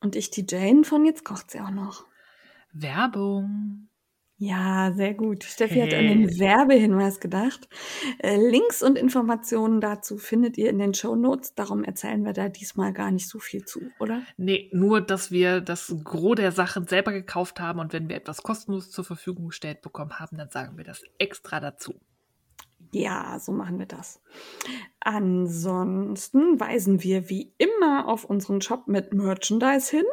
Und ich die Jane von Jetzt kocht sie auch noch. Werbung. Ja, sehr gut. Steffi hat an den Werbehinweis gedacht. Äh, Links und Informationen dazu findet ihr in den Show Notes. Darum erzählen wir da diesmal gar nicht so viel zu, oder? Nee, nur, dass wir das Gros der Sachen selber gekauft haben und wenn wir etwas kostenlos zur Verfügung gestellt bekommen haben, dann sagen wir das extra dazu. Ja, so machen wir das. Ansonsten weisen wir wie immer auf unseren Shop mit Merchandise hin.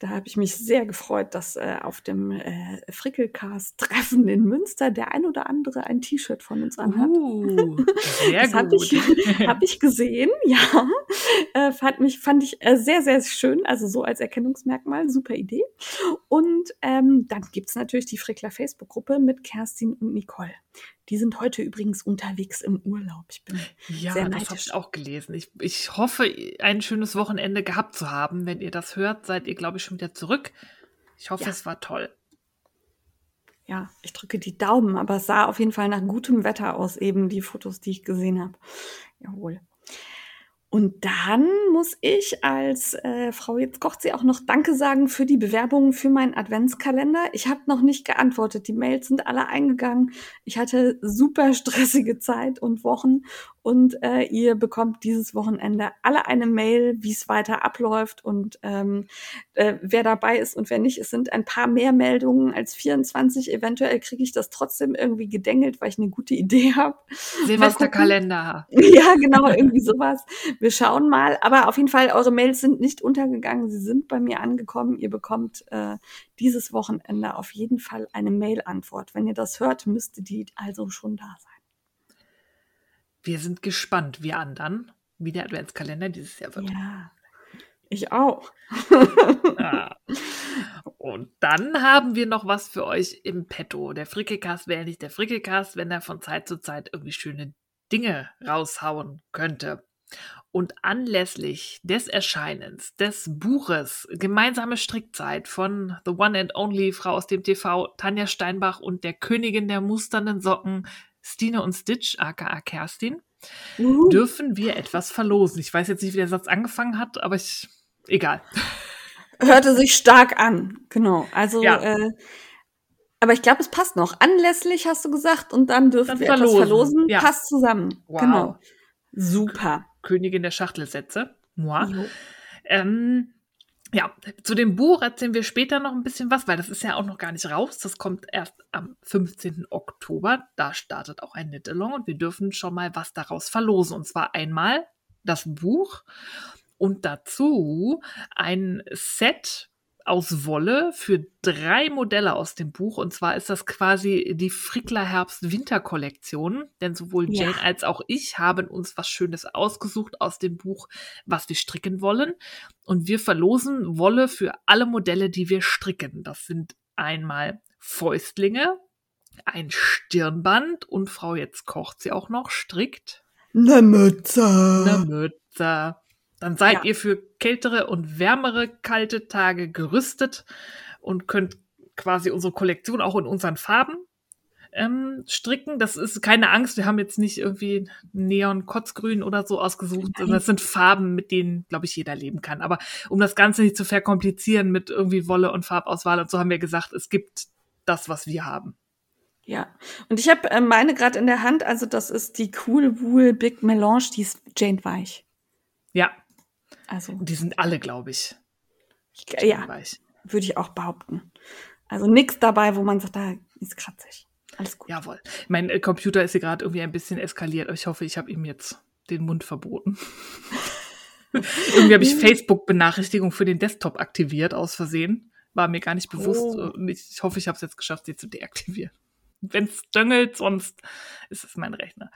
Da habe ich mich sehr gefreut, dass äh, auf dem äh, Frickelcast-Treffen in Münster der ein oder andere ein T-Shirt von uns anhat. Uh, sehr das habe ich, hab ich gesehen, ja. Äh, fand, mich, fand ich äh, sehr, sehr schön. Also so als Erkennungsmerkmal, super Idee. Und ähm, dann gibt's natürlich die Frickler Facebook-Gruppe mit Kerstin und Nicole. Die sind heute übrigens unterwegs im Urlaub. Ich bin ja, sehr das habe ich auch gelesen. Ich, ich hoffe, ein schönes Wochenende gehabt zu haben. Wenn ihr das hört, seid ihr, glaube ich, schon wieder zurück. Ich hoffe, Ja. es war toll. Ja, ich drücke die Daumen, aber es sah auf jeden Fall nach gutem Wetter aus, eben die Fotos, die ich gesehen habe. Jawohl. Und dann muss ich als äh, Frau, jetzt kocht sie auch noch Danke sagen für die Bewerbungen für meinen Adventskalender. Ich habe noch nicht geantwortet. Die Mails sind alle eingegangen. Ich hatte super stressige Zeit und Wochen. Und äh, ihr bekommt dieses Wochenende alle eine Mail, wie es weiter abläuft und ähm, äh, wer dabei ist und wer nicht. Es sind ein paar mehr Meldungen als 24. Eventuell kriege ich das trotzdem irgendwie gedengelt, weil ich eine gute Idee habe. Silvesterkalender. Ja, genau, irgendwie sowas. Wir schauen mal. Aber auf jeden Fall, eure Mails sind nicht untergegangen. Sie sind bei mir angekommen. Ihr bekommt äh, dieses Wochenende auf jeden Fall eine Mail-Antwort. Wenn ihr das hört, müsste die also schon da sein. Wir sind gespannt, wir anderen, wie der Adventskalender dieses Jahr wird. Ja, ich auch. Ja. Und dann haben wir noch was für euch im Petto. Der Frickelcast wäre nicht der Frickelcast, wenn er von Zeit zu Zeit irgendwie schöne Dinge raushauen könnte. Und anlässlich des Erscheinens des Buches Gemeinsame Strickzeit von The One and Only Frau aus dem TV, Tanja Steinbach und der Königin der musternden Socken, Stine und Stitch, aka Kerstin, Uh, dürfen wir etwas verlosen. Ich weiß jetzt nicht, wie der Satz angefangen hat, aber ich, egal. hörte sich stark an. Genau. Also, Ja. äh, aber ich glaube, es passt noch. Anlässlich hast du gesagt und dann dürfen Dann wir verlosen. etwas verlosen. Ja. Passt zusammen. Wow. Genau. Super. Königin der Schachtelsätze. Moi. Ähm, ja, zu dem Buch erzählen wir später noch ein bisschen was, weil das ist ja auch noch gar nicht raus. Das kommt erst am 15. Oktober. Da startet auch ein Knit-Along und wir dürfen schon mal was daraus verlosen. Und zwar einmal das Buch und dazu ein Set aus Wolle für drei Modelle aus dem Buch. Und zwar ist das quasi die Frickler Herbst-Winter-Kollektion. Denn sowohl Ja. Jane als auch ich haben uns was Schönes ausgesucht aus dem Buch, was wir stricken wollen. Und wir verlosen Wolle für alle Modelle, die wir stricken. Das sind einmal Fäustlinge, ein Stirnband und Frau jetzt kocht sie auch noch, strickt Ne Mütze. eine Mütze. Dann seid Ja. ihr für kältere und wärmere kalte Tage gerüstet und könnt quasi unsere Kollektion auch in unseren Farben ähm, stricken. Das ist keine Angst, wir haben jetzt nicht irgendwie Neon-Kotzgrün oder so ausgesucht, sondern das sind Farben, mit denen, glaube ich, jeder leben kann. Aber um das Ganze nicht zu verkomplizieren mit irgendwie Wolle und Farbauswahl und so haben wir gesagt, es gibt das, was wir haben. Ja. Und ich habe äh, meine gerade in der Hand. Also, das ist die Cool Wool Big Melange. Die ist Jane Weich. Ja, Also, und die sind alle, glaube ich. ich, ja, würde ich auch behaupten. Also, nichts dabei, wo man sagt, da ist kratzig. Alles gut. Jawohl. Mein äh, Computer ist hier gerade irgendwie ein bisschen eskaliert, aber ich hoffe, ich habe ihm jetzt den Mund verboten. irgendwie habe ich Facebook-Benachrichtigung für den Desktop aktiviert, aus Versehen. War mir gar nicht bewusst. Oh. Ich hoffe, ich habe es jetzt geschafft, sie zu deaktivieren. Wenn es döngelt, sonst ist es mein Rechner.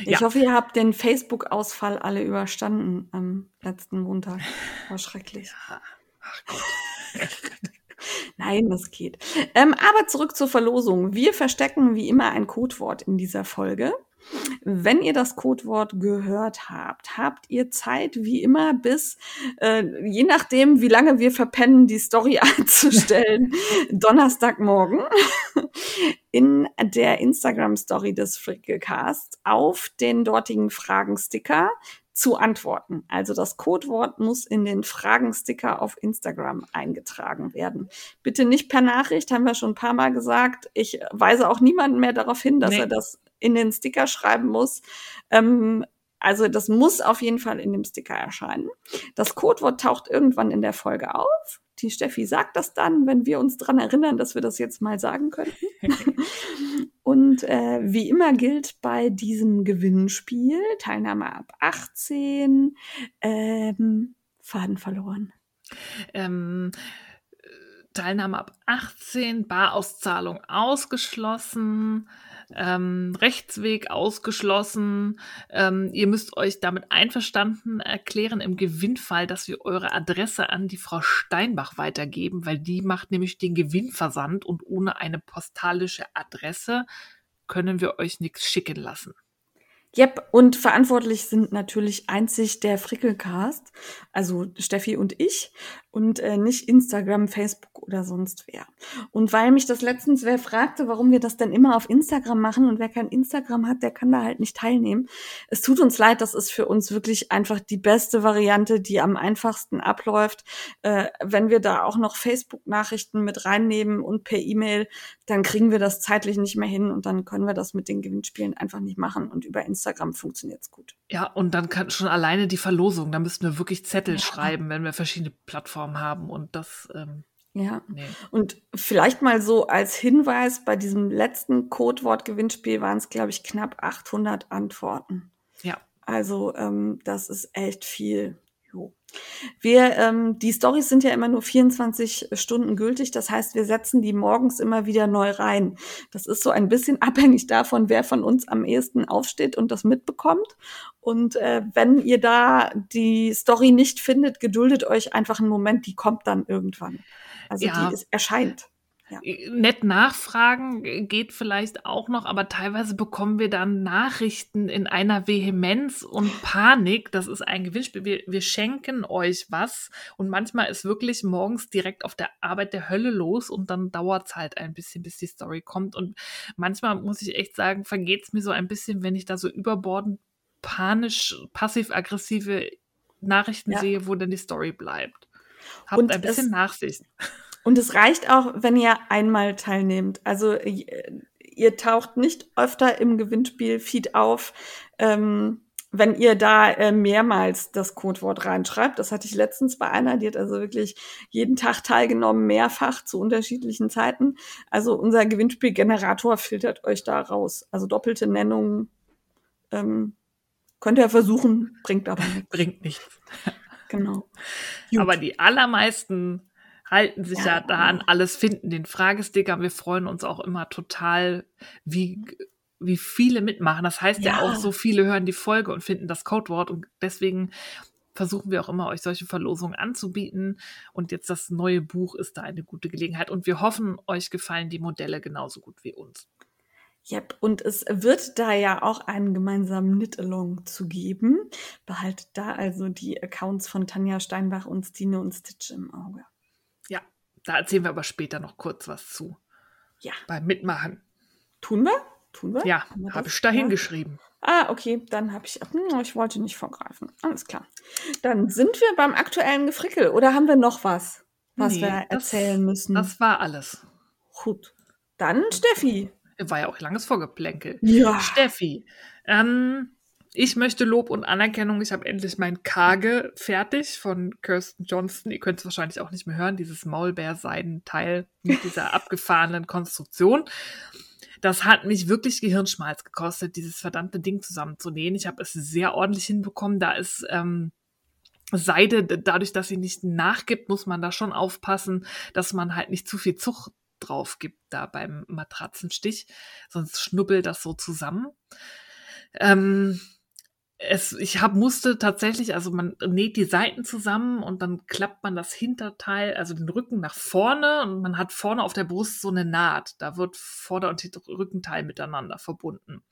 Ich Ja. hoffe, ihr habt den Facebook-Ausfall alle überstanden am letzten Montag. War schrecklich. Ach Gott. Nein, das geht. Ähm, aber zurück zur Verlosung. Wir verstecken wie immer ein Codewort in dieser Folge. Wenn ihr das Codewort gehört habt, habt ihr Zeit, wie immer, bis, äh, je nachdem, wie lange wir verpennen, die Story einzustellen, Donnerstagmorgen in der Instagram-Story des Frickelcasts auf den dortigen Fragensticker zu antworten. Also das Codewort muss in den Fragensticker auf Instagram eingetragen werden. Bitte nicht per Nachricht, haben wir schon ein paar Mal gesagt. Ich weise auch niemanden mehr darauf hin, dass nee. er das in den Sticker schreiben muss. Ähm, also das muss auf jeden Fall in dem Sticker erscheinen. Das Codewort taucht irgendwann in der Folge auf. Die Steffi sagt das dann, wenn wir uns dran erinnern, dass wir das jetzt mal sagen könnten. Und äh, wie immer gilt bei diesem Gewinnspiel Teilnahme ab 18, ähm, Faden verloren. Ähm, Teilnahme ab 18, Barauszahlung ausgeschlossen ähm, Rechtsweg ausgeschlossen. Ähm, ihr müsst euch damit einverstanden erklären im Gewinnfall, dass wir eure Adresse an die Frau Steinbach weitergeben, weil die macht nämlich den Gewinnversand und ohne eine postalische Adresse können wir euch nichts schicken lassen. Yep, und verantwortlich sind natürlich einzig der Frickelcast, also Steffi und ich und äh, nicht Instagram, Facebook oder sonst wer. Und weil mich das letztens wer fragte, warum wir das denn immer auf Instagram machen und wer kein Instagram hat, der kann da halt nicht teilnehmen. Es tut uns leid, das ist für uns wirklich einfach die beste Variante, die am einfachsten abläuft. Äh, wenn wir da auch noch Facebook-Nachrichten mit reinnehmen und per E-Mail, dann kriegen wir das zeitlich nicht mehr hin und dann können wir das mit den Gewinnspielen einfach nicht machen und über Instagram funktioniert's gut. Ja, und dann kann schon alleine die Verlosung, da müssten wir wirklich Zettel ja. schreiben, wenn wir verschiedene Plattformen Plattform haben und das. Ähm, ja. Nee. Und vielleicht mal so als Hinweis, bei diesem letzten Codewort-Gewinnspiel waren es, glaube ich, knapp 800 Antworten. Ja. Also ähm, das ist echt viel. Jo. Wir, ähm, die Stories sind ja immer nur 24 Stunden gültig. Das heißt, wir setzen die morgens immer wieder neu rein. Das ist so ein bisschen abhängig davon, wer von uns am ehesten aufsteht und das mitbekommt. Und äh, wenn ihr da die Story nicht findet, geduldet euch einfach einen Moment, die kommt dann irgendwann. Also ja. die ist, erscheint. Ja. Äh, nett nachfragen geht vielleicht auch noch, aber teilweise bekommen wir dann Nachrichten in einer Vehemenz und Panik. Das ist ein Gewinnspiel. Wir, wir schenken euch was und manchmal ist wirklich morgens direkt auf der Arbeit der Hölle los und dann dauert es halt ein bisschen, bis die Story kommt. Und manchmal muss ich echt sagen, vergeht es mir so ein bisschen, wenn ich da so überbordend panisch, passiv-aggressive Nachrichten ja. sehe, wo dann die Story bleibt. Habt und ein bisschen Nachsicht. Und es reicht auch, wenn ihr einmal teilnehmt. Also ihr taucht nicht öfter im Gewinnspiel-Feed auf, ähm, wenn ihr da äh, mehrmals das Codewort reinschreibt. Das hatte ich letztens bei einer, die hat also wirklich jeden Tag teilgenommen, mehrfach zu unterschiedlichen Zeiten. Also unser Gewinnspielgenerator filtert euch da raus. Also doppelte Nennungen ähm, könnt ihr versuchen, bringt aber nichts. Bringt nichts. Genau. Gut. Aber die allermeisten halten sich ja, ja da an alles finden, den Fragesticker. Wir freuen uns auch immer total, wie, wie viele mitmachen. Das heißt ja. ja auch, so viele hören die Folge und finden das Codewort und deswegen versuchen wir auch immer, euch solche Verlosungen anzubieten. Und jetzt das neue Buch ist da eine gute Gelegenheit. Und wir hoffen, euch gefallen die Modelle genauso gut wie uns. Yep, und es wird da ja auch einen gemeinsamen Knit-Along zu geben. Behaltet da also die Accounts von Tanja Steinbach und Stine und Stitch im Auge. Ja, da erzählen wir aber später noch kurz was zu. Ja. Beim Mitmachen. Tun wir? Tun wir? Ja, habe ich da hingeschrieben. Ah, okay, dann habe ich, hm, ich wollte nicht vorgreifen. Alles klar. Dann sind wir beim aktuellen Gefrickel oder haben wir noch was, was nee, wir erzählen das, müssen? Das war alles. Gut. Dann Steffi. War ja auch langes Vorgeplänkel. Ja. Steffi, ähm, ich möchte Lob und Anerkennung. Ich habe endlich mein Kage fertig von Kirsten Johnston. Ihr könnt es wahrscheinlich auch nicht mehr hören, dieses Maulbeerseidenteil mit dieser abgefahrenen Konstruktion. Das hat mich wirklich Gehirnschmalz gekostet, dieses verdammte Ding zusammenzunähen. Ich habe es sehr ordentlich hinbekommen. Da ist ähm, Seide, dadurch, dass sie nicht nachgibt, muss man da schon aufpassen, dass man halt nicht zu viel Zug drauf gibt da beim Matratzenstich, sonst schnubbelt das so zusammen. Ähm, es, ich hab, musste tatsächlich, also man näht die Seiten zusammen und dann klappt man das Hinterteil, also den Rücken nach vorne und man hat vorne auf der Brust so eine Naht. Da wird Vorder- und Rückenteil miteinander verbunden.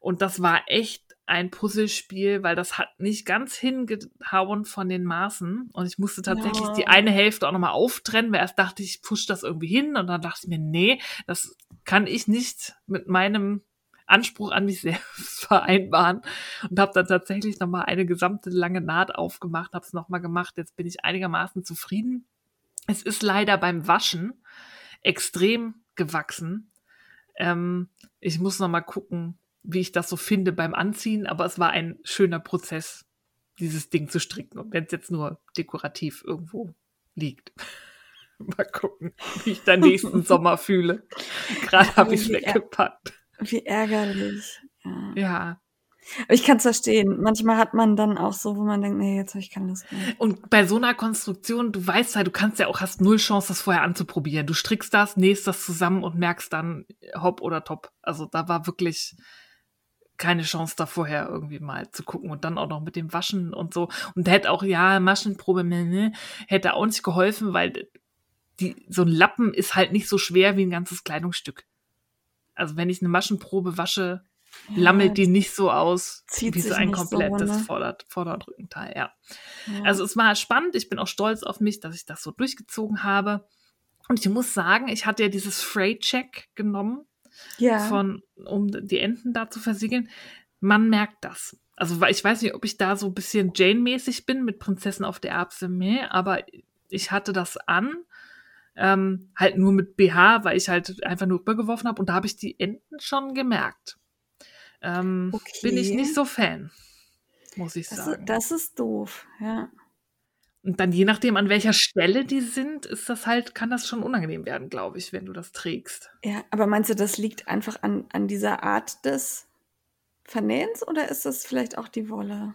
Und das war echt ein Puzzlespiel, weil das hat nicht ganz hingehauen von den Maßen. Und ich musste tatsächlich Ja. die eine Hälfte auch nochmal auftrennen, weil erst dachte ich, push das irgendwie hin. Und dann dachte ich mir, nee, das kann ich nicht mit meinem Anspruch an mich selbst vereinbaren. Und habe dann tatsächlich nochmal eine gesamte lange Naht aufgemacht, habe es nochmal gemacht. Jetzt bin ich einigermaßen zufrieden. Es ist leider beim Waschen extrem gewachsen. Ähm, ich muss noch mal gucken, wie ich das so finde beim Anziehen, aber es war ein schöner Prozess, dieses Ding zu stricken. Und wenn es jetzt nur dekorativ irgendwo liegt. mal gucken, wie ich dann nächsten Sommer fühle. Gerade habe ich es weggepackt. Wie ärgerlich. Ja. Ja. Aber ich kann es verstehen. Manchmal hat man dann auch so, wo man denkt, nee, jetzt habe ich keine Lust mehr. Und bei so einer Konstruktion, du weißt ja, du kannst ja auch, hast null Chance, das vorher anzuprobieren. Du strickst das, nähst das zusammen und merkst dann hopp oder top. Also da war wirklich keine Chance, da vorher irgendwie mal zu gucken und dann auch noch mit dem Waschen und so. Und da hätte auch, ja, Maschenprobe, ne, ne, hätte auch nicht geholfen, weil die, so ein Lappen ist halt nicht so schwer wie ein ganzes Kleidungsstück. Also wenn ich eine Maschenprobe wasche, lammelt die nicht so aus Zieht wie so ein nicht so, komplettes ne? Vorder- Vorder- und Rückenteil, ja. Ja. Also es war spannend. Ich bin auch stolz auf mich, dass ich das so durchgezogen habe. Und ich muss sagen, ich hatte ja dieses Freight-Check genommen, ja. von, um die Enden da zu versiegeln. Man merkt das. Also ich weiß nicht, ob ich da so ein bisschen Jane-mäßig bin mit Prinzessin auf der Erbse aber ich hatte das an. Ähm, halt nur mit BH, weil ich halt einfach nur rübergeworfen habe und da habe ich die Enden schon gemerkt. Ähm, Okay. Bin ich nicht so Fan, muss ich das, sagen. ist, das ist doof, ja. Und dann je nachdem, an welcher Stelle die sind, ist das halt, kann das schon unangenehm werden, glaube ich, wenn du das trägst. Ja, aber meinst du, das liegt einfach an, an dieser Art des Vernähens oder ist das vielleicht auch die Wolle?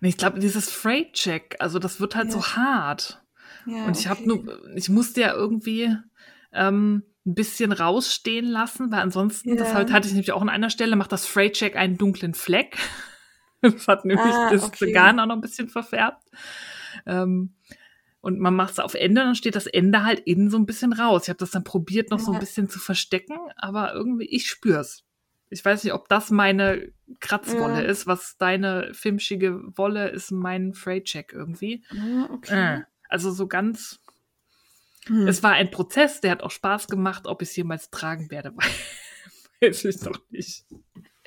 Ich glaube, dieses Freight-Check, also das wird halt Ja. so hart. Ja, Und ich habe okay. nur, ich musste ja irgendwie ähm, ein bisschen rausstehen lassen, weil ansonsten, das Ja. halt, hatte ich nämlich auch an einer Stelle, macht das Freight-Check einen dunklen Fleck. Das hat nämlich Ah, das okay. Garn auch noch ein bisschen verfärbt. Ähm, und man macht es auf Ende, dann steht das Ende halt innen so ein bisschen raus. Ich habe das dann probiert, noch so ein Ja. bisschen zu verstecken, aber irgendwie, ich spür's. Ich weiß nicht, ob das meine Kratzwolle Ja. ist, was deine filmschige Wolle ist, mein Freight-Check irgendwie. Ah, okay. Äh, also so ganz. Hm. Es war ein Prozess, der hat auch Spaß gemacht. Ob ich es jemals tragen werde, weiß ich noch nicht.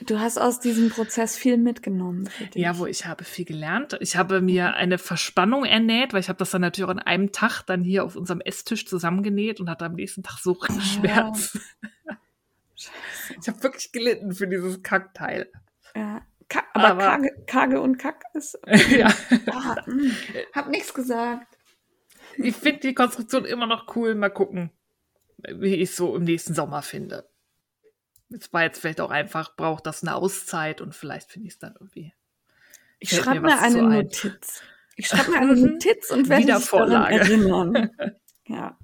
Du hast aus diesem Prozess viel mitgenommen. Für dich. Ja, wo ich habe viel gelernt. Ich habe mir eine Verspannung ernäht, weil ich habe das dann natürlich auch an einem Tag dann hier auf unserem Esstisch zusammengenäht und hatte am nächsten Tag so Schmerz. Scheiße. Ich habe wirklich gelitten für dieses Kackteil. Ja. Ka aber, Aber- Kage, Kage und Kack ist. ja. Ah, hm. Hab nichts gesagt. Ich finde die Konstruktion immer noch cool. Mal gucken, wie ich es so im nächsten Sommer finde. Es war jetzt vielleicht auch einfach, braucht das eine Auszeit und vielleicht finde ich es dann irgendwie. Ich schreibe mir mir eine. Notiz. Ich schreibe mir eine. Notiz und werde dich daran erinnern. Ja,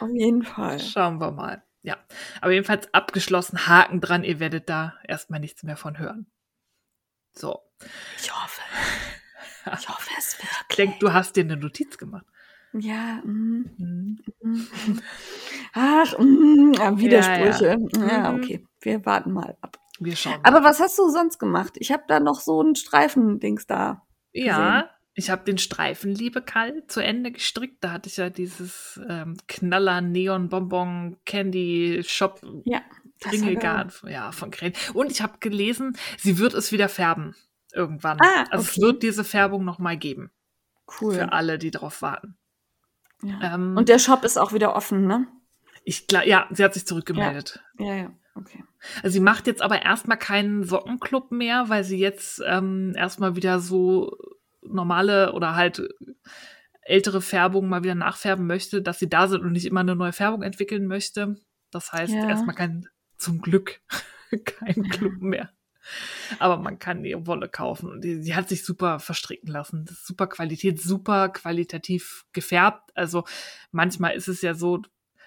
auf jeden Fall. Schauen wir mal. Ja, aber jedenfalls abgeschlossen, Haken dran, ihr werdet da erstmal nichts mehr von hören. So, Ich hoffe. Ich hoffe es ich wirklich. denke, du hast dir eine Notiz gemacht. Ja, mm, Hm. mm. Ach, mm, ja, Widersprüche. Ja, Ja, ja. Mhm. okay. Wir warten mal ab. Wir schauen mal. Aber was hast du sonst gemacht? Ich habe da noch so ein Streifendings da. Ja, ich habe den Streifen Liebe Kall zu Ende gestrickt. Da hatte ich ja dieses ähm, Knaller Neon Bonbon Candy Shop Ja. Ringelgarn ja, von Krähen. Und ich habe gelesen, sie wird es wieder färben irgendwann. Ah, Also es okay. wird diese Färbung noch mal geben Cool. für alle, die drauf warten. Ja. Ähm, Und der Shop ist auch wieder offen, ne? ich glaube, ja, sie hat sich zurückgemeldet. Ja, ja. Okay. Also sie macht jetzt aber erstmal keinen Sockenclub mehr, weil sie jetzt ähm, erstmal wieder so normale oder halt ältere Färbungen mal wieder nachfärben möchte, dass sie da sind und nicht immer eine neue Färbung entwickeln möchte. Das heißt Ja. erstmal kein, zum Glück, kein Club mehr. Aber man kann die Wolle kaufen und die, die hat sich super verstricken lassen. Das ist super Qualität, super qualitativ gefärbt. Also manchmal ist es ja so,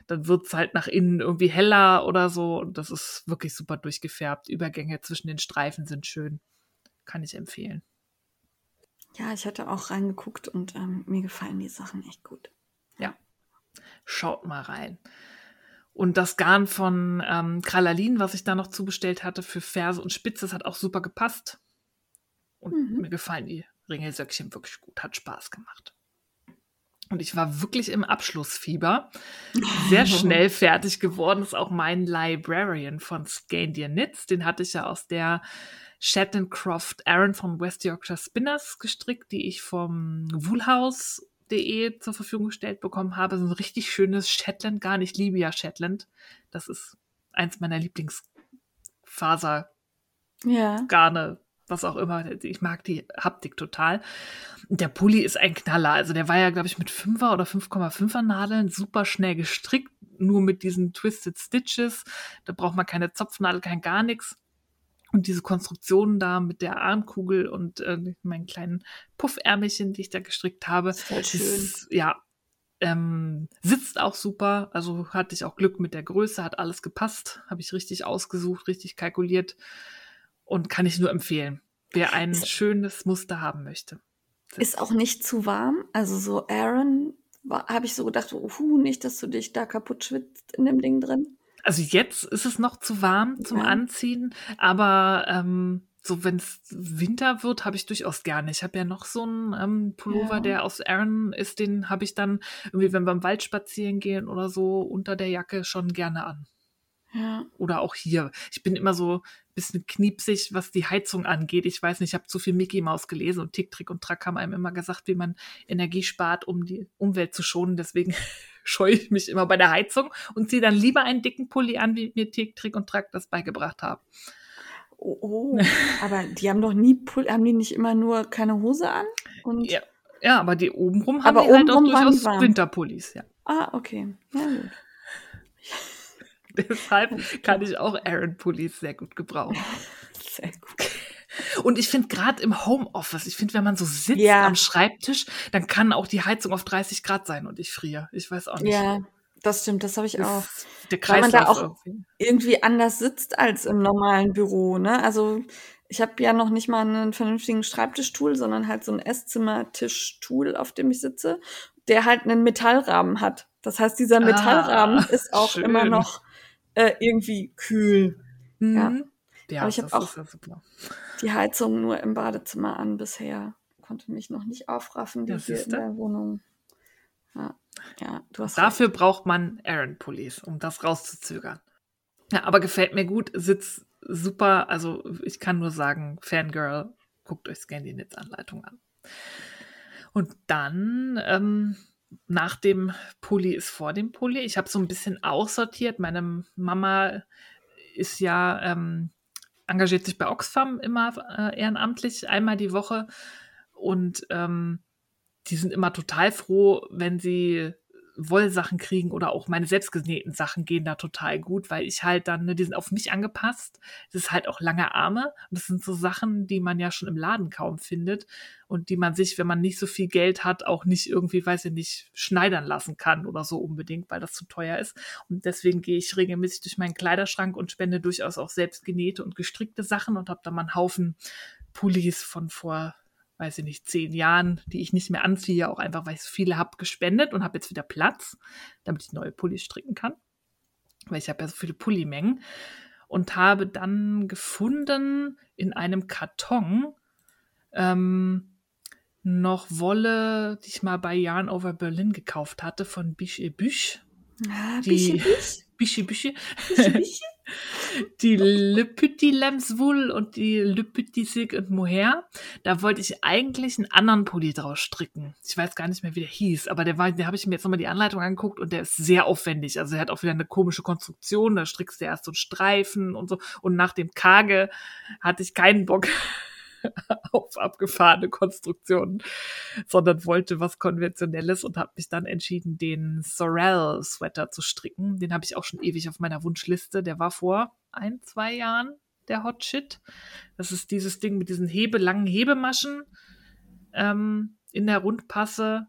dann wird's halt nach innen irgendwie heller oder so. Und das ist wirklich super durchgefärbt. Übergänge zwischen den Streifen sind schön. Kann ich empfehlen. Ja, ich hatte auch reingeguckt und ähm, mir gefallen die Sachen echt gut. Ja, schaut mal rein. Und das Garn von ähm, Kralalin, was ich da noch zubestellt hatte für Ferse und Spitze, das hat auch super gepasst. Und mhm. mir gefallen die Ringelsöckchen wirklich gut. Hat Spaß gemacht. Und ich war wirklich im Abschlussfieber. Sehr schnell fertig geworden ist auch mein Librarian von Scandia Knits. Den hatte ich ja aus der Shetland Croft Aaron von West Yorkshire Spinners gestrickt, die ich vom Woolhouse.de zur Verfügung gestellt bekommen habe. So ein richtig schönes Shetland Garn. Ich liebe ja Shetland. Das ist eins meiner Lieblingsfaser ja. Garne, was auch immer. Ich mag die Haptik total. Der Pulli ist ein Knaller. Also der war ja, glaube ich, mit 5er oder 5,5er Nadeln super schnell gestrickt. Nur mit diesen Twisted Stitches. Da braucht man keine Zopfnadel, kein gar nichts. Und diese Konstruktionen da mit der Armkugel und äh, meinen kleinen Puffärmelchen, die ich da gestrickt habe. Voll schön. Ist, ja, ähm, sitzt auch super. Also hatte ich auch Glück mit der Größe, hat alles gepasst. Habe ich richtig ausgesucht, richtig kalkuliert und kann ich nur empfehlen, wer ein ist, schönes Muster haben möchte. Ist auch nicht zu warm. Also so Aaron habe ich so gedacht, oh, nicht, dass du dich da kaputt schwitzt in dem Ding drin. Also jetzt ist es noch zu warm zum. Anziehen, aber ähm, so wenn es Winter wird, habe ich durchaus gerne. Ich habe ja noch so einen ähm, Pullover, ja. der aus Aaron ist, den habe ich dann irgendwie, wenn wir im Wald spazieren gehen oder so, unter der Jacke schon gerne an. Ja. Oder auch hier. Ich bin immer so ein bisschen kniepsig, was die Heizung angeht. Ich weiß nicht, ich habe zu viel Mickey Maus gelesen und Tick, Trick und Track haben einem immer gesagt, wie man Energie spart, um die Umwelt zu schonen. Deswegen scheue ich mich immer bei der Heizung und ziehe dann lieber einen dicken Pulli an, wie mir Tick, Trick und Track das beigebracht haben. Oh, oh. aber die haben doch nie, haben die nicht immer nur keine Hose an? Und ja. ja, aber die obenrum haben aber die halt auch durchaus Winterpullis, ja. Ah, okay. Ja, gut. Deshalb kann ich auch Aaron Pullis sehr gut gebrauchen. Sehr gut. Und ich finde gerade im Homeoffice, ich finde, wenn man so sitzt ja. am Schreibtisch, dann kann auch die Heizung auf 30 Grad sein und ich friere. Ich weiß auch nicht. Ja, das stimmt, das habe ich das auch. Der Kreislauf Weil man da auch irgendwie. irgendwie anders sitzt als im normalen Büro. Ne? Also ich habe ja noch nicht mal einen vernünftigen Schreibtischstuhl, sondern halt so ein Esszimmertischstuhl, auf dem ich sitze, der halt einen Metallrahmen hat. Das heißt, dieser ah, Metallrahmen ah, ist auch schön. immer noch äh, irgendwie kühl. Mhm. Ja. ja. Aber ich habe auch die Heizung nur im Badezimmer an bisher. Konnte mich noch nicht aufraffen, die hier in der Wohnung. Ja, ja du hast Dafür recht. braucht man Aaron-Pullis, um das rauszuzögern. Ja, aber gefällt mir gut, sitzt super. Also ich kann nur sagen, Fangirl, guckt euch Scandinets Anleitung an. Und dann ähm, nach dem Pulli ist vor dem Pulli. Ich habe so ein bisschen aussortiert. Meine Mama ist ja ähm, engagiert sich bei Oxfam immer äh, ehrenamtlich einmal die Woche und ähm, die sind immer total froh, wenn sie Wollsachen kriegen oder auch meine selbstgenähten Sachen gehen da total gut, weil ich halt dann, ne, die sind auf mich angepasst. Das ist halt auch lange Arme. Und das sind so Sachen, die man ja schon im Laden kaum findet und die man sich, wenn man nicht so viel Geld hat, auch nicht irgendwie, weiß ich nicht, schneidern lassen kann oder so unbedingt, weil das zu teuer ist. Und deswegen gehe ich regelmäßig durch meinen Kleiderschrank und spende durchaus auch selbstgenähte und gestrickte Sachen und habe da mal einen Haufen Pullis von vor weiß ich nicht, zehn Jahren, die ich nicht mehr anziehe, auch einfach, weil ich so viele habe, gespendet und habe jetzt wieder Platz, damit ich neue Pullis stricken kann. Weil ich habe ja so viele Pullimengen. Und habe dann gefunden in einem Karton ähm, noch Wolle, die ich mal bei Yarn Over Berlin gekauft hatte, von Biche et Büch. Ah, Biche Büch? Biche Biche. Die Le Petit Lemswool und die Le Petit Silk und Mohair. Da wollte ich eigentlich einen anderen Pulli draus stricken. Ich weiß gar nicht mehr, wie der hieß, aber der war, der habe ich mir jetzt nochmal die Anleitung angeguckt und der ist sehr aufwendig. Also er hat auch wieder eine komische Konstruktion. Da strickst du erst so einen Streifen und so. Und nach dem Kage hatte ich keinen Bock auf abgefahrene Konstruktionen, sondern wollte was Konventionelles und habe mich dann entschieden, den Sorel-Sweater zu stricken. Den habe ich auch schon ewig auf meiner Wunschliste. Der war vor ein, zwei Jahren der Hot Shit. Das ist dieses Ding mit diesen Hebe, langen Hebemaschen ähm, in der Rundpasse,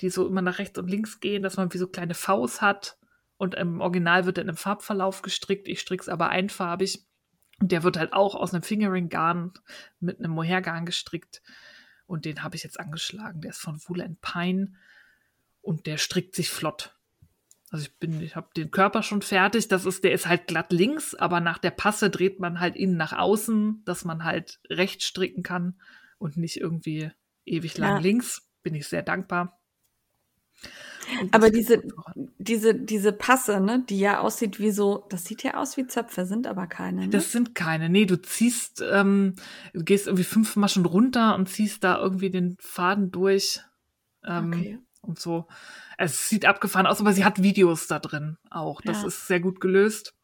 die so immer nach rechts und links gehen, dass man wie so kleine Faust hat. Und im Original wird in einem Farbverlauf gestrickt. Ich stricke es aber einfarbig der wird halt auch aus einem Fingering-Garn mit einem Mohair-Garn gestrickt. Und den habe ich jetzt angeschlagen. Der ist von Wool and Pine und der strickt sich flott. Also ich bin, ich habe den Körper schon fertig. Das ist, der ist halt glatt links, aber nach der Passe dreht man halt innen nach außen, dass man halt rechts stricken kann und nicht irgendwie ewig lang Ja. links. Bin ich sehr dankbar. Aber diese, diese, diese Passe, ne, die ja aussieht wie so, das sieht ja aus wie Zöpfe, sind aber keine. Ne? Das sind keine. Nee, du ziehst, ähm, du gehst irgendwie fünf Maschen runter und ziehst da irgendwie den Faden durch. Ähm, okay. Und so. Es sieht abgefahren aus, aber sie hat Videos da drin auch. Das Ja. ist sehr gut gelöst.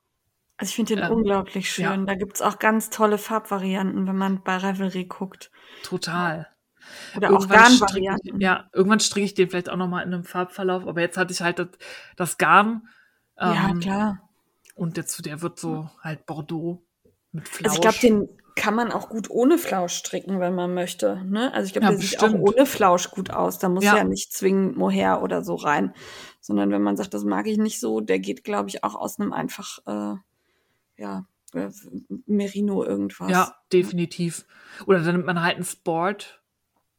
Also ich finde den ähm, unglaublich schön. ja. Da gibt's auch ganz tolle Farbvarianten, wenn man bei Ravelry guckt. Total. Oder auch Irgendwann stricke Garnvarianten. ich, ja, irgendwann stricke ich den vielleicht auch noch mal in einem Farbverlauf, aber jetzt hatte ich halt das, das Garn. Ja, ähm, klar. Und jetzt, der wird so halt Bordeaux mit Flausch. Also ich glaube, den kann man auch gut ohne Flausch stricken, wenn man möchte. Ne? Also ich glaube, Ja, der sieht auch bestimmt. ohne Flausch gut aus. Da muss ja, Ja. nicht zwingend Mohair oder so rein. Sondern wenn man sagt, das mag ich nicht so, der geht, glaube ich, auch aus einem einfach, äh, ja, äh, Merino irgendwas. Ja, definitiv. Oder dann nimmt man halt einen Sport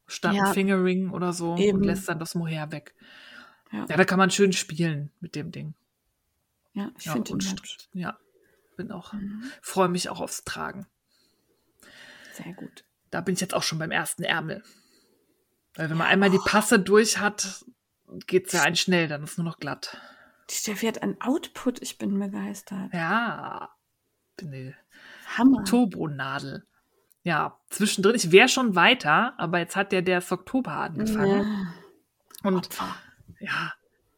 statt Ja. Fingering oder so Eben. und lässt dann das Mohair weg. Ja. Ja, da kann man schön spielen mit dem Ding. Ja, ich ja, finde den hübsch. ja, bin auch, Mhm. freue mich auch aufs Tragen. Sehr gut. Da bin ich jetzt auch schon beim ersten Ärmel. Weil wenn man einmal die Passe durch hat, geht's ja ein schnell, dann ist nur noch glatt. Die Steffi hat ein Output, ich bin begeistert. Ja, bin die Hammer. Turbonadel. Ja, zwischendrin, ich wäre schon weiter, aber jetzt hat ja der Oktober angefangen. Ja. Und Opfer. ja,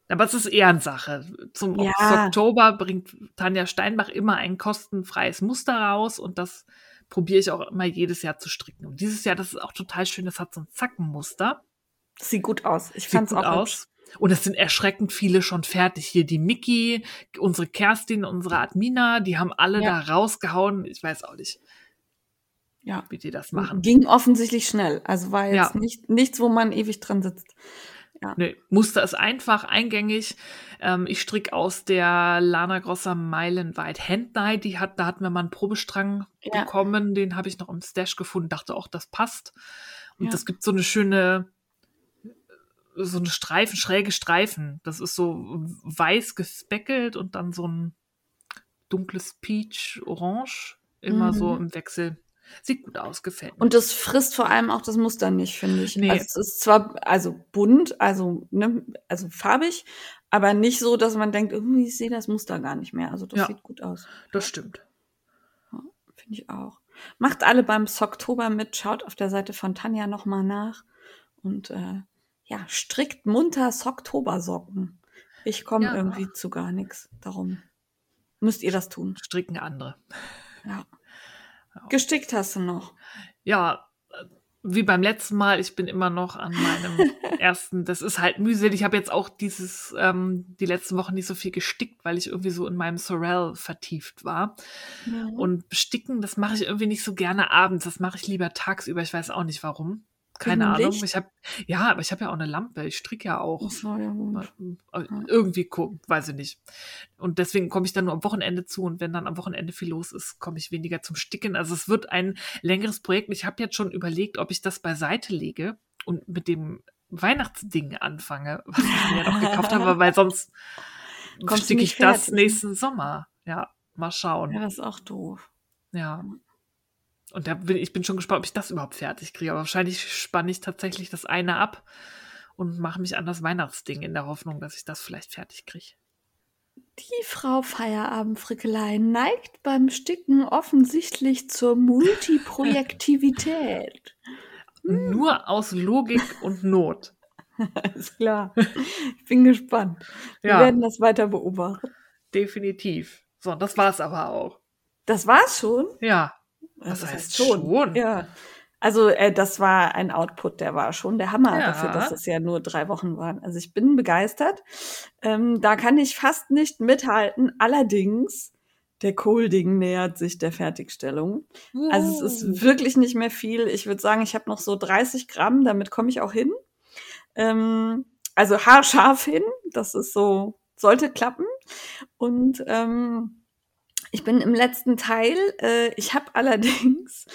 aber es ist Ehrensache. Zum Ja. Oktober bringt Tanja Steinbach immer ein kostenfreies Muster raus und das probiere ich auch immer jedes Jahr zu stricken. Und dieses Jahr, das ist auch total schön, das hat so ein Zackenmuster. Das sieht gut aus. Ich fand's gut auch hübsch. aus. Und es sind erschreckend viele schon fertig. Hier die Miki, unsere Kerstin, unsere Admina, die haben alle Ja. da rausgehauen. Ich weiß auch nicht, Ja. wie die das machen. Ging offensichtlich schnell. Also war jetzt Ja. nicht, nichts, wo man ewig dran sitzt. Nee, Muster ist einfach, eingängig. Ähm, ich stricke aus der Lana Grossa Meilenweit Hand Die hat, da hatten wir mal einen Probestrang Ja. bekommen. Den habe ich noch im Stash gefunden. Dachte auch, das passt. Und Ja. das gibt so eine schöne, so eine Streifen, schräge Streifen. Das ist so weiß gespeckelt und dann so ein dunkles Peach, Orange. Immer Mhm. so im Wechsel. Sieht gut aus, gefällt mir. Und das frisst vor allem auch das Muster nicht, finde ich. Nee. Also es ist zwar also bunt, also ne, also farbig, aber nicht so, dass man denkt, irgendwie ich sehe das Muster gar nicht mehr. Also das Ja. sieht gut aus, das stimmt. finde ich auch. Macht alle beim Socktober mit, schaut auf der Seite von Tanja noch mal nach und äh, ja, strickt munter Socktober-Socken. Ich komme Ja. irgendwie zu gar nichts. Darum müsst ihr das tun. Stricken andere. Ja. Gestickt hast du noch. ja, äh, wie beim letzten Mal, ich bin immer noch an meinem ersten, das ist halt mühselig. Ich habe jetzt auch dieses, ähm, die letzten Wochen nicht so viel gestickt, weil ich irgendwie so in meinem Sorel vertieft war. Ja. Und sticken, das mache ich irgendwie nicht so gerne abends. Das mache ich lieber tagsüber. Ich weiß auch nicht warum. Keine Ahnung. Licht? Ich habe, ja, aber ich habe ja auch eine Lampe. Ich stricke ja auch. So, ja. Äh, Irgendwie, weiß ich nicht. Und deswegen komme ich dann nur am Wochenende zu und wenn dann am Wochenende viel los ist, komme ich weniger zum Sticken. Also es wird ein längeres Projekt. Ich habe jetzt schon überlegt, ob ich das beiseite lege und mit dem Weihnachtsding anfange, was ich mir noch gekauft habe, weil sonst sticke ich das fertig, ne? nächsten Sommer. Ja, mal schauen. Ja, das ist auch doof. Ja. Und da bin, ich bin schon gespannt, ob ich das überhaupt fertig kriege. Aber wahrscheinlich spanne ich tatsächlich das eine ab und mache mich an das Weihnachtsding in der Hoffnung, dass ich das vielleicht fertig kriege. Die Frau Feierabendfrickelei neigt beim Sticken offensichtlich zur Multiprojektivität. Hm. Nur aus Logik und Not. Ist klar. Ich bin gespannt. Wir Ja. werden das weiter beobachten. Definitiv. So, das war's aber auch. Das war's schon. Ja. Das Was heißt schon? Ja. Also äh, das war ein Output, der war schon der Hammer Ja. dafür, dass es ja nur drei Wochen waren. Also ich bin begeistert. Ähm, da kann ich fast nicht mithalten. Allerdings, der Kohlding nähert sich der Fertigstellung. Also es ist wirklich nicht mehr viel. Ich würde sagen, ich habe noch so 30 Gramm, damit komme ich auch hin. Ähm, also haarscharf hin, das ist so, sollte klappen. Und ähm, ich bin im letzten Teil. Äh, ich habe allerdings,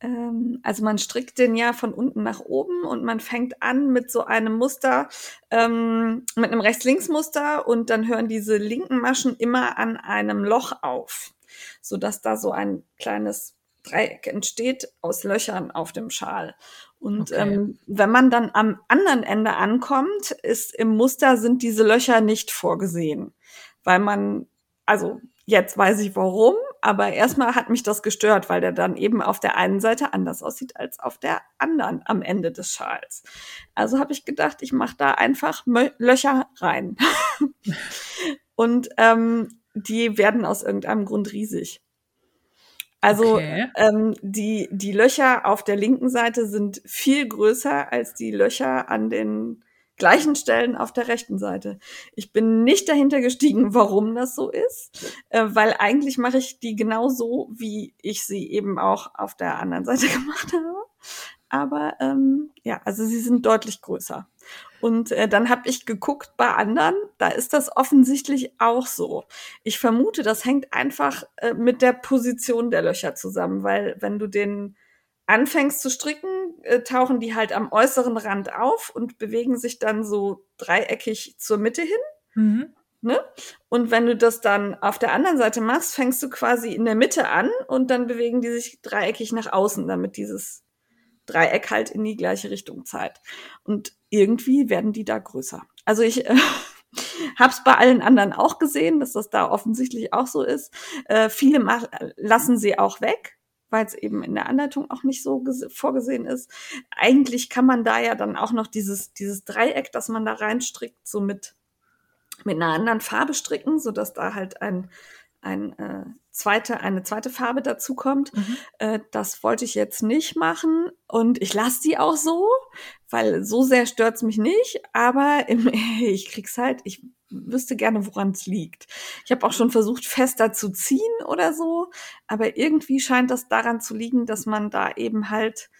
ähm, also man strickt den ja von unten nach oben und man fängt an mit so einem Muster, ähm, mit einem Rechts-Links-Muster und dann hören diese linken Maschen immer an einem Loch auf, so dass da so ein kleines Dreieck entsteht aus Löchern auf dem Schal. Und okay. ähm, wenn man dann am anderen Ende ankommt, ist im Muster sind diese Löcher nicht vorgesehen, weil man, also jetzt weiß ich warum, aber erstmal hat mich das gestört, weil der dann eben auf der einen Seite anders aussieht als auf der anderen am Ende des Schals. Also habe ich gedacht, ich mache da einfach Mö Löcher rein. Und ähm, die werden aus irgendeinem Grund riesig. Also okay. ähm, die, die Löcher auf der linken Seite sind viel größer als die Löcher an den gleichen Stellen auf der rechten Seite. Ich bin nicht dahinter gestiegen, warum das so ist, äh, weil eigentlich mache ich die genau so, wie ich sie eben auch auf der anderen Seite gemacht habe. Aber ähm, ja, also sie sind deutlich größer. Und äh, dann habe ich geguckt bei anderen, da ist das offensichtlich auch so. Ich vermute, das hängt einfach äh, mit der Position der Löcher zusammen, weil wenn du den anfängst zu stricken, äh, tauchen die halt am äußeren Rand auf und bewegen sich dann so dreieckig zur Mitte hin. Mhm. Ne? Und wenn du das dann auf der anderen Seite machst, fängst du quasi in der Mitte an und dann bewegen die sich dreieckig nach außen, damit dieses Dreieck halt in die gleiche Richtung zeigt. Und irgendwie werden die da größer. Also ich äh, habe es bei allen anderen auch gesehen, dass das da offensichtlich auch so ist. Äh, viele lassen sie auch weg, weil es eben in der Anleitung auch nicht so vorgesehen ist. Eigentlich kann man da ja dann auch noch dieses, dieses Dreieck, das man da reinstrickt, so mit, mit einer anderen Farbe stricken, so dass da halt ein ein, äh, zweite, eine zweite Farbe dazu kommt. Mhm. Äh, das wollte ich jetzt nicht machen und ich lasse die auch so, weil so sehr stört's mich nicht, aber im, ich krieg's halt, ich wüsste gerne, woran es liegt. Ich habe auch schon versucht, fester zu ziehen oder so, aber irgendwie scheint das daran zu liegen, dass man da eben halt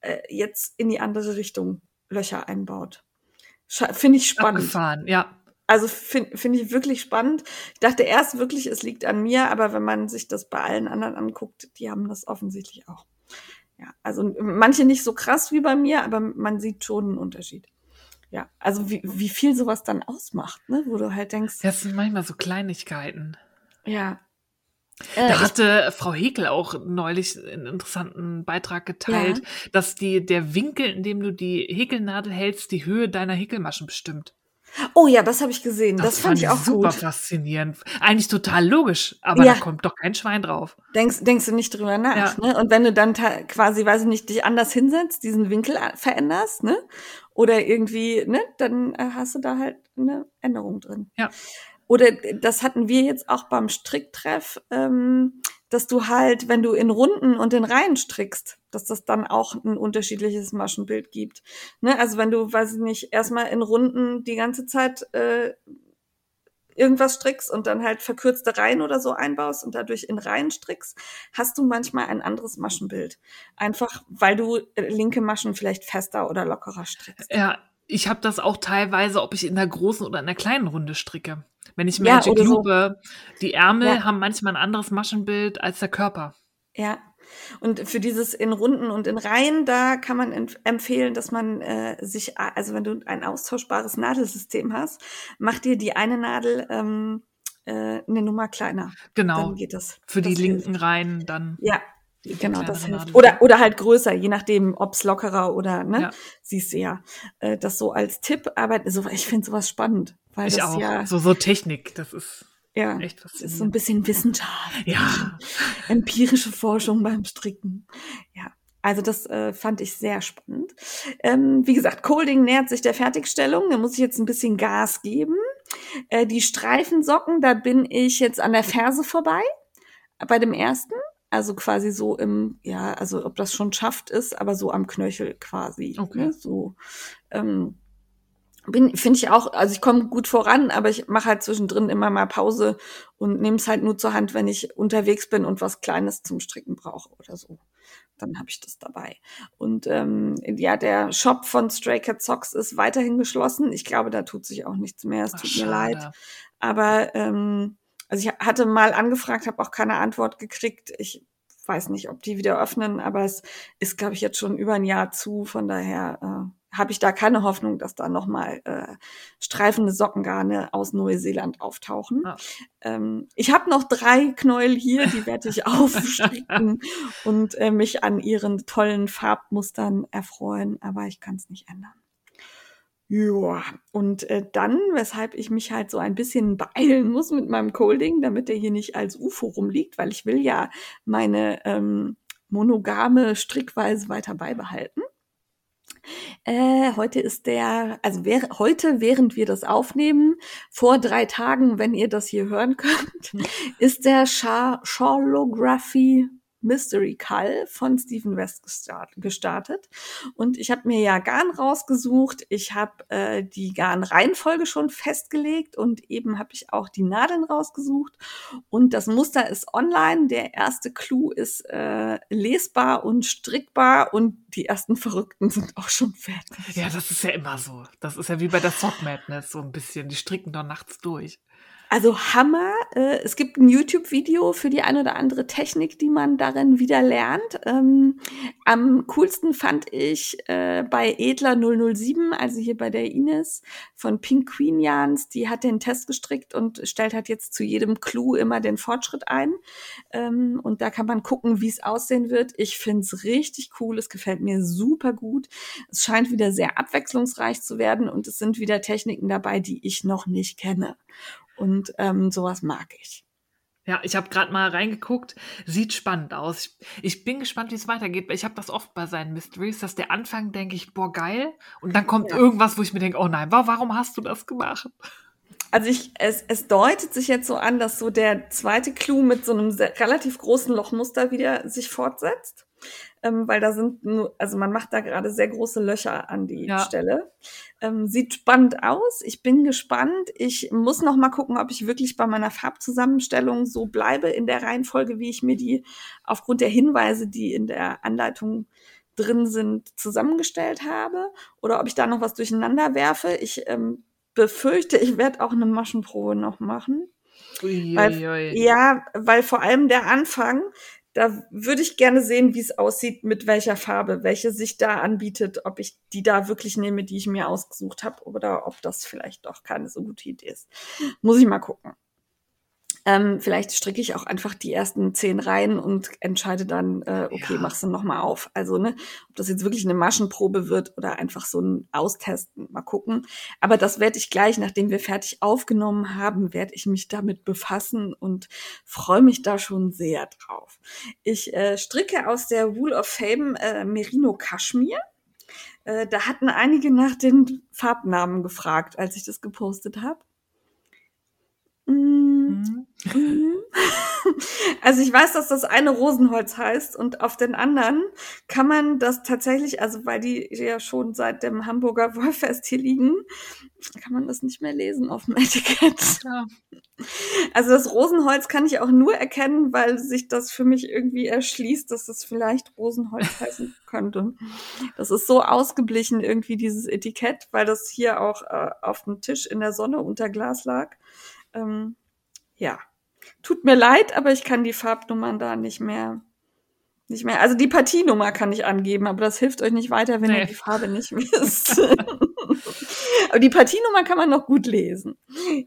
äh, jetzt in die andere Richtung Löcher einbaut. Finde ich spannend. Abgefahren, ja. Also finde find ich wirklich spannend. Ich dachte erst wirklich, es liegt an mir, aber wenn man sich das bei allen anderen anguckt, die haben das offensichtlich auch. Ja, also manche nicht so krass wie bei mir, aber man sieht schon einen Unterschied. Ja, also wie, wie viel sowas dann ausmacht, ne? wo du halt denkst. Das sind manchmal so Kleinigkeiten. Ja. Äh, da hatte Frau Hekel auch neulich einen interessanten Beitrag geteilt, ja. dass die, der Winkel, in dem du die Häkelnadel hältst, die Höhe deiner Häkelmaschen bestimmt. Oh ja, das habe ich gesehen. Das, das fand, ich auch super gut. faszinierend. Eigentlich total logisch, aber ja. da kommt doch kein Schwein drauf. Denkst, denkst du nicht drüber nach, ja. ne? Und wenn du dann quasi, weiß ich nicht, dich anders hinsetzt, diesen Winkel veränderst, ne? Oder irgendwie, ne, dann äh, hast du da halt eine Änderung drin. Ja. Oder das hatten wir jetzt auch beim Stricktreff, ähm, dass du halt, wenn du in Runden und in Reihen strickst, dass das dann auch ein unterschiedliches Maschenbild gibt. Ne? Also wenn du, weiß ich nicht, erstmal in Runden die ganze Zeit äh, irgendwas strickst und dann halt verkürzte Reihen oder so einbaust und dadurch in Reihen strickst, hast du manchmal ein anderes Maschenbild. Einfach, weil du äh, linke Maschen vielleicht fester oder lockerer strickst. Ja, ich habe das auch teilweise, ob ich in der großen oder in der kleinen Runde stricke. Wenn ich Magic ja, Lube, so. die Ärmel ja. haben manchmal ein anderes Maschenbild als der Körper. Ja. Und für dieses in Runden und in Reihen, da kann man empfehlen, dass man äh, sich, also wenn du ein austauschbares Nadelsystem hast, mach dir die eine Nadel ähm, äh, eine Nummer kleiner. Genau. Dann geht das. Für das die linken hilft. Reihen dann. Ja, Genau, das hilft. Oder, oder halt größer, je nachdem, ob's lockerer oder, ne? Ja. Siehst du ja. Äh, das so als Tipp, aber so, ich finde sowas spannend. Weil ich das auch. ja. So, so Technik, das ist. Ja, echt das ist so ein bisschen Wissenschaft. Ja. Empirische Forschung beim Stricken. Ja. Also das äh, fand ich sehr spannend. Ähm, wie gesagt, Colding nähert sich der Fertigstellung. Da muss ich jetzt ein bisschen Gas geben. Äh, die Streifensocken, da bin ich jetzt an der Ferse vorbei. Bei dem ersten. Also quasi so im, ja, also ob das schon schafft ist, aber so am Knöchel quasi. Okay. Ne? So. Ähm, bin finde ich auch, also ich komme gut voran, aber ich mache halt zwischendrin immer mal Pause und nehme es halt nur zur Hand, wenn ich unterwegs bin und was Kleines zum Stricken brauche oder so. Dann habe ich das dabei. Und ähm, ja, der Shop von Stray Cat Socks ist weiterhin geschlossen. Ich glaube, da tut sich auch nichts mehr. Es Ach, tut mir leid. Aber ähm, also ich hatte mal angefragt, habe auch keine Antwort gekriegt. Ich weiß nicht, ob die wieder öffnen, aber es ist, glaube ich, jetzt schon über ein Jahr zu. Von daher äh, habe ich da keine Hoffnung, dass da nochmal äh, streifende Sockengarne aus Neuseeland auftauchen. Ah. Ähm, ich habe noch drei Knäuel hier, die werde ich aufstricken und äh, mich an ihren tollen Farbmustern erfreuen, aber ich kann es nicht ändern. Ja, und äh, dann, weshalb ich mich halt so ein bisschen beeilen muss mit meinem Colding, damit der hier nicht als UFO rumliegt, weil ich will ja meine ähm, monogame Strickweise weiter beibehalten. Äh, heute ist der, also wär, heute, während wir das aufnehmen, vor drei Tagen, wenn ihr das hier hören könnt, ist der Charlography Mystery Call von Stephen West gestartet. Und ich habe mir ja Garn rausgesucht. Ich habe äh, die Garn-Reihenfolge schon festgelegt und eben habe ich auch die Nadeln rausgesucht. Und das Muster ist online. Der erste Clou ist äh, lesbar und strickbar und die ersten Verrückten sind auch schon fertig. Ja, das ist ja immer so. Das ist ja wie bei der Sock Madness so ein bisschen. Die stricken doch nachts durch. Also Hammer. Äh, es gibt ein YouTube-Video für die eine oder andere Technik, die man darin wieder lernt. Ähm, am coolsten fand ich äh, bei Edler 007, also hier bei der Ines von Pink Queen Jans, die hat den Test gestrickt und stellt halt jetzt zu jedem Clou immer den Fortschritt ein. Ähm, und da kann man gucken, wie es aussehen wird. Ich finde es richtig cool. Es gefällt mir super gut. Es scheint wieder sehr abwechslungsreich zu werden und es sind wieder Techniken dabei, die ich noch nicht kenne. Und ähm, sowas mag ich. Ja, ich habe gerade mal reingeguckt. Sieht spannend aus. Ich, ich bin gespannt, wie es weitergeht. Ich habe das oft bei seinen Mysteries, dass der Anfang denke ich, boah, geil. Und dann kommt ja. irgendwas, wo ich mir denke, oh nein, warum hast du das gemacht? Also ich, es, es deutet sich jetzt so an, dass so der zweite Clou mit so einem sehr, relativ großen Lochmuster wieder sich fortsetzt ähm, weil da sind nur, also man macht da gerade sehr große Löcher an die ja. Stelle. Ähm, sieht spannend aus. Ich bin gespannt. Ich muss noch mal gucken, ob ich wirklich bei meiner Farbzusammenstellung so bleibe in der Reihenfolge, wie ich mir die aufgrund der Hinweise, die in der Anleitung drin sind, zusammengestellt habe oder ob ich da noch was durcheinander werfe. Ich ähm, befürchte, ich werde auch eine Maschenprobe noch machen. Ui, weil, ui. Ja, weil vor allem der Anfang, da würde ich gerne sehen, wie es aussieht, mit welcher Farbe, welche sich da anbietet, ob ich die da wirklich nehme, die ich mir ausgesucht habe, oder ob das vielleicht doch keine so gute Idee ist. Muss ich mal gucken. Ähm, vielleicht stricke ich auch einfach die ersten zehn Reihen und entscheide dann, äh, okay, ja. machst du noch mal auf. Also, ne, ob das jetzt wirklich eine Maschenprobe wird oder einfach so ein Austesten, mal gucken. Aber das werde ich gleich, nachdem wir fertig aufgenommen haben, werde ich mich damit befassen und freue mich da schon sehr drauf. Ich äh, stricke aus der Wool of Fame äh, Merino Kaschmir. Äh, da hatten einige nach den Farbnamen gefragt, als ich das gepostet habe. Mhm. Mhm. Also ich weiß, dass das eine Rosenholz heißt und auf den anderen kann man das tatsächlich, also weil die ja schon seit dem Hamburger Wollfest hier liegen, kann man das nicht mehr lesen auf dem Etikett. Ja. Also das Rosenholz kann ich auch nur erkennen, weil sich das für mich irgendwie erschließt, dass das vielleicht Rosenholz heißen könnte. Das ist so ausgeblichen irgendwie dieses Etikett, weil das hier auch äh, auf dem Tisch in der Sonne unter Glas lag. Ähm, ja, tut mir leid, aber ich kann die Farbnummern da nicht mehr, nicht mehr. Also die Partienummer kann ich angeben, aber das hilft euch nicht weiter, wenn nee. ihr die Farbe nicht wisst. aber die Partienummer kann man noch gut lesen.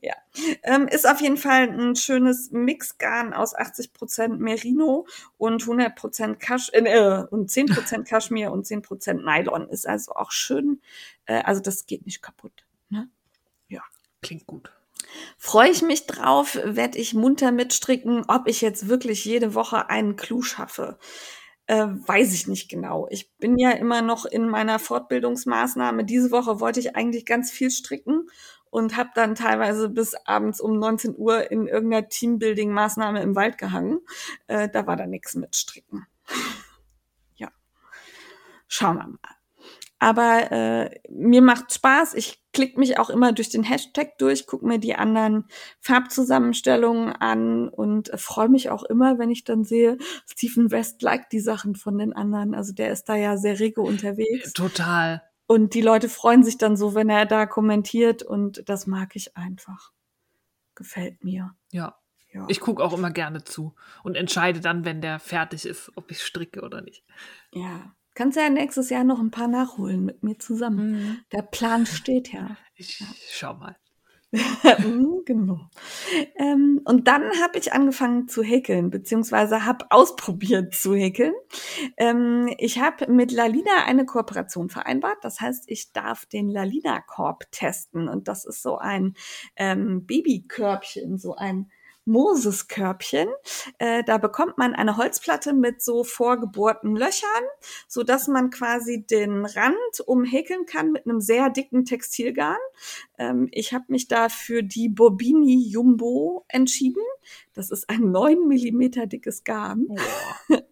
Ja, ähm, ist auf jeden Fall ein schönes Mixgarn aus 80% Merino und 100% Kasch äh, und 10% Kaschmir und 10% Nylon. Ist also auch schön. Äh, also das geht nicht kaputt. Ne? Ja, klingt gut. Freue ich mich drauf, werde ich munter mitstricken. Ob ich jetzt wirklich jede Woche einen Clou schaffe, äh, weiß ich nicht genau. Ich bin ja immer noch in meiner Fortbildungsmaßnahme. Diese Woche wollte ich eigentlich ganz viel stricken und habe dann teilweise bis abends um 19 Uhr in irgendeiner Teambuilding-Maßnahme im Wald gehangen. Äh, da war da nichts mit Stricken. ja, schauen wir mal. Aber äh, mir macht Spaß. Ich klicke mich auch immer durch den Hashtag durch, gucke mir die anderen Farbzusammenstellungen an und äh, freue mich auch immer, wenn ich dann sehe, Stephen West liked die Sachen von den anderen. Also der ist da ja sehr rege unterwegs. Total. Und die Leute freuen sich dann so, wenn er da kommentiert und das mag ich einfach. Gefällt mir. Ja. Ja. Ich gucke auch immer gerne zu und entscheide dann, wenn der fertig ist, ob ich stricke oder nicht. ja. Kannst ja nächstes Jahr noch ein paar nachholen mit mir zusammen. Der Plan steht ja. Ich schau mal. Mhm, genau. Ähm, und dann habe ich angefangen zu häkeln, beziehungsweise habe ausprobiert zu häkeln. Ähm, ich habe mit Lalina eine Kooperation vereinbart. Das heißt, ich darf den Lalina-Korb testen. Und das ist so ein ähm, Babykörbchen, so ein Moses-Körbchen. Äh, da bekommt man eine Holzplatte mit so vorgebohrten Löchern, so dass man quasi den Rand umhäkeln kann mit einem sehr dicken Textilgarn. Ähm, ich habe mich da für die Bobini Jumbo entschieden. Das ist ein 9 Millimeter dickes Garn.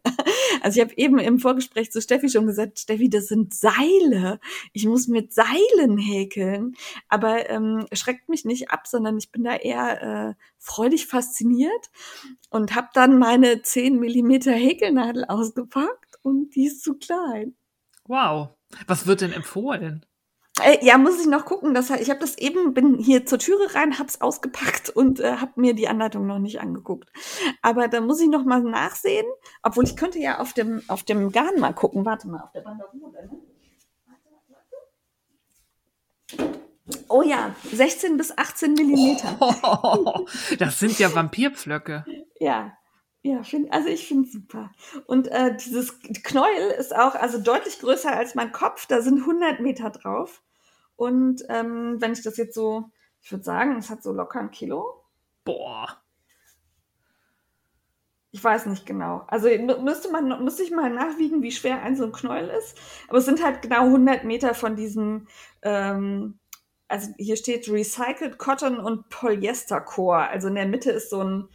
Also ich habe eben im Vorgespräch zu Steffi schon gesagt, Steffi, das sind Seile. Ich muss mit Seilen häkeln. Aber ähm, schreckt mich nicht ab, sondern ich bin da eher äh, freudig fasziniert und habe dann meine 10 Millimeter Häkelnadel ausgepackt und die ist zu klein. Wow. Was wird denn empfohlen? Äh, ja, muss ich noch gucken. Das, ich habe das eben, bin hier zur Türe rein, hab's ausgepackt und äh, habe mir die Anleitung noch nicht angeguckt. Aber da muss ich noch mal nachsehen. Obwohl ich könnte ja auf dem auf dem Garn mal gucken. Warte mal, auf der Banderole. Ne? Oh ja, 16 bis 18 Millimeter. das sind ja Vampirpflöcke. Ja, ja, find, also ich finde super. Und äh, dieses Knäuel ist auch also deutlich größer als mein Kopf. Da sind 100 Meter drauf. Und ähm, wenn ich das jetzt so, ich würde sagen, es hat so locker ein Kilo. Boah. Ich weiß nicht genau. Also mü- müsste man, müsste ich mal nachwiegen, wie schwer ein so ein Knäuel ist. Aber es sind halt genau 100 Meter von diesem, ähm, also hier steht Recycled Cotton und Polyester Core. Also in der Mitte ist so ein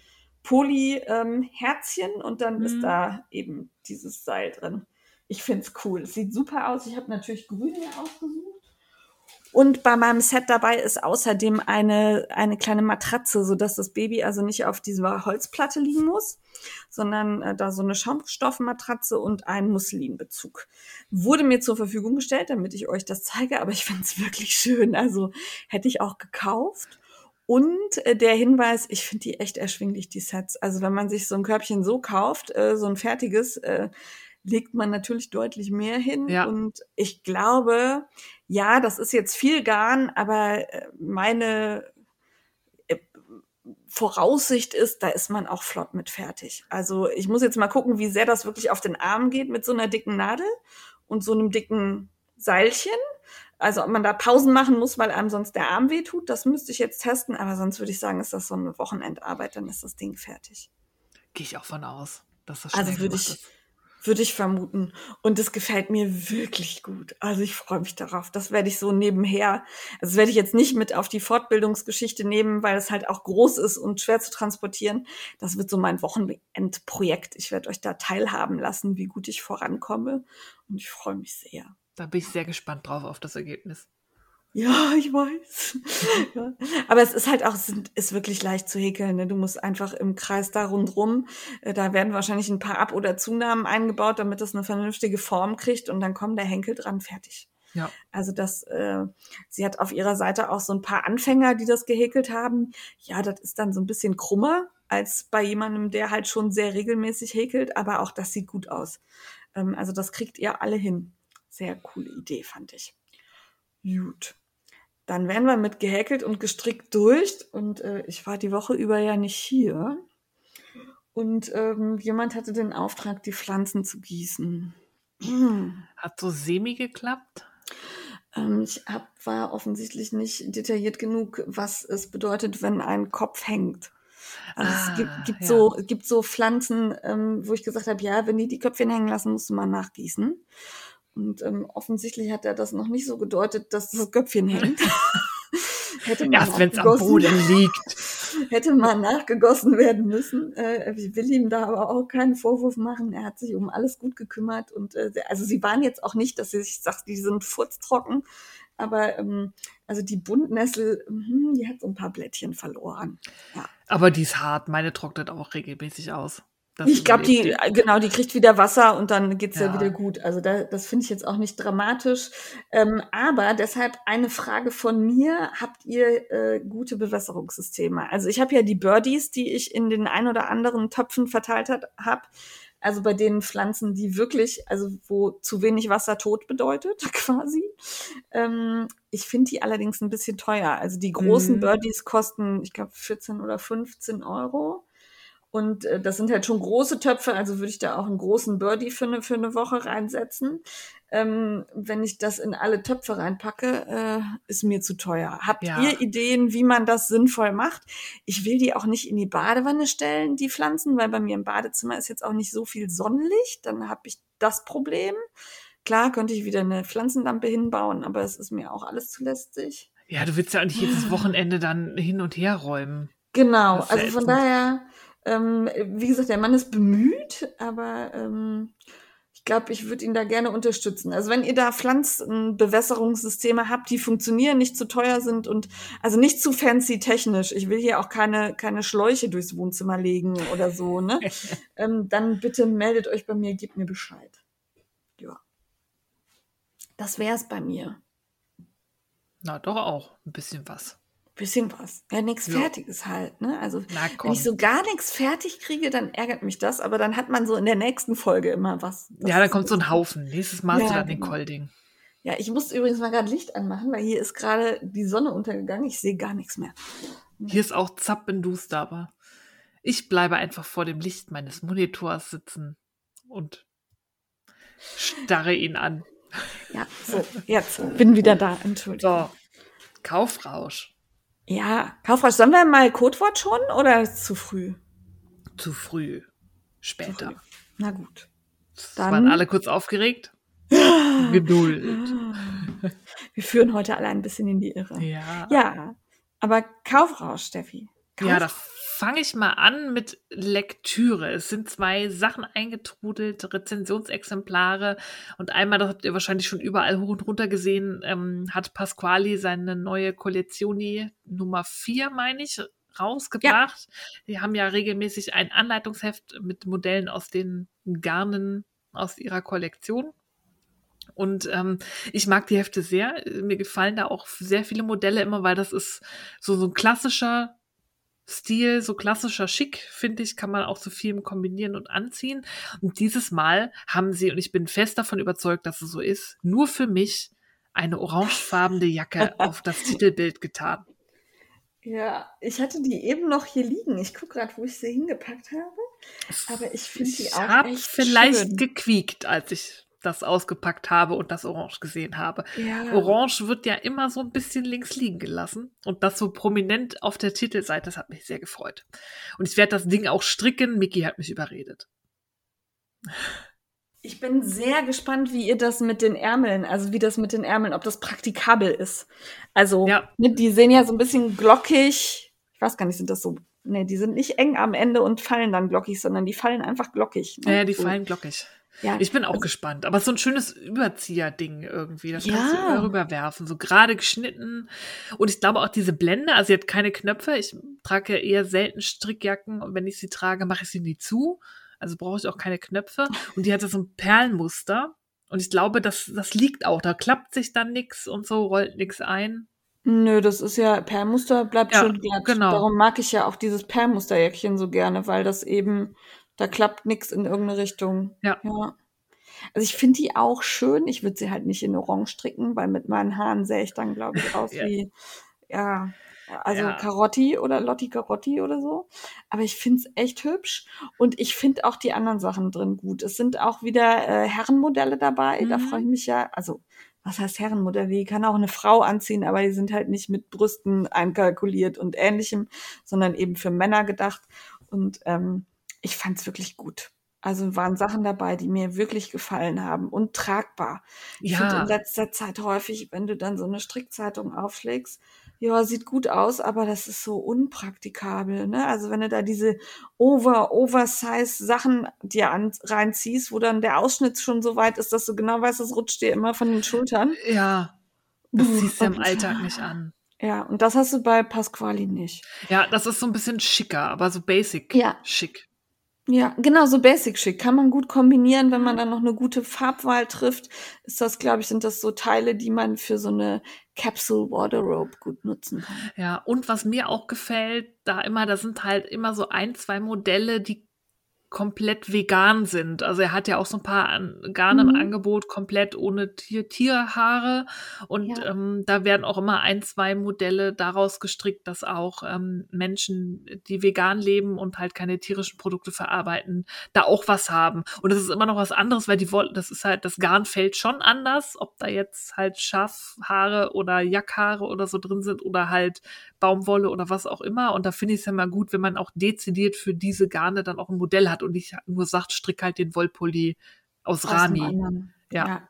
Poly-Herzchen und dann Mhm. ist da eben dieses Seil drin. Ich finde es cool. Es sieht super aus. Ich habe natürlich grün hier ausgesucht. Und bei meinem Set dabei ist außerdem eine, eine kleine Matratze, sodass das Baby also nicht auf dieser Holzplatte liegen muss, sondern äh, da so eine Schaumstoffmatratze und ein Muslinbezug. Wurde mir zur Verfügung gestellt, damit ich euch das zeige, aber ich finde es wirklich schön. Also hätte ich auch gekauft. Und äh, der Hinweis, ich finde die echt erschwinglich, die Sets. Also wenn man sich so ein Körbchen so kauft, äh, so ein fertiges, äh, legt man natürlich deutlich mehr hin. Ja. Und ich glaube, ja, das ist jetzt viel Garn, aber äh, meine äh, Voraussicht ist, da ist man auch flott mit fertig. Also ich muss jetzt mal gucken, wie sehr das wirklich auf den Arm geht mit so einer dicken Nadel und so einem dicken Seilchen. Also ob man da Pausen machen muss, weil einem sonst der Arm wehtut, das müsste ich jetzt testen. Aber sonst würde ich sagen, ist das so eine Wochenendarbeit, dann ist das Ding fertig. Gehe ich auch von aus, dass das Also schnell würde gemacht ich, ist. Würde ich vermuten. Und es gefällt mir wirklich gut. Also ich freue mich darauf. Das werde ich so nebenher, also das werde ich jetzt nicht mit auf die Fortbildungsgeschichte nehmen, weil es halt auch groß ist und schwer zu transportieren. Das wird so mein Wochenendprojekt. Ich werde euch da teilhaben lassen, wie gut ich vorankomme. Und ich freue mich sehr. Da bin ich sehr gespannt drauf auf das Ergebnis. Ja, ich weiß. ja. Aber es ist halt auch, es ist wirklich leicht zu häkeln. Ne? Du musst einfach im Kreis da rundrum, äh, da werden wahrscheinlich ein paar Ab- oder Zunahmen eingebaut, damit es eine vernünftige Form kriegt und dann kommt der Henkel dran, fertig. Ja. Also das, äh, sie hat auf ihrer Seite auch so ein paar Anfänger, die das gehäkelt haben. Ja, das ist dann so ein bisschen krummer als bei jemandem, der halt schon sehr regelmäßig häkelt, aber auch das sieht gut aus. Ähm, also das kriegt ihr alle hin. Sehr coole Idee, fand ich. Gut. Dann wären wir mit gehäkelt und gestrickt durch. Und äh, ich war die Woche über ja nicht hier. Und ähm, jemand hatte den Auftrag, die Pflanzen zu gießen. Hat so semi geklappt? Ähm, ich hab, war offensichtlich nicht detailliert genug, was es bedeutet, wenn ein Kopf hängt. Also Ah, es gibt, gibt ja. so gibt so Pflanzen, ähm, wo ich gesagt habe, ja, wenn die die Köpfchen hängen lassen, musst du mal nachgießen. Und ähm, offensichtlich hat er das noch nicht so gedeutet, dass das Köpfchen hängt. hätte man Erst wenn es am nachgegossen- Boden liegt. hätte mal nachgegossen werden müssen. Äh, ich will ihm da aber auch keinen Vorwurf machen. Er hat sich um alles gut gekümmert und äh, also sie waren jetzt auch nicht, dass sie sich sagt, die sind furztrocken, aber ähm, also die Buntnessel, mhm, die hat so ein paar Blättchen verloren. Ja, Aber die ist hart. Meine trocknet auch regelmäßig aus. Das Ich glaube, die, die. genau, die kriegt wieder Wasser und dann geht's ja, Ja. wieder gut. Also da, das finde ich jetzt auch nicht dramatisch. Ähm, aber deshalb eine Frage von mir. Habt ihr äh, gute Bewässerungssysteme? Also ich habe ja die Birdies, die ich in den ein oder anderen Töpfen verteilt habe. Also bei den Pflanzen, die wirklich, also wo zu wenig Wasser tot bedeutet, quasi. Ähm, ich finde die allerdings ein bisschen teuer. Also die großen Mhm. Birdies kosten, ich glaube, 14 oder 15 Euro. Und äh, das sind halt schon große Töpfe, also würde ich da auch einen großen Birdie für eine, für eine Woche reinsetzen. Ähm, wenn ich das in alle Töpfe reinpacke, äh, ist mir zu teuer. Habt Ja. ihr Ideen, wie man das sinnvoll macht? Ich will die auch nicht in die Badewanne stellen, die Pflanzen, weil bei mir im Badezimmer ist jetzt auch nicht so viel Sonnenlicht. Dann habe ich das Problem. Klar könnte ich wieder eine Pflanzenlampe hinbauen, aber es ist mir auch alles zu lästig. Ja, du willst ja auch nicht jedes Wochenende dann hin und her räumen. Genau, also von daher, ähm, wie gesagt, der Mann ist bemüht, aber ähm, ich glaube, ich würde ihn da gerne unterstützen. Also wenn ihr da Pflanzenbewässerungssysteme habt, die funktionieren, nicht zu teuer sind und also nicht zu fancy technisch. Ich will hier auch keine, keine Schläuche durchs Wohnzimmer legen oder so, ne? ähm, dann bitte meldet euch bei mir, gebt mir Bescheid. Ja. Das wär's bei mir. Na, doch auch ein bisschen was. Bisschen was. Ja, nichts Ja. Fertiges halt, ne? Also Na Wenn ich so gar nichts fertig kriege, dann ärgert mich das, aber dann hat man so in der nächsten Folge immer was. Ja, dann kommt so ein Haufen. Nächstes Mal Ja, dann den genau. Kolding. Ja, ich muss übrigens mal gerade Licht anmachen, weil hier ist gerade die Sonne untergegangen. Ich sehe gar nichts mehr. Hier ist auch zappenduster, aber ich bleibe einfach vor dem Licht meines Monitors sitzen und starre ihn an. Ja, so, jetzt bin wieder da. Entschuldigung. So, Kaufrausch. Ja, Kaufrausch, sollen wir mal Codewort schon oder zu früh? Zu früh. Später. früh. Na gut. Dann- waren alle kurz aufgeregt. Geduld. Wir führen heute alle ein bisschen in die Irre. Ja. Ja, aber Kaufrausch, Steffi. Ja, da fange ich mal an mit Lektüre. Es sind zwei Sachen eingetrudelt, Rezensionsexemplare. Und einmal, das habt ihr wahrscheinlich schon überall hoch und runter gesehen, ähm, hat Pasquali seine neue Collezioni Nummer 4, meine ich, rausgebracht. Die haben ja regelmäßig ein Anleitungsheft mit Modellen aus den Garnen aus ihrer Kollektion. Und ähm, ich mag die Hefte sehr. Mir gefallen da auch sehr viele Modelle immer, weil das ist so, so ein klassischer Stil, so klassischer Schick, finde ich, kann man auch so viel kombinieren und anziehen. Und dieses Mal haben sie, und ich bin fest davon überzeugt, dass es so ist, nur für mich eine orangefarbene Jacke auf das Titelbild getan. Ja, ich hatte die eben noch hier liegen. Ich gucke gerade, wo ich sie hingepackt habe. Aber ich finde die Ich auch habe echt vielleicht schön. gequiekt, als ich das ausgepackt habe und das Orange gesehen habe. Ja. Orange wird ja immer so ein bisschen links liegen gelassen. Und das so prominent auf der Titelseite, das hat mich sehr gefreut. Und ich werde das Ding auch stricken. Miki hat mich überredet. Ich bin sehr gespannt, wie ihr das mit den Ärmeln, also wie das mit den Ärmeln, ob das praktikabel ist. Also, Ja. ne, die sehen ja so ein bisschen glockig. Ich weiß gar nicht, sind das so. Nee, die sind nicht eng am Ende und fallen dann glockig, sondern die fallen einfach glockig. ne? Ja, ja, die So. fallen glockig. Ja. Ich bin auch Also- gespannt. Aber so ein schönes Überzieher-Ding irgendwie. Das kannst du Ja. immer rüberwerfen. So gerade geschnitten. Und ich glaube auch diese Blende, also sie hat keine Knöpfe. Ich trage ja eher selten Strickjacken. Und wenn ich sie trage, mache ich sie nie zu. Also brauche ich auch keine Knöpfe. Und die hatte so ein Perlenmuster. Und ich glaube, das, das liegt auch. Da klappt sich dann nix und so, rollt nix ein. Nö, das ist ja, Perlmuster bleibt Ja, schön glatt. genau. Darum mag ich ja auch dieses Perlmusterjäckchen so gerne, weil das eben, da klappt nichts in irgendeine Richtung. Ja. ja. Also ich finde die auch schön. Ich würde sie halt nicht in Orange stricken, weil mit meinen Haaren sähe ich dann, glaube ich, aus Ja. wie, ja, also Ja. Carotti oder Lotti Carotti oder so. Aber ich finde es echt hübsch und ich finde auch die anderen Sachen drin gut. Es sind auch wieder äh, Herrenmodelle dabei. Da Mhm. freue ich mich ja, also was heißt Herrenmodell? Die kann auch eine Frau anziehen, aber die sind halt nicht mit Brüsten einkalkuliert und ähnlichem, sondern eben für Männer gedacht. Und ähm, ich fand es wirklich gut. Also waren Sachen dabei, die mir wirklich gefallen haben und tragbar. Ich finde Ja. in letzter Zeit häufig, wenn du dann so eine Strickzeitung aufschlägst, ja, sieht gut aus, aber das ist so unpraktikabel, ne? Also wenn du da diese over, oversize Sachen dir an, reinziehst, wo dann der Ausschnitt schon so weit ist, dass du genau weißt, es rutscht dir immer von den Schultern. Ja. Das Buh, ziehst du im Alltag nicht an. Ja, und das hast du bei Pasquali nicht. Ja, das ist so ein bisschen schicker, aber so basic Ja. schick. Ja, genau, so Basic Schick kann man gut kombinieren, wenn man dann noch eine gute Farbwahl trifft. Ist das, glaube ich, sind das so Teile, die man für so eine Capsule Wardrobe gut nutzen kann. Ja, und was mir auch gefällt, da immer, da sind halt immer so ein, zwei Modelle, die komplett vegan sind. Also er hat ja auch so ein paar Garne mhm. im Angebot, komplett ohne Tier Tierhaare. Und ja. ähm, da werden auch immer ein, zwei Modelle daraus gestrickt, dass auch ähm, Menschen, die vegan leben und halt keine tierischen Produkte verarbeiten, da auch was haben. Und das ist immer noch was anderes, weil die Wolle, das ist halt, das Garn fällt schon anders, ob da jetzt halt Schafhaare oder Jackhaare oder so drin sind oder halt Baumwolle oder was auch immer. Und da finde ich es ja mal gut, wenn man auch dezidiert für diese Garne dann auch ein Modell hat und nicht nur sagt, strick halt den Wollpulli aus, aus Rani. Ja. ja.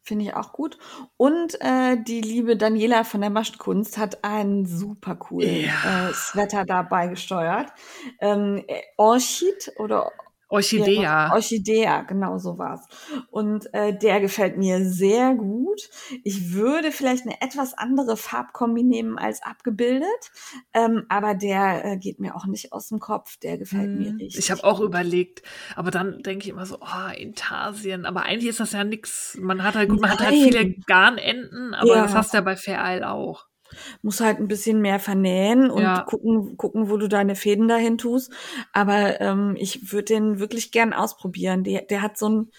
Finde ich auch gut. Und äh, die liebe Daniela von der Maschenkunst hat einen super coolen ja. äh, Sweater dabei gesteuert. Ähm, Orchid oder Orchidea. Ja, Orchidea, genau so war's. Und äh, der gefällt mir sehr gut. Ich würde vielleicht eine etwas andere Farbkombi nehmen als abgebildet, ähm, aber der äh, geht mir auch nicht aus dem Kopf. Der gefällt hm, mir richtig. Ich habe auch überlegt, aber dann denke ich immer so, oh, Intarsien. Aber eigentlich ist das ja nix. Man hat halt gut, man Nein. hat halt viele Garnenden, aber ja. das hast du ja bei Fair Isle auch. Muss halt ein bisschen mehr vernähen und ja. gucken, gucken, wo du deine Fäden dahin tust. Aber ähm, ich würde den wirklich gern ausprobieren. Der, der hat so ein,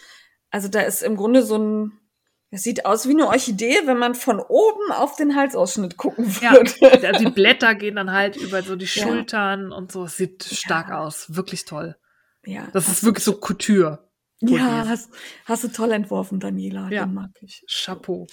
also da ist im Grunde so ein, es sieht aus wie eine Orchidee, wenn man von oben auf den Halsausschnitt gucken würde. Ja, die Blätter gehen dann halt über so die Schultern ja. und so. Es sieht stark ja. aus. Wirklich toll. Ja. Das ist wirklich so Couture. Ja, hast, hast du toll entworfen, Daniela. Ja. Den mag ich. Chapeau.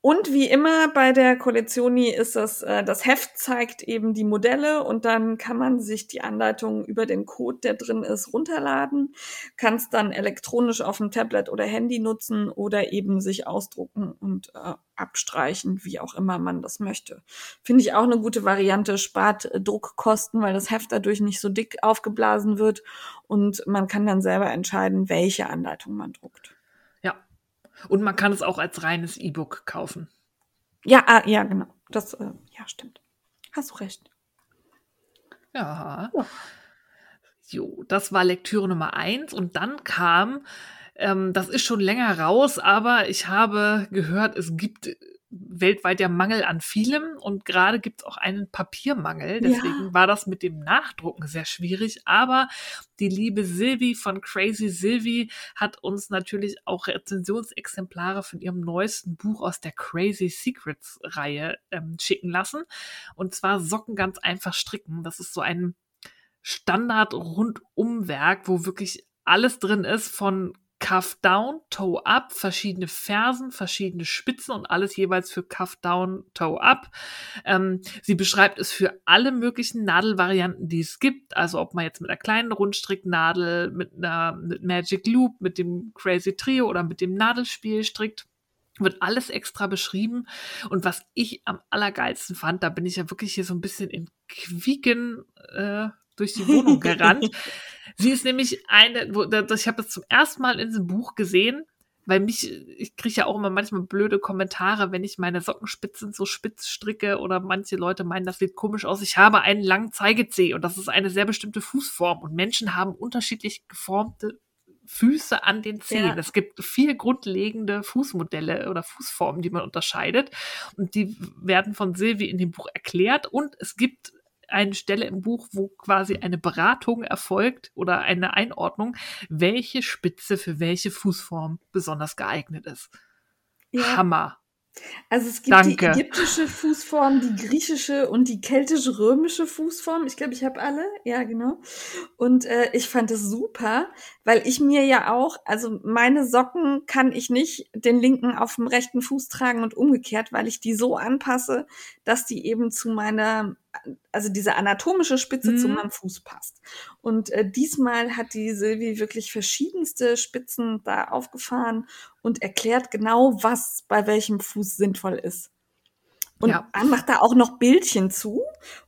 Und wie immer bei der Collezioni ist das, äh, das Heft zeigt eben die Modelle und dann kann man sich die Anleitung über den Code, der drin ist, runterladen, kann es dann elektronisch auf dem Tablet oder Handy nutzen oder eben sich ausdrucken und äh, abstreichen, wie auch immer man das möchte. Finde ich auch eine gute Variante, spart äh, Druckkosten, weil das Heft dadurch nicht so dick aufgeblasen wird und man kann dann selber entscheiden, welche Anleitung man druckt. Und man kann es auch als reines E-Book kaufen. Ja, ah, ja, genau. Das, äh, ja, stimmt. Hast du recht. Ja. ja. Jo, das war Lektüre Nummer eins und dann kam, ähm, das ist schon länger raus, aber ich habe gehört, es gibt weltweit ja Mangel an vielem und gerade gibt es auch einen Papiermangel. Deswegen ja. war das mit dem Nachdrucken sehr schwierig. Aber die liebe Sylvie von Crazy Sylvie hat uns natürlich auch Rezensionsexemplare von ihrem neuesten Buch aus der Crazy Secrets Reihe ähm, schicken lassen. Und zwar Socken ganz einfach stricken. Das ist so ein Standard-Rundumwerk, wo wirklich alles drin ist von Cuff Down, Toe Up, verschiedene Fersen, verschiedene Spitzen und alles jeweils für Cuff Down, Toe Up. Ähm, sie beschreibt es für alle möglichen Nadelvarianten, die es gibt. Also ob man jetzt mit einer kleinen Rundstricknadel, mit einer mit Magic Loop, mit dem Crazy Trio oder mit dem Nadelspiel strickt wird alles extra beschrieben. Und was ich am allergeilsten fand, da bin ich ja wirklich hier so ein bisschen in Quieken äh, durch die Wohnung gerannt. Sie ist nämlich eine, wo, das, ich habe das zum ersten Mal in diesem Buch gesehen, weil mich, ich kriege ja auch immer manchmal blöde Kommentare, wenn ich meine Sockenspitzen so spitz stricke oder manche Leute meinen, das sieht komisch aus. Ich habe einen langen Zeigezeh und das ist eine sehr bestimmte Fußform und Menschen haben unterschiedlich geformte Füße an den Zehen. Ja. Es gibt vier grundlegende Fußmodelle oder Fußformen, die man unterscheidet. Und die werden von Silvi in dem Buch erklärt. Und es gibt eine Stelle im Buch, wo quasi eine Beratung erfolgt oder eine Einordnung, welche Spitze für welche Fußform besonders geeignet ist. Ja. Hammer. Also es gibt Danke. die ägyptische Fußform, die griechische und die keltisch-römische Fußform. Ich glaube, ich habe alle. Ja, genau. Und äh, ich fand es super, weil ich mir ja auch, also meine Socken kann ich nicht den linken auf dem rechten Fuß tragen und umgekehrt, weil ich die so anpasse, dass die eben zu meiner, also diese anatomische Spitze mhm. zu meinem Fuß passt. Und äh, diesmal hat die Silvi wirklich verschiedenste Spitzen da aufgefahren und erklärt genau, was bei welchem Fuß sinnvoll ist. Und ja. man macht da auch noch Bildchen zu.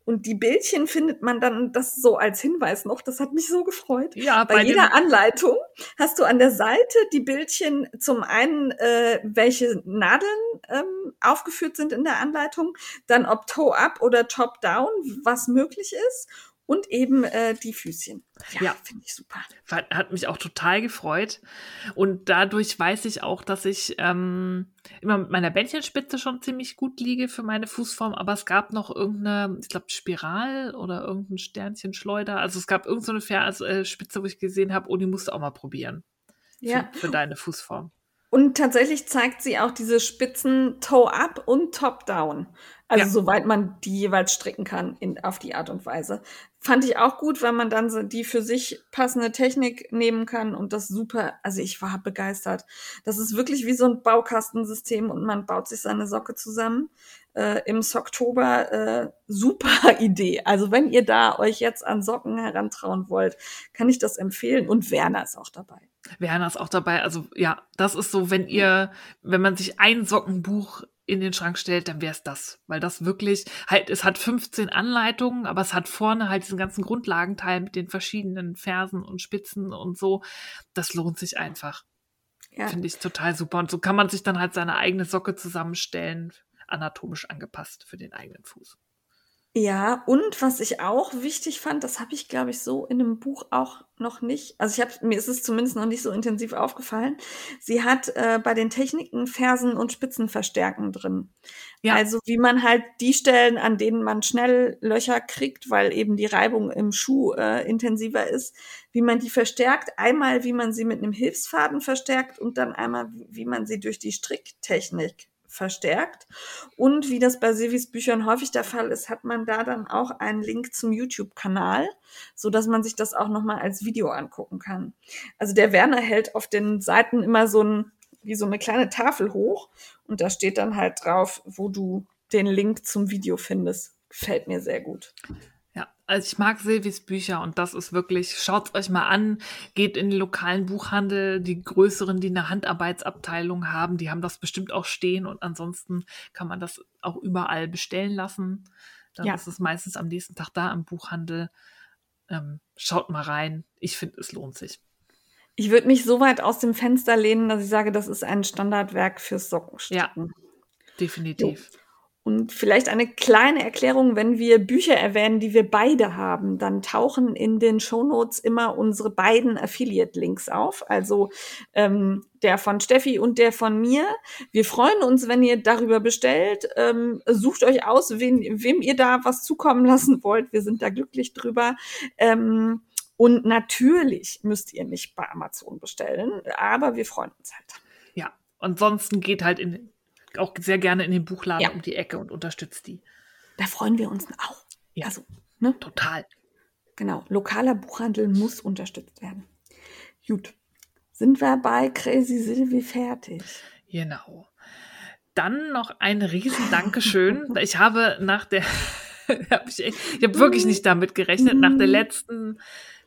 Und die Bildchen findet man dann das so als Hinweis noch. Das hat mich so gefreut. Ja, bei, bei jeder Anleitung hast du an der Seite die Bildchen zum einen, äh, welche Nadeln ähm, aufgeführt sind in der Anleitung, dann ob Toe up oder Top down, was möglich ist und eben äh, die Füßchen. Ja, Ja. finde ich super. Hat, mich auch total gefreut. Und dadurch weiß ich auch, dass ich ähm, immer mit meiner Bändchenspitze schon ziemlich gut liege für meine Fußform. Aber es gab noch irgendeine, ich glaube, Spiral oder irgendein Sternchenschleuder. Also es gab irgendeine so eine äh, Spitze, wo ich gesehen habe, oh, die musst du auch mal probieren. Ja. Für, für deine Fußform. Und tatsächlich zeigt sie auch diese Spitzen Toe-up und Top-down. Also Ja. soweit man die jeweils stricken kann in, auf die Art und Weise. Fand ich auch gut, weil man dann so die für sich passende Technik nehmen kann und das super, also ich war begeistert. Das ist wirklich wie so ein Baukastensystem und man baut sich seine Socke zusammen. Äh, Im Socktober äh, super Idee. Also wenn ihr da euch jetzt an Socken herantrauen wollt, kann ich das empfehlen. Und Werner ist auch dabei. Werner ist auch dabei. Also ja, das ist so, wenn ihr, wenn man sich ein Sockenbuch in den Schrank stellt, dann wäre es das. Weil das wirklich, halt, es hat 15 Anleitungen, aber es hat vorne halt diesen ganzen Grundlagenteil mit den verschiedenen Fersen und Spitzen und so. Das lohnt sich einfach. Ja. Finde ich total super. Und so kann man sich dann halt seine eigene Socke zusammenstellen, anatomisch angepasst für den eigenen Fuß. Ja, und was ich auch wichtig fand, das habe ich, glaube ich, so in einem Buch auch noch nicht. Also ich habe mir ist es zumindest noch nicht so intensiv aufgefallen. Sie hat äh, bei den Techniken Fersen und Spitzenverstärken drin. Ja. Also wie man halt die Stellen, an denen man schnell Löcher kriegt, weil eben die Reibung im Schuh äh, intensiver ist, wie man die verstärkt. Einmal, wie man sie mit einem Hilfsfaden verstärkt und dann einmal, wie, wie man sie durch die Stricktechnik verstärkt. Und wie das bei Silvis Büchern häufig der Fall ist, hat man da dann auch einen Link zum YouTube-Kanal, so dass man sich das auch nochmal als Video angucken kann. Also der Werner hält auf den Seiten immer so ein, wie so eine kleine Tafel hoch und da steht dann halt drauf, wo du den Link zum Video findest. Gefällt mir sehr gut. Ja, also ich mag Silvis Bücher und das ist wirklich, schaut's euch mal an, geht in den lokalen Buchhandel, die größeren, die eine Handarbeitsabteilung haben, die haben das bestimmt auch stehen und ansonsten kann man das auch überall bestellen lassen. Dann Ja. ist es meistens am nächsten Tag da im Buchhandel. Ähm, schaut mal rein. Ich finde, es lohnt sich. Ich würde mich so weit aus dem Fenster lehnen, dass ich sage, das ist ein Standardwerk fürs Sockenstricken. Definitiv. Und vielleicht eine kleine Erklärung, wenn wir Bücher erwähnen, die wir beide haben, dann tauchen in den Shownotes immer unsere beiden Affiliate-Links auf, also ähm, der von Steffi und der von mir. Wir freuen uns, wenn ihr darüber bestellt. Ähm, sucht euch aus, wen, wem ihr da was zukommen lassen wollt. Wir sind da glücklich drüber. Ähm, und natürlich müsst ihr nicht bei Amazon bestellen, aber wir freuen uns halt. Ja. Ansonsten geht halt in, auch sehr gerne in den Buchladen Ja. um die Ecke und unterstützt die. Da freuen wir uns auch. Ja. Also, ne? Total. Genau, lokaler Buchhandel muss unterstützt werden. Gut, sind wir bei Crazy Sylvie fertig? Genau. Dann noch ein riesen Dankeschön. Ich habe nach der, hab ich, ich habe wirklich nicht damit gerechnet, nach der letzten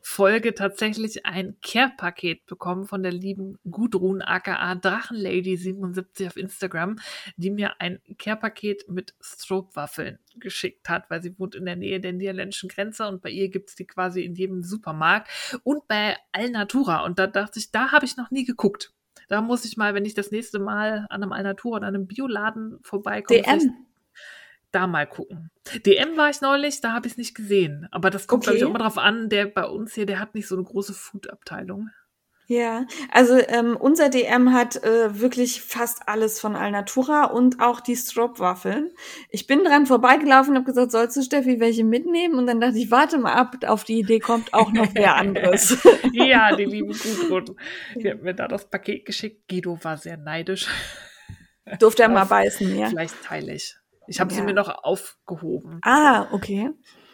Folge tatsächlich ein Care-Paket bekommen von der lieben Gudrun aka Drachenlady77 auf Instagram, die mir ein Care-Paket mit Stroopwaffeln geschickt hat, weil sie wohnt in der Nähe der niederländischen Grenze und bei ihr gibt's die quasi in jedem Supermarkt und bei Alnatura. Und da dachte ich, da habe ich noch nie geguckt. Da muss ich mal, wenn ich das nächste Mal an einem Alnatura oder einem Bioladen vorbeikomme, DM. Da mal gucken. DM war ich neulich, da habe ich es nicht gesehen. Aber das kommt, glaube ich, Okay. auch immer drauf an, der bei uns hier, der hat nicht so eine große Food-Abteilung. Ja, also ähm, unser DM hat äh, wirklich fast alles von Alnatura und auch die Stroop-Waffeln. Ich bin dran vorbeigelaufen und habe gesagt, sollst du Steffi welche mitnehmen? Und dann dachte ich, warte mal ab, auf die Idee kommt auch noch wer anderes. Ja, die liebe Gudrun. Die hat mir da das Paket geschickt. Guido war sehr neidisch. Durfte er mal beißen, ja. Vielleicht teile ich. Ich habe sie Ja. mir noch aufgehoben Ah, okay.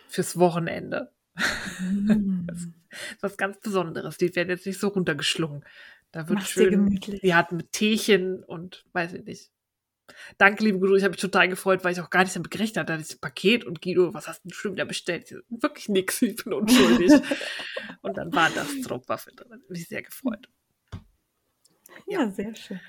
fürs Wochenende. Hm. was ganz Besonderes. Die werden jetzt nicht so runtergeschlungen. Da wird Mach's schön. gemütlich. Die hat mit Teechen und weiß ich nicht. Danke, liebe Guido. Ich habe mich total gefreut, weil ich auch gar nicht damit gerechnet hatte. Dieses Paket und Guido, was hast du denn schon wieder bestellt? Ich Wirklich nix, ich bin unschuldig. und dann war das Stroopwaffe drin. Hab mich sehr gefreut. Ja, sehr schön.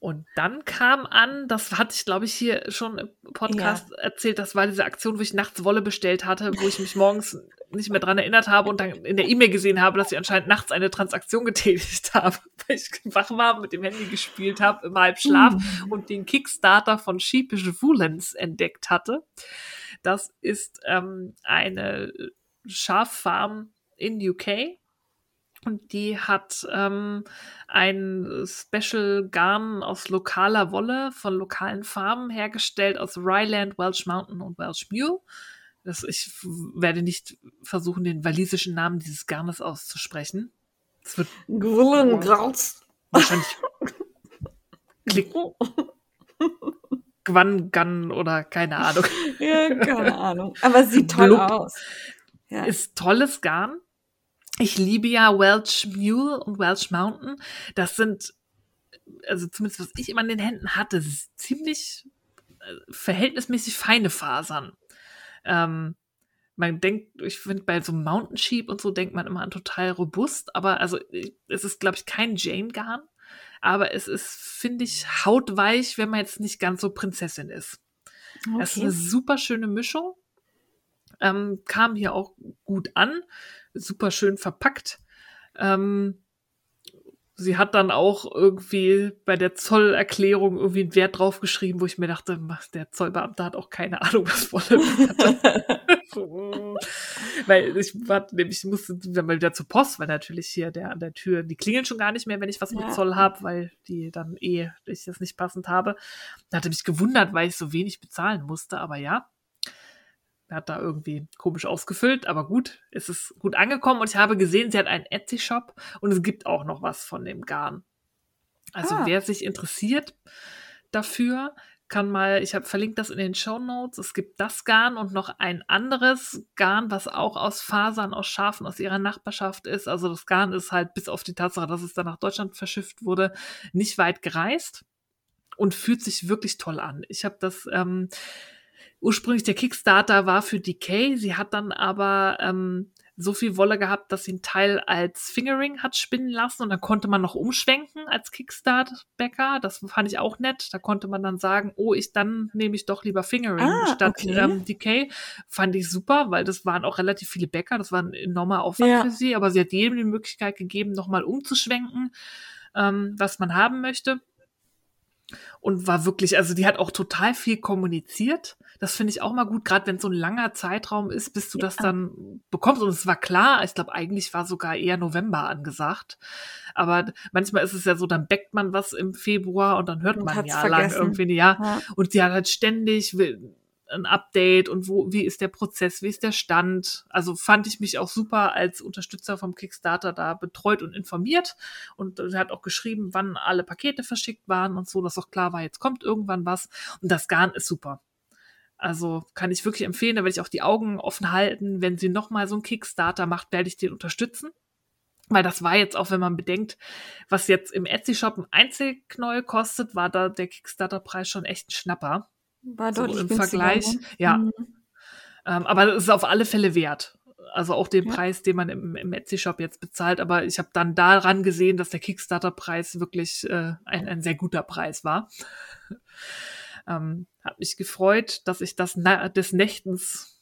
Und dann kam an, das hatte ich, glaube ich, hier schon im Podcast erzählt, das war diese Aktion, wo ich nachts Wolle bestellt hatte, wo ich mich morgens nicht mehr dran erinnert habe und dann in der E-Mail gesehen habe, dass ich anscheinend nachts eine Transaktion getätigt habe, weil ich wach war, mit dem Handy gespielt habe, im Halbschlaf Mhm. und den Kickstarter von Sheepish Woolens entdeckt hatte. Das ist ähm, eine Schaffarm in UK. Und die hat ähm, ein Special Garn aus lokaler Wolle von lokalen Farmen hergestellt, aus Ryland, Welsh Mountain und Welsh Mule. Das, ich werde nicht versuchen, den walisischen Namen dieses Garnes auszusprechen. Es wird wahrscheinlich klicken. Gwan, Gun oder keine Ahnung. Ja, keine Ahnung. Aber es sieht toll Blub. aus. Ja. Ist tolles Garn. Ich liebe ja Welsh Mule und Welsh Mountain. Das sind, also zumindest was ich immer in den Händen hatte, ziemlich äh, verhältnismäßig feine Fasern. Ähm, man denkt, ich finde, bei so Mountain Sheep und so denkt man immer an total robust, aber also es ist, glaube ich, kein Jane-Garn, aber es ist, finde ich, hautweich, wenn man jetzt nicht ganz so Prinzessin ist. Das ist Okay. eine super schöne Mischung. Ähm, kam hier auch gut an, super schön verpackt. Ähm, sie hat dann auch irgendwie bei der Zollerklärung irgendwie einen Wert draufgeschrieben, wo ich mir dachte, der Zollbeamte hat auch keine Ahnung, was Wolle weil ich war nämlich, ich musste dann mal wieder zur Post, weil natürlich hier der an der Tür, die klingeln schon gar nicht mehr, wenn ich was Ja. mit Zoll habe, weil die dann eh, ich das nicht passend habe. Da hatte mich gewundert, weil ich so wenig bezahlen musste, aber ja. Er hat da irgendwie komisch ausgefüllt, aber gut, es ist gut angekommen und ich habe gesehen, sie hat einen Etsy-Shop und es gibt auch noch was von dem Garn. Also Ah. wer sich interessiert dafür, kann mal, ich habe verlinkt das in den Show Notes. Es gibt das Garn und noch ein anderes Garn, was auch aus Fasern, aus Schafen aus ihrer Nachbarschaft ist. Also das Garn ist halt bis auf die Tatsache, dass es dann nach Deutschland verschifft wurde, nicht weit gereist und fühlt sich wirklich toll an. Ich habe das ähm, ursprünglich der Kickstarter war für Decay. Sie hat dann aber ähm, so viel Wolle gehabt, dass sie einen Teil als Fingering hat spinnen lassen und dann konnte man noch umschwenken als Kickstart-Bäcker. Das fand ich auch nett. Da konnte man dann sagen, oh, ich dann nehme ich doch lieber Fingering Ah, statt okay. ähm, Decay. Fand ich super, weil das waren auch relativ viele Bäcker. Das war ein enormer Aufwand Ja. für sie, aber sie hat jedem die Möglichkeit gegeben, nochmal umzuschwenken, ähm, was man haben möchte und war wirklich, also die hat auch total viel kommuniziert. Das finde ich auch mal gut, gerade wenn es so ein langer Zeitraum ist, bis du das Ja. dann bekommst. Und es war klar, ich glaube, eigentlich war sogar eher November angesagt. Aber manchmal ist es ja so, dann backt man was im Februar und dann hört Und man ja lang irgendwie, ja. Ja. Und sie hat halt ständig will- ein Update und wo, wie ist der Prozess, wie ist der Stand. Also fand ich mich auch super als Unterstützer vom Kickstarter da betreut und informiert. Und hat auch geschrieben, wann alle Pakete verschickt waren und so, dass auch klar war, jetzt kommt irgendwann was. Und das Garn ist super. Also kann ich wirklich empfehlen, da werde ich auch die Augen offen halten. Wenn sie nochmal so einen Kickstarter macht, werde ich den unterstützen. Weil das war jetzt auch, wenn man bedenkt, was jetzt im Etsy-Shop ein Einzelknäuel kostet, war da der Kickstarter-Preis schon echt ein Schnapper. War So deutlich im Vergleich, ne? ja. Mhm. Ähm, aber es ist auf alle Fälle wert. Also auch den Ja. Preis, den man im, im Etsy-Shop jetzt bezahlt. Aber ich habe dann daran gesehen, dass der Kickstarter-Preis wirklich äh, ein, ein sehr guter Preis war. ähm, hat mich gefreut, dass ich das na des Nächtens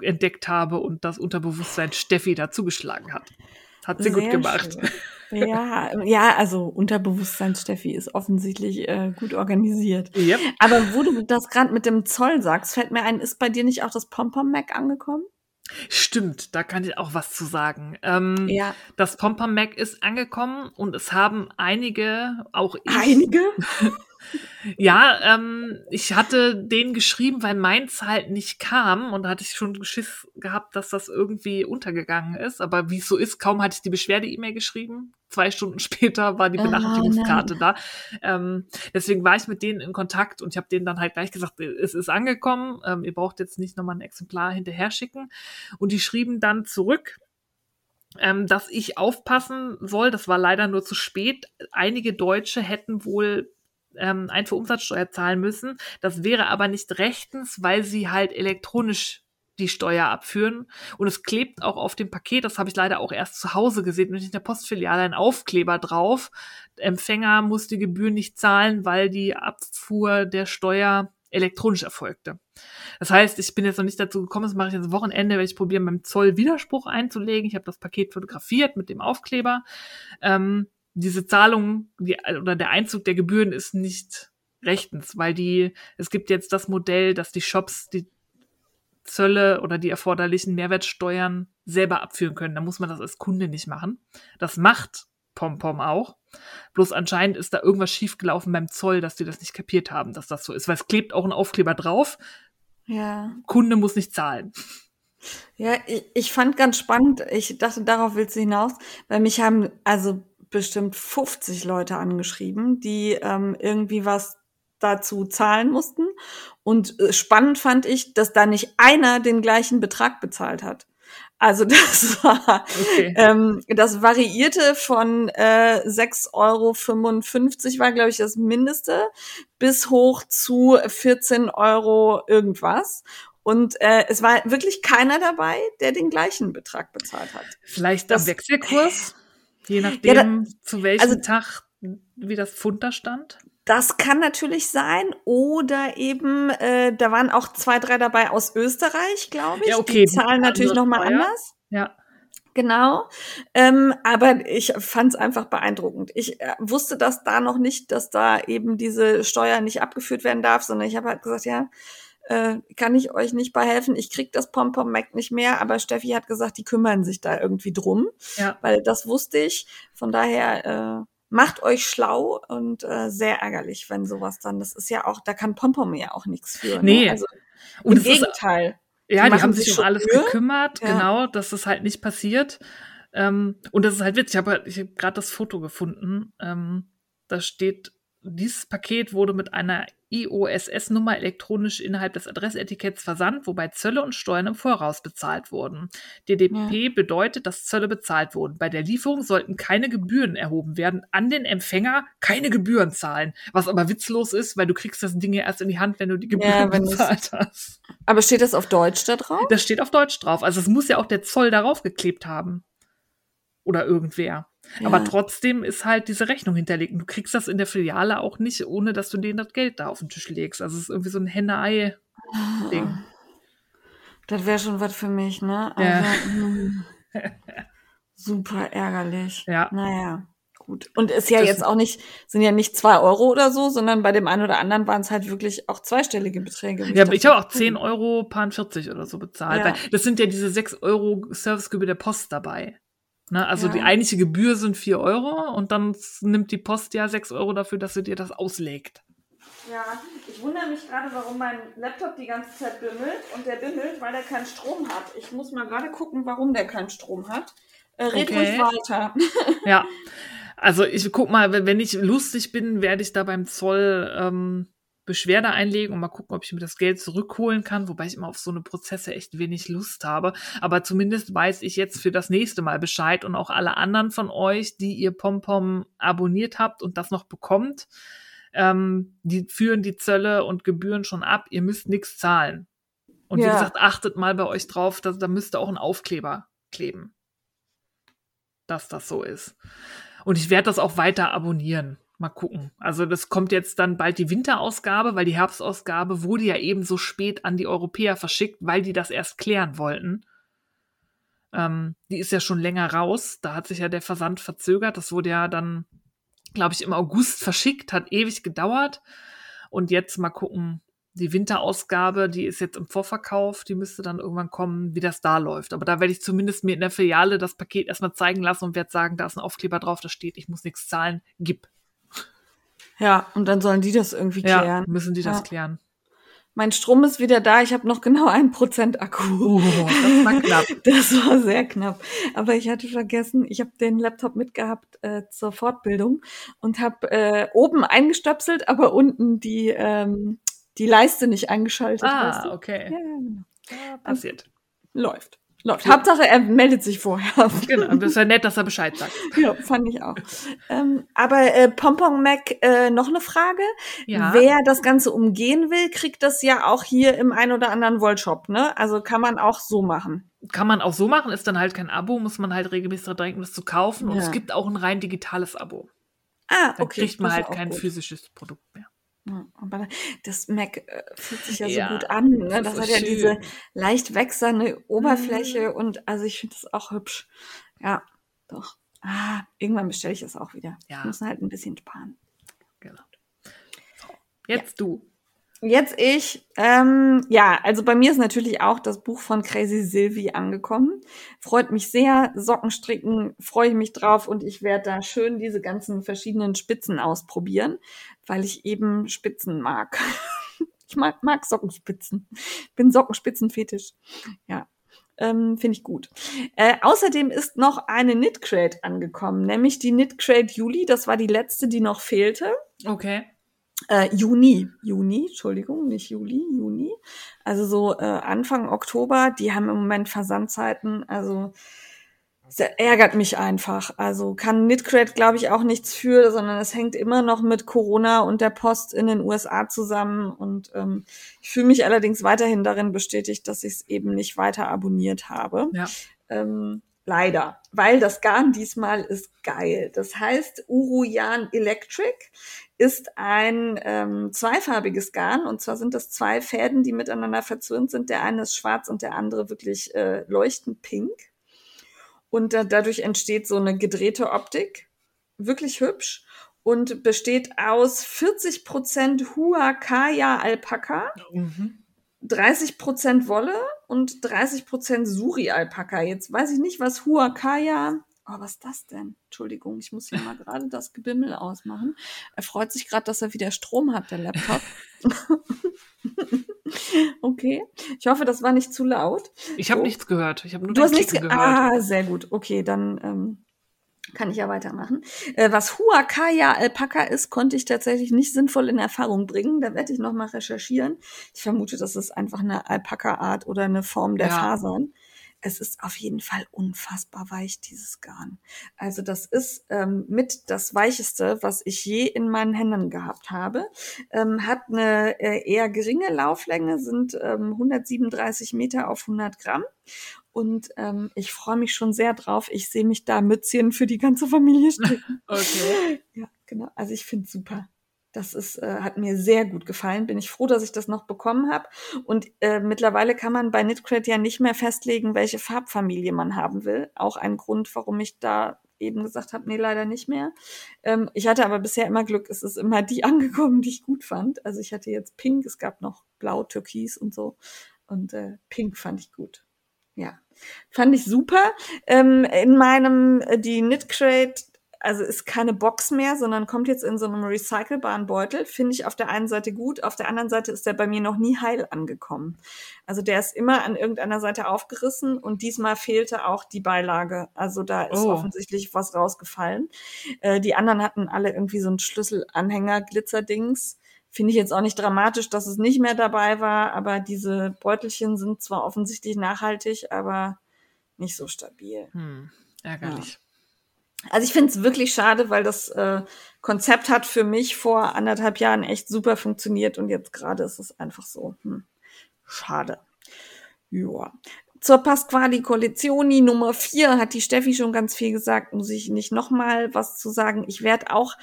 entdeckt habe und das Unterbewusstsein Steffi da zugeschlagen hat. Hat sie gut Sehr gemacht. schön. Ja, ja, also Unterbewusstsein Steffi ist offensichtlich äh, gut organisiert. Yep. Aber wo du das gerade mit dem Zoll sagst, fällt mir ein, ist bei dir nicht auch das Pompom Mac angekommen? Stimmt, da kann ich auch was zu sagen. Ähm, Ja. Das Pompom Mac ist angekommen und es haben einige, auch ich, Einige? Ja, ähm, ich hatte den geschrieben, weil meins halt nicht kam und da hatte ich schon Schiss gehabt, dass das irgendwie untergegangen ist. Aber wie es so ist, kaum hatte ich die Beschwerde-E-Mail geschrieben. Zwei Stunden später war die Oh, Benachrichtigungskarte da. Ähm, deswegen war ich mit denen in Kontakt und ich habe denen dann halt gleich gesagt, es ist angekommen, ähm, ihr braucht jetzt nicht nochmal ein Exemplar hinterher schicken. Und die schrieben dann zurück, ähm, dass ich aufpassen soll. Das war leider nur zu spät. Einige Deutsche hätten wohl ähm, Einfuhrumsatzsteuer zahlen müssen. Das wäre aber nicht rechtens, weil sie halt elektronisch die Steuer abführen. Und es klebt auch auf dem Paket, das habe ich leider auch erst zu Hause gesehen, nicht in der Postfiliale, ein Aufkleber drauf. Empfänger muss die Gebühr nicht zahlen, weil die Abfuhr der Steuer elektronisch erfolgte. Das heißt, ich bin jetzt noch nicht dazu gekommen, das mache ich jetzt Wochenende, werde ich probieren, beim Zoll Widerspruch einzulegen. Ich habe das Paket fotografiert mit dem Aufkleber. Ähm, diese Zahlung die, oder der Einzug der Gebühren ist nicht rechtens, weil die, es gibt jetzt das Modell, dass die Shops die Zölle oder die erforderlichen Mehrwertsteuern selber abführen können. Da muss man das als Kunde nicht machen. Das macht PomPom auch. Bloß anscheinend ist da irgendwas schiefgelaufen beim Zoll, dass die das nicht kapiert haben, dass das so ist. Weil es klebt auch ein Aufkleber drauf. Ja. Kunde muss nicht zahlen. Ja, ich, ich fand ganz spannend, ich dachte, darauf willst du hinaus, weil mich haben also bestimmt 50 Leute angeschrieben, die ähm, irgendwie was dazu zahlen mussten. Und äh, spannend fand ich, dass da nicht einer den gleichen Betrag bezahlt hat. Also das war, Okay. ähm, das variierte von äh, 6,55 Euro war, glaube ich, das Mindeste, bis hoch zu 14 Euro irgendwas. Und äh, es war wirklich keiner dabei, der den gleichen Betrag bezahlt hat. Vielleicht Das- am Wechselkurs, je nachdem, Ja, da- zu welchem also- Tag wie das Pfund da stand. Das kann natürlich sein. Oder eben, äh, da waren auch zwei, drei dabei aus Österreich, glaube ich. Ja, okay, Die zahlen natürlich nochmal anders. Ja. Genau. Ähm, aber ich fand es einfach beeindruckend. Ich äh, wusste das da noch nicht, dass da eben diese Steuer nicht abgeführt werden darf, sondern ich habe halt gesagt, ja, äh, kann ich euch nicht bei helfen. Ich krieg das Pompom Mac nicht mehr, aber Steffi hat gesagt, die kümmern sich da irgendwie drum, Ja. weil das wusste ich. Von daher äh, macht euch schlau und äh, sehr ärgerlich, wenn sowas dann. Das ist ja auch, da kann Pompom ja auch nichts für. Nee. Ne? Also Und im es ist Gegenteil. Ja, Die die, haben sich um alles Mühe. gekümmert, Ja. genau, dass das halt nicht passiert. Ähm, und das ist halt witzig. Ich habe ich hab gerade das Foto gefunden. Ähm, da steht, dieses Paket wurde mit einer IOSS-Nummer elektronisch innerhalb des Adressetiketts versandt, wobei Zölle und Steuern im Voraus bezahlt wurden. DDP bedeutet, dass Zölle bezahlt wurden. Bei der Lieferung sollten keine Gebühren erhoben werden, an den Empfänger keine Gebühren zahlen. Was aber witzlos ist, weil du kriegst das Ding ja erst in die Hand, wenn du die Gebühren es- bezahlt hast. Aber steht das auf Deutsch da drauf? Das steht auf Deutsch drauf. Also es muss ja auch der Zoll darauf geklebt haben. Oder irgendwer. Ja. Aber trotzdem ist halt diese Rechnung hinterlegt. Und du kriegst das in der Filiale auch nicht, ohne dass du denen das Geld da auf den Tisch legst. Also es ist irgendwie so ein Henne-Ei-Ding. Das wäre schon was für mich, ne? Ja. Also, hm. super ärgerlich. Ja. Naja, gut. Und ist ja Das- jetzt auch nicht, sind ja nicht zwei Euro oder so, sondern bei dem einen oder anderen waren es halt wirklich auch zweistellige Beträge. Ja, aber ich habe auch 10 Euro, paar 40 oder so bezahlt. Ja. Weil das sind ja diese 6 Euro Servicegebühr der Post dabei. Ne? Also Ja. die eigentliche Gebühr sind 4 Euro und dann nimmt die Post ja 6 Euro dafür, dass sie dir das auslegt. Ja, ich wundere mich gerade, warum mein Laptop die ganze Zeit bimmelt. Und der bimmelt, weil der keinen Strom hat. Ich muss mal gerade gucken, warum der keinen Strom hat. Äh, red Okay. ruhig weiter. Ja, also ich guck mal, wenn wenn ich lustig bin, werde ich da beim Zoll ähm, Beschwerde einlegen und mal gucken, ob ich mir das Geld zurückholen kann, wobei ich immer auf so eine Prozesse echt wenig Lust habe. Aber zumindest weiß ich jetzt für das nächste Mal Bescheid und auch alle anderen von euch, die ihr Pompom abonniert habt und das noch bekommt, ähm, die führen die Zölle und Gebühren schon ab. Ihr müsst nichts zahlen. Und wie Ja. gesagt, achtet mal bei euch drauf, dass, da müsste auch ein Aufkleber kleben dass das so ist. Und ich werde das auch weiter abonnieren. Mal gucken. Also das kommt jetzt dann bald die Winterausgabe, weil die Herbstausgabe wurde ja eben so spät an die Europäer verschickt, weil die das erst klären wollten. Ähm, die ist ja schon länger raus. Da hat sich ja der Versand verzögert. Das wurde ja dann, glaube ich, im August verschickt, hat ewig gedauert. Und jetzt mal gucken, die Winterausgabe, die ist jetzt im Vorverkauf, die müsste dann irgendwann kommen, wie das da läuft. Aber da werde ich zumindest mir in der Filiale das Paket erstmal zeigen lassen und werde sagen, da ist ein Aufkleber drauf, da steht, ich muss nichts zahlen, gib. Ja, und dann sollen die das irgendwie Ja, klären. müssen die das Ja. klären. Mein Strom ist wieder da. Ich habe noch genau ein Prozent Akku. Oh, das war knapp. Das war sehr knapp. Aber ich hatte vergessen, ich habe den Laptop mitgehabt äh, zur Fortbildung und habe äh, oben eingestöpselt, aber unten die, ähm, die Leiste nicht eingeschaltet. weißt Ah, du? okay. Ja, ja, genau. Ja, passiert. Läuft. Hauptsache, er meldet sich vorher. Genau, das ist ja nett, dass er Bescheid sagt. ja, fand ich auch. ähm, aber äh, Pompon Mac, äh, noch eine Frage. Ja. Wer das Ganze umgehen will, kriegt das ja auch hier im ein oder anderen Wollshop, ne? Also kann man auch so machen. Kann man auch so machen, ist dann halt kein Abo, muss man halt regelmäßig daran denken, das zu kaufen. Und Ja. es gibt auch ein rein digitales Abo. Ah, Dann okay. kriegt man halt kein gut. physisches Produkt mehr. Ja, aber das Mac äh, fühlt sich ja, Ja, so gut an. Ne? das Das, hat ja schön. diese leicht wechselnde Oberfläche und also ich finde das auch hübsch. Ja, doch. Ah, irgendwann bestelle ich das auch wieder. Ja. Ich muss halt ein bisschen sparen. Genau. Jetzt du. Jetzt ich. Ähm, ja, also bei mir ist natürlich auch das Buch von Crazy Sylvie angekommen. Freut mich sehr. Sockenstricken freue ich mich drauf und ich werde da schön diese ganzen verschiedenen Spitzen ausprobieren, weil ich eben Spitzen mag. Ich mag, mag Sockenspitzen. Bin Sockenspitzenfetisch. Ja. Ähm, Finde ich gut. Äh, außerdem ist noch eine Knit Crate angekommen, nämlich die Knit Crate Juli. Das war die letzte, die noch fehlte. Okay. Äh, Juni, Juni, Entschuldigung, nicht Juli, Juni. Also so äh, Anfang Oktober. Die haben im Moment Versandzeiten. Also ärgert mich einfach. Also kann Knitcred, glaube ich, auch nichts für, sondern es hängt immer noch mit Corona und der Post in den USA zusammen. Und ähm, ich fühle mich allerdings weiterhin darin bestätigt, dass ich es eben nicht weiter abonniert habe. Ja. Ähm, leider, weil das Garn diesmal ist geil. Das heißt, Uruyan Electric ist ein ähm, zweifarbiges Garn und zwar sind das zwei Fäden, die miteinander verzwirnt sind. Der eine ist schwarz und der andere wirklich äh, leuchtend pink. Und da, dadurch entsteht so eine gedrehte Optik. Wirklich hübsch. Und besteht aus 40% Huacaya Alpaka, Mhm. 30% Wolle und 30% Suri Alpaka. Jetzt weiß ich nicht, was Huacaya. Oh, was ist das denn? Entschuldigung, ich muss hier mal gerade das Gebimmel ausmachen. Er freut sich gerade, dass er wieder Strom hat, der Laptop. okay. Ich hoffe, das war nicht zu laut. Ich habe So. nichts gehört. Ich habe nur Du hast nichts ge gehört. Ah, sehr gut. Okay, dann ähm, kann ich ja weitermachen. Äh, was Huacaya Alpaka ist, konnte ich tatsächlich nicht sinnvoll in Erfahrung bringen. Da werde ich noch mal recherchieren. Ich vermute, das ist einfach eine Alpaka-Art oder eine Form der Ja. Fasern. Es ist auf jeden Fall unfassbar weich, dieses Garn. Also das ist ähm, mit das weicheste, was ich je in meinen Händen gehabt habe. Ähm, hat eine äh, eher geringe Lauflänge, sind ähm, 137 Meter auf 100 Gramm. Und ähm, ich freue mich schon sehr drauf. Ich sehe mich da Mützchen für die ganze Familie stricken. Okay. ja, genau. Also ich finde super. Das ist, äh, hat mir sehr gut gefallen. Bin ich froh, dass ich das noch bekommen habe. Und äh, mittlerweile kann man bei Knitcred ja nicht mehr festlegen, welche Farbfamilie man haben will. Auch ein Grund, warum ich da eben gesagt habe, nee, leider nicht mehr. Ähm, ich hatte aber bisher immer Glück, es ist immer die angekommen, die ich gut fand. Also ich hatte jetzt Pink, es gab noch Blau, Türkis und so. Und äh, Pink fand ich gut. Ja, fand ich super. Ähm, in meinem, äh, die Knit Crate, also ist keine Box mehr, sondern kommt jetzt in so einem recycelbaren Beutel. Finde ich auf der einen Seite gut, auf der anderen Seite ist der bei mir noch nie heil angekommen. Also der ist immer an irgendeiner Seite aufgerissen und diesmal fehlte auch die Beilage. Also da ist Oh. offensichtlich was rausgefallen. Äh, die anderen hatten alle irgendwie so einen Schlüsselanhänger, Glitzerdings. Finde ich jetzt auch nicht dramatisch, dass es nicht mehr dabei war, aber diese Beutelchen sind zwar offensichtlich nachhaltig, aber nicht so stabil. Hm. Ärgerlich. Also ich finde es wirklich schade, weil das äh, Konzept hat für mich vor anderthalb Jahren echt super funktioniert und jetzt gerade ist es einfach so. Hm. Schade. Ja. Zur Pasquali Collezioni Nummer 4 hat die Steffi schon ganz viel gesagt, muss ich nicht nochmal was zu sagen. Ich werde auch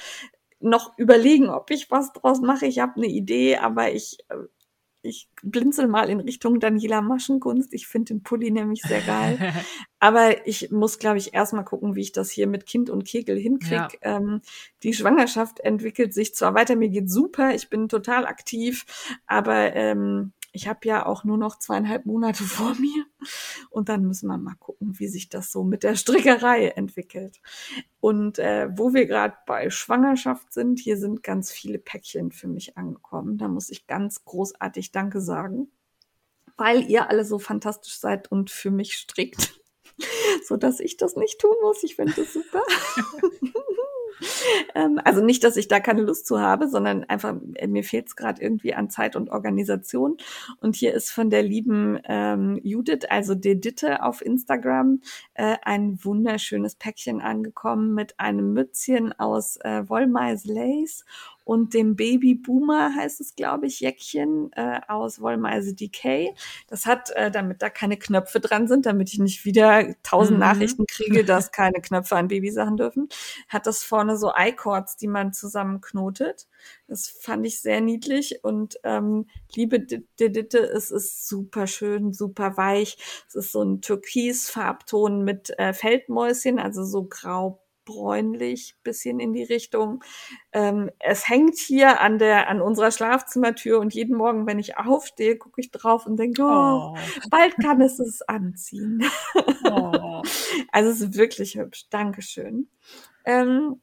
noch überlegen, ob ich was draus mache. Ich habe eine Idee, aber ich, äh, ich blinzel mal in Richtung Daniela Maschenkunst. Ich finde den Pulli nämlich sehr geil. Aber ich muss, glaube ich, erstmal gucken, wie ich das hier mit Kind und Kegel hinkriege. Ja. Ähm, die Schwangerschaft entwickelt sich zwar weiter, mir geht super, ich bin total aktiv, aber ähm, ich habe ja auch nur noch zweieinhalb Monate vor mir. Und dann müssen wir mal gucken, wie sich das so mit der Strickerei entwickelt. Und äh, wo wir gerade bei Schwangerschaft sind, hier sind ganz viele Päckchen für mich angekommen. Da muss ich ganz großartig Danke sagen, weil ihr alle so fantastisch seid und für mich strickt, so dass ich das nicht tun muss. Ich finde das super. ähm, also nicht, dass ich da keine Lust zu habe, sondern einfach, äh, mir fehlt es gerade irgendwie an Zeit und Organisation. Und hier ist von der lieben ähm, Judith, also Deditte auf Instagram, äh, ein wunderschönes Päckchen angekommen mit einem Mützchen aus äh, Wollmeis Lace und dem Baby Boomer heißt es, glaube ich, Jäckchen äh, aus Wollmeise Decay. Das hat, äh, damit da keine Knöpfe dran sind, damit ich nicht wieder tausend Mhm. Nachrichten kriege, dass keine Knöpfe an Babysachen dürfen, hat das vorne so I-Cords, die man zusammenknotet. Das fand ich sehr niedlich und ähm, liebe Ditte, es ist super schön, super weich. Es ist so ein Türkis-Farbton mit äh, Feldmäuschen, also so grau bräunlich, bisschen in die Richtung. Ähm, es hängt hier an der, an unserer Schlafzimmertür und jeden Morgen, wenn ich aufstehe, gucke ich drauf und denke, oh, oh. bald kann es es anziehen. Oh. also es ist wirklich hübsch. Dankeschön. Ähm,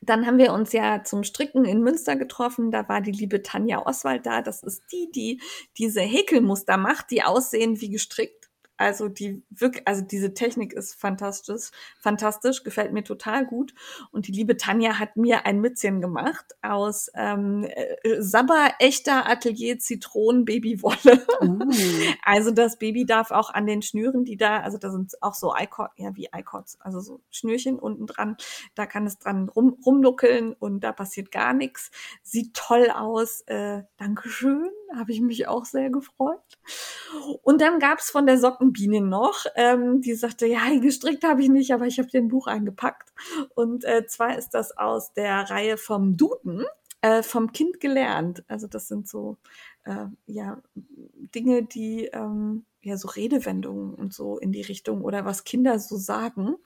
dann haben wir uns ja zum Stricken in Münster getroffen. Da war die liebe Tanja Oswald da. Das ist die, die diese Häkelmuster macht, die aussehen wie gestrickt. Also die wirklich, also diese Technik ist fantastisch, fantastisch, gefällt mir total gut. Und die liebe Tanja hat mir ein Mützchen gemacht aus ähm, äh, Sabber echter Atelier Zitronen Babywolle. Uh. Also das Baby darf auch an den Schnüren, die da, also da sind auch so Icod, ja wie Icods, also so Schnürchen unten dran. Da kann es dran rum, rumnuckeln und da passiert gar nichts. Sieht toll aus. Äh, Dankeschön, habe ich mich auch sehr gefreut. Und dann gab's von der Socken Biene noch, ähm, die sagte, ja, gestrickt habe ich nicht, aber ich habe dir ein Buch eingepackt. Und äh, zwar ist das aus der Reihe vom Duden, äh, vom Kind gelernt. Also das sind so äh, ja Dinge, die ähm, ja so Redewendungen und so in die Richtung oder was Kinder so sagen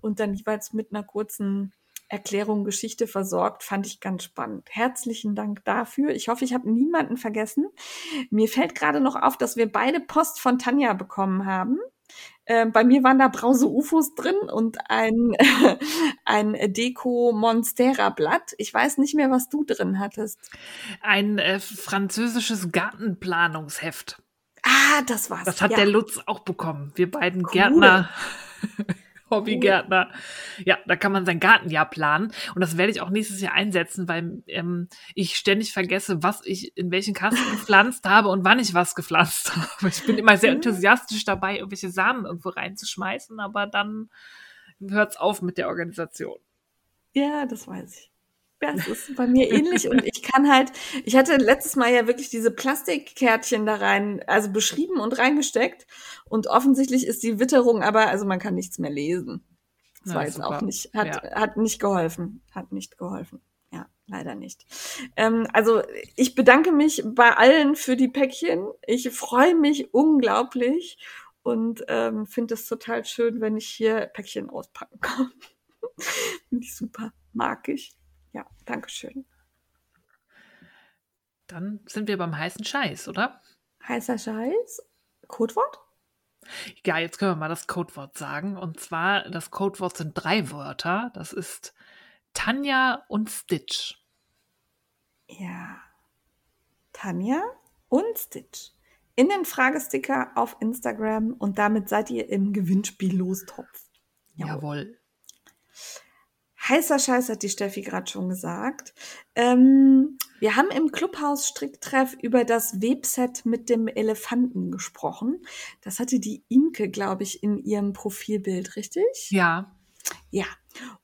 und dann jeweils mit einer kurzen Erklärung Geschichte versorgt, fand ich ganz spannend. Herzlichen Dank dafür. Ich hoffe, ich habe niemanden vergessen. Mir fällt gerade noch auf, dass wir beide Post von Tanja bekommen haben. Äh, bei mir waren da Brause UFOs drin und ein, ein Deko Monstera Blatt. Ich weiß nicht mehr, was du drin hattest. Ein äh, französisches Gartenplanungsheft. Ah, das war's. Das hat ja. der Lutz auch bekommen. Wir beiden cool. Gärtner. Hobbygärtner. Ja, da kann man sein Gartenjahr planen. Und das werde ich auch nächstes Jahr einsetzen, weil ähm, ich ständig vergesse, was ich in welchen Kasten gepflanzt habe und wann ich was gepflanzt habe. Ich bin immer sehr enthusiastisch dabei, irgendwelche Samen irgendwo reinzuschmeißen, aber dann hört's auf mit der Organisation. Ja, das weiß ich. Ja, es ist bei mir ähnlich und ich kann halt, ich hatte letztes Mal ja wirklich diese Plastikkärtchen da rein, also beschrieben und reingesteckt und offensichtlich ist die Witterung aber, also man kann nichts mehr lesen. Das war jetzt super. auch nicht, hat, ja. hat nicht geholfen, hat nicht geholfen. Ja, leider nicht. Ähm, also ich bedanke mich bei allen für die Päckchen. Ich freue mich unglaublich und ähm, finde es total schön, wenn ich hier Päckchen auspacken kann. Finde ich super, mag ich. Ja, Dankeschön. Dann sind wir beim heißen Scheiß, oder? Heißer Scheiß? Codewort? Ja, jetzt können wir mal das Codewort sagen. Und zwar, das Codewort sind drei Wörter. Das ist Tanja und Stitch. Ja. Tanja und Stitch. In den Fragesticker auf Instagram und damit seid ihr im Gewinnspiel Lostopf. Jawohl. Jawohl. Heißer Scheiß hat die Steffi gerade schon gesagt. Ähm, wir haben im Clubhaus Stricktreff über das Webset mit dem Elefanten gesprochen. Das hatte die Imke, glaube ich, in ihrem Profilbild, richtig? Ja. Ja.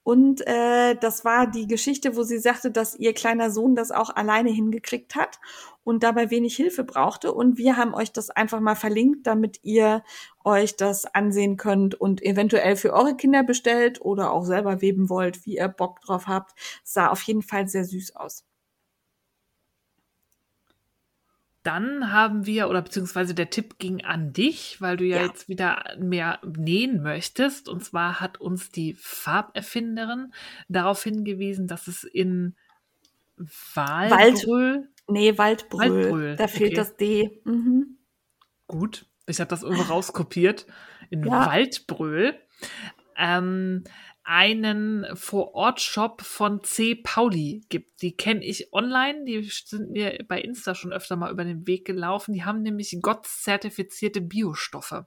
Und äh, das war die Geschichte, wo sie sagte, dass ihr kleiner Sohn das auch alleine hingekriegt hat und dabei wenig Hilfe brauchte. Und wir haben euch das einfach mal verlinkt, damit ihr euch das ansehen könnt und eventuell für eure Kinder bestellt oder auch selber weben wollt, wie ihr Bock drauf habt. Sah auf jeden Fall sehr süß aus. Dann haben wir, oder beziehungsweise der Tipp ging an dich, weil du ja, ja, jetzt wieder mehr nähen möchtest. Und zwar hat uns die Farberfinderin darauf hingewiesen, dass es in Walbrüll. Wald, nee, Waldbrüll. Waldbrüll. Da fehlt okay. das D. Mhm. Gut, ich habe das irgendwo rauskopiert. In ja. Waldbrüll. Ähm, einen Vor-Ort-Shop von C. Pauli gibt. Die kenne ich online, die sind mir bei Insta schon öfter mal über den Weg gelaufen. Die haben nämlich GOTS-zertifizierte Biostoffe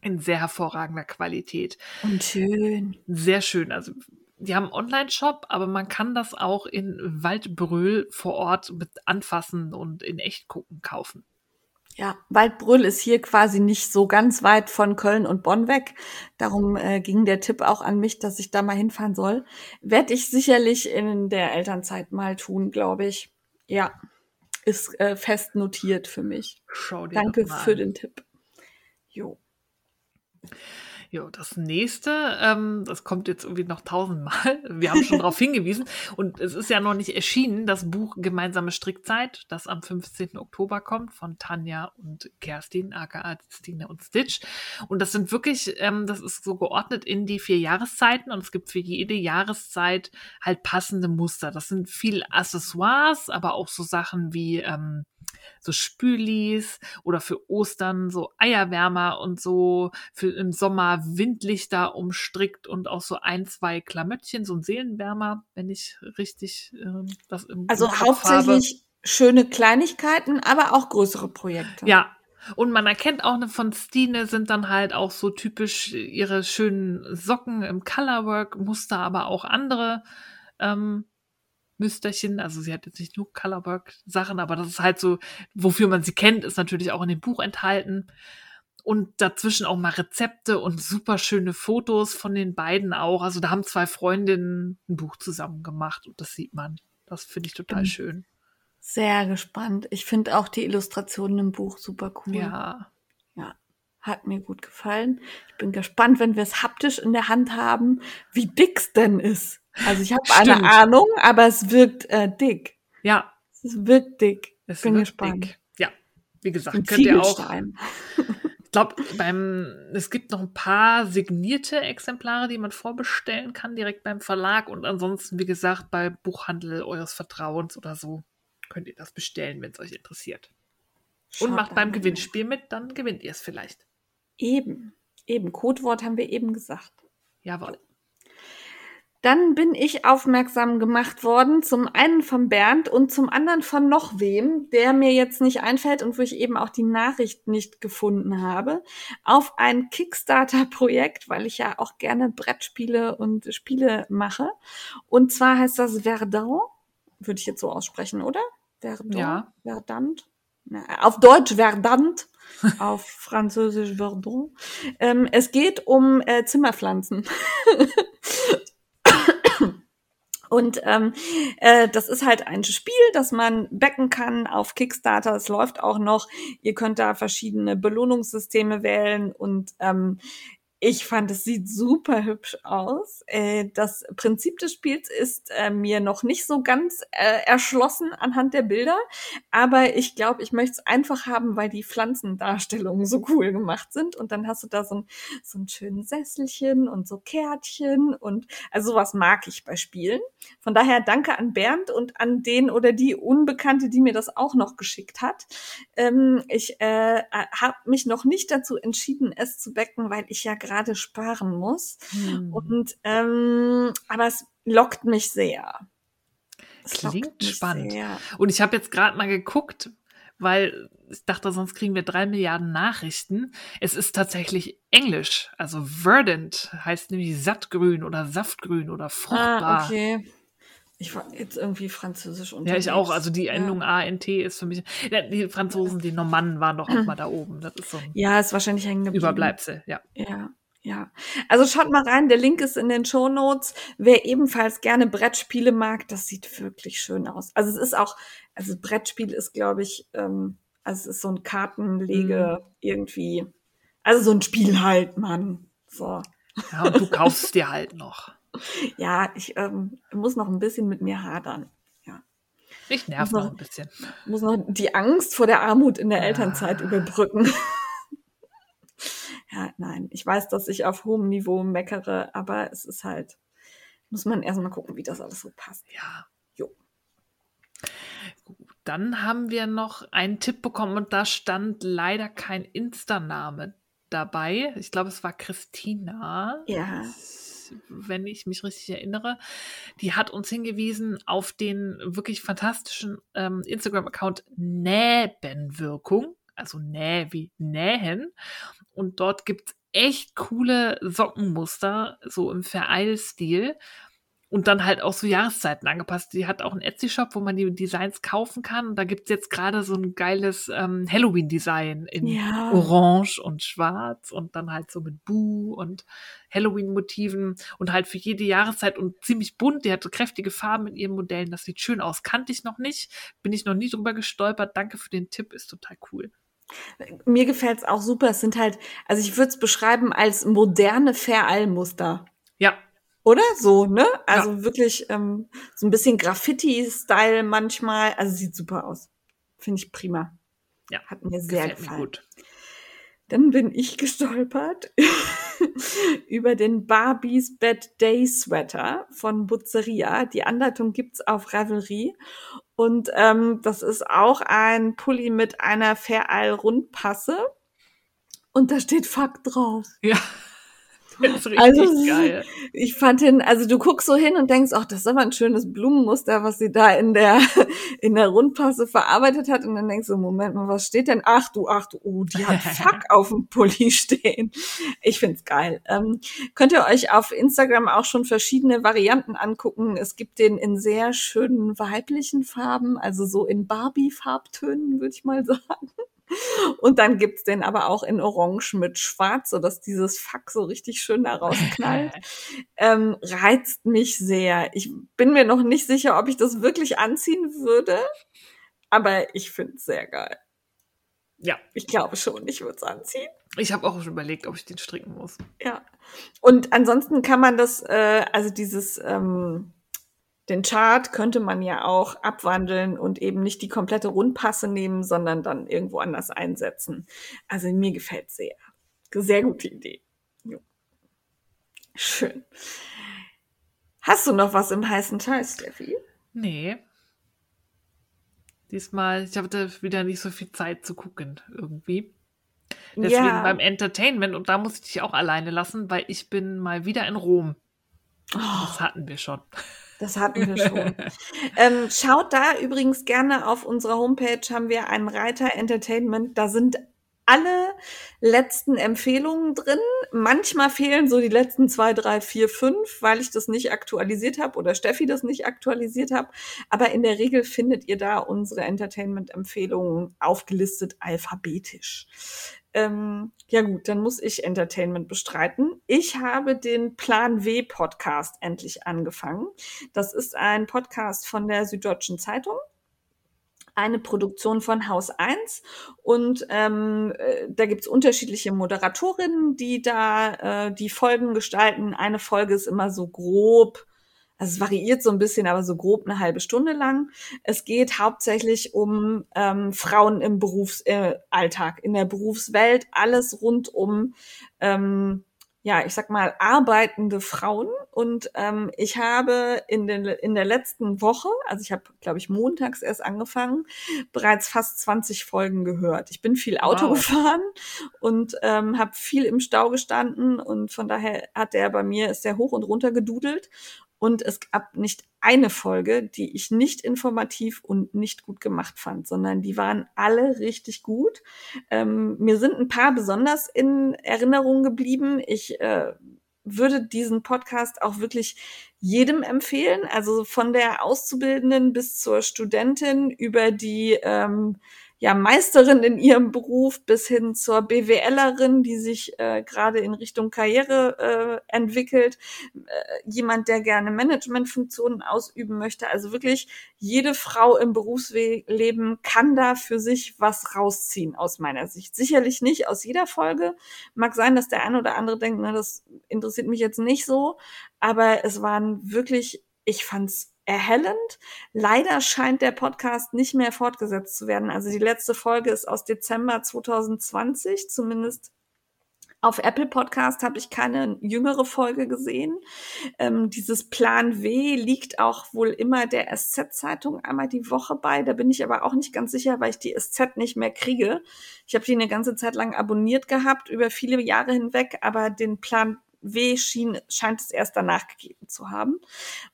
in sehr hervorragender Qualität. Und schön. Sehr schön. Also die haben einen Online-Shop, aber man kann das auch in Waldbröl vor Ort mit anfassen und in echt gucken kaufen. Ja, Waldbrüll ist hier quasi nicht so ganz weit von Köln und Bonn weg. Darum äh, ging der Tipp auch an mich, dass ich da mal hinfahren soll. Werde ich sicherlich in der Elternzeit mal tun, glaube ich. Ja, ist äh, fest notiert für mich. Schau dir Danke für den Tipp. Jo. Ja, das nächste, ähm, das kommt jetzt irgendwie noch tausendmal. Wir haben schon darauf hingewiesen. Und es ist ja noch nicht erschienen, das Buch Gemeinsame Strickzeit, das am 15. Oktober kommt von Tanja und Kerstin, aka Stine und Stitch. Und das sind wirklich, ähm, das ist so geordnet in die vier Jahreszeiten und es gibt für jede Jahreszeit halt passende Muster. Das sind viel Accessoires, aber auch so Sachen wie ähm, so Spülis oder für Ostern so Eierwärmer und so für im Sommer Windlichter umstrickt und auch so ein, zwei Klamöttchen, so ein Seelenwärmer, wenn ich richtig äh, das im Also Kopf hauptsächlich habe. schöne Kleinigkeiten, aber auch größere Projekte. Ja. Und man erkennt auch ne, von Stine sind dann halt auch so typisch ihre schönen Socken im Colorwork-Muster, aber auch andere ähm, Müsterchen. Also sie hat jetzt nicht nur Colorwork-Sachen, aber das ist halt so, wofür man sie kennt, ist natürlich auch in dem Buch enthalten. Und dazwischen auch mal Rezepte und super schöne Fotos von den beiden auch. Also da haben zwei Freundinnen ein Buch zusammen gemacht und das sieht man. Das finde ich total Bin schön. Sehr gespannt. Ich finde auch die Illustrationen im Buch super cool. Ja. Ja, hat mir gut gefallen. Ich bin gespannt, wenn wir es haptisch in der Hand haben, wie dick es denn ist. Also ich habe eine. Ahnung, aber es wirkt äh, dick. Ja, Es wirkt dick. es bin gespannt. dick. Ja, wie gesagt, könnt ihr auch glaube, beim es gibt noch ein paar signierte Exemplare, die man vorbestellen kann direkt beim Verlag und ansonsten, wie gesagt, bei Buchhandel eures Vertrauens oder so könnt ihr das bestellen, wenn es euch interessiert. Und Schaut macht da beim. Gewinnspiel mit, dann gewinnt ihr es vielleicht. Eben, eben. Codewort haben wir eben gesagt. Jawohl. Dann bin ich aufmerksam gemacht worden, zum einen von Bernd und zum anderen von noch wem, der mir jetzt nicht einfällt und wo ich eben auch die Nachricht nicht gefunden habe, auf ein Kickstarter-Projekt, weil ich ja auch gerne Brettspiele und Spiele mache. Und zwar heißt das Verdun, würde ich jetzt so aussprechen, oder? Verdun? Ja. Verdant? Na, auf Deutsch Verdant, auf Französisch Verdun. Ähm, es geht um äh, Zimmerpflanzen. Und ähm, äh, das ist halt ein Spiel, das man backen kann auf Kickstarter. Es läuft auch noch. Ihr könnt da verschiedene Belohnungssysteme wählen und ähm, ich fand, es sieht super hübsch aus. Äh, das Prinzip des Spiels ist äh, mir noch nicht so ganz äh, erschlossen anhand der Bilder, aber ich glaube, ich möchte es einfach haben, weil die Pflanzendarstellungen so cool gemacht sind. Und dann hast du da so ein, so ein schönes Sesselchen und so Kärtchen und also sowas mag ich bei Spielen. Von daher danke an Bernd und an den oder die Unbekannte, die mir das auch noch geschickt hat. Ähm, ich äh, habe mich noch nicht dazu entschieden, es zu backen, weil ich ja gerade sparen muss. Hm. Und ähm, aber es lockt mich sehr. Es Klingt mich spannend. sehr. Und ich habe jetzt gerade mal geguckt, weil ich dachte, sonst kriegen wir drei Milliarden Nachrichten. Es ist tatsächlich Englisch. Also verdant heißt nämlich sattgrün oder saftgrün oder fruchtbar. Ah, okay. Ich war jetzt irgendwie französisch Ja, unterwegs. ich auch. Also die Endung Ja, ANT ist für mich. Ja, die Franzosen, die Normannen waren doch auch mal da oben. Das ist so ja ist wahrscheinlich hängen geblieben. Überbleibsel, ja. Ja, ja. Also schaut mal rein, der Link ist in den Show Notes. Wer ebenfalls gerne Brettspiele mag, das sieht wirklich schön aus. Also es ist auch, also Brettspiel ist, glaube ich, ähm, also es ist so ein Kartenlege Mhm. irgendwie. Also so ein Spiel halt, Mann. So. Ja, und du kaufst dir halt noch. Ja, ich ähm, muss noch ein bisschen mit mir hadern. Ja. Ich nerv noch- noch ein bisschen. Muss noch die Angst vor der Armut in der Elternzeit Ah. überbrücken. ja, nein, ich weiß, dass ich auf hohem Niveau meckere, aber es ist halt, muss man erstmal gucken, wie das alles so passt. Ja. Jo. Gut, Dann haben wir noch einen Tipp bekommen und da stand leider kein Insta-Name dabei. Ich glaube, es war Christina. Ja. Wenn ich mich richtig erinnere. Die hat uns hingewiesen auf den wirklich fantastischen ähm, Instagram-Account Näbenwirkung. Also Näh wie Nähen. Und dort gibt es echt coole Sockenmuster, so im Vereilstil. Und dann halt auch so Jahreszeiten angepasst. Die hat auch einen Etsy-Shop, wo man die Designs kaufen kann. Und da gibt es jetzt gerade so ein geiles ähm, Halloween-Design in Ja. Orange und Schwarz und dann halt so mit Boo und Halloween-Motiven und halt für jede Jahreszeit und ziemlich bunt. Die hat so kräftige Farben in ihren Modellen. Das sieht schön aus. Kannte ich noch nicht. Bin ich noch nie drüber gestolpert. Danke für den Tipp. Ist total cool. Mir gefällt's auch super. Es sind halt, also ich würde es beschreiben als moderne Fair-All-Muster. Ja, Oder so, ne? Also wirklich ähm, so ein bisschen Graffiti-Style manchmal. Also sieht super aus. Finde ich prima. ja. Hat mir sehr Gefällt mir gefallen. gut. Dann bin ich gestolpert über den Barbies Bad Day Sweater von Butzeria. Die Anleitung gibt's auf Ravelry. Und ähm, das ist auch ein Pulli mit einer Vereil-Rundpasse. Und da steht Fuck drauf. Ja. Das ist Also, geil. Ich fand den, also du guckst so hin und denkst, ach, das ist aber ein schönes Blumenmuster, was sie da in der, in der Rundpasse verarbeitet hat. Und dann denkst du, Moment mal, was steht denn? Ach du, ach du, oh, die hat Fuck auf dem Pulli stehen. Ich find's geil. Ähm, könnt ihr euch auf Instagram auch schon verschiedene Varianten angucken. Es gibt den in sehr schönen weiblichen Farben, also so in Barbie-Farbtönen, würde ich mal sagen. Und dann gibt's den aber auch in Orange mit Schwarz, sodass dieses Fuck so richtig schön da rausknallt. ähm, reizt mich sehr. Ich bin mir noch nicht sicher, ob ich das wirklich anziehen würde, aber ich find's sehr geil. Ja, Ich glaube schon, ich würde es anziehen. ich habe auch schon überlegt, ob ich den stricken muss. Ja. Und ansonsten kann man das, äh, also dieses, ähm, den Chart könnte man ja auch abwandeln und eben nicht die komplette Rundpasse nehmen, sondern dann irgendwo anders einsetzen. Also mir gefällt sehr. Sehr gute Idee. Jo. Schön. Hast du noch was im heißen Scheiß, Steffi? Nee. Diesmal, ich hatte wieder nicht so viel Zeit zu gucken, irgendwie. Deswegen Ja. beim Entertainment, und da muss ich dich auch alleine lassen, weil ich bin mal wieder in Rom. Oh, Das hatten wir schon. Das hatten wir schon. ähm, schaut da übrigens gerne auf unserer Homepage, haben wir einen Reiter Entertainment. Da sind alle letzten Empfehlungen drin. Manchmal fehlen so die letzten zwei, drei, vier, fünf, weil ich das nicht aktualisiert habe oder Steffi das nicht aktualisiert habe. Aber in der Regel findet ihr da unsere Entertainment-Empfehlungen aufgelistet alphabetisch. Ähm, ja gut, dann muss ich Entertainment bestreiten. Ich habe den Plan W Podcast endlich angefangen. Das ist ein Podcast von der Süddeutschen Zeitung. Eine Produktion von Haus 1 und ähm, äh, da gibt's unterschiedliche Moderatorinnen, die da äh, die Folgen gestalten. Eine Folge ist immer so grob, also es variiert so ein bisschen, aber so grob eine halbe Stunde lang. Es geht hauptsächlich um ähm, Frauen im Berufsalltag, äh, in der Berufswelt, alles rund um, ähm, ja, ich sag mal, arbeitende Frauen. Und ähm, ich habe in, den, in der letzten Woche, also ich habe, glaube ich, montags erst angefangen, bereits fast 20 Folgen gehört. Ich bin viel Auto Wow. gefahren und ähm, habe viel im Stau gestanden und von daher hat der bei mir, ist der hoch und runter gedudelt. Und es gab nicht eine Folge, die ich nicht informativ und nicht gut gemacht fand, sondern die waren alle richtig gut. Ähm, mir sind ein paar besonders in Erinnerung geblieben. Ich äh, würde diesen Podcast auch wirklich jedem empfehlen, also von der Auszubildenden bis zur Studentin über die ähm, ja, Meisterin in ihrem Beruf bis hin zur BWLerin, die sich äh, gerade in Richtung Karriere äh, entwickelt, äh, jemand, der gerne Managementfunktionen ausüben möchte. Also wirklich jede Frau im Berufsleben kann da für sich was rausziehen, aus meiner Sicht. Sicherlich nicht aus jeder Folge. Mag sein, dass der eine oder andere denkt, na, das interessiert mich jetzt nicht so, aber es waren wirklich, ich fand's erhellend. Leider scheint der Podcast nicht mehr fortgesetzt zu werden. Also die letzte Folge ist aus Dezember 2020, zumindest auf Apple Podcast habe ich keine jüngere Folge gesehen. Ähm, dieses Plan W liegt auch wohl immer der SZ-Zeitung einmal die Woche bei. Da bin ich aber auch nicht ganz sicher, weil ich die SZ nicht mehr kriege. Ich habe die eine ganze Zeit lang abonniert gehabt, über viele Jahre hinweg, aber den Plan W schien, scheint es erst danach gegeben zu haben.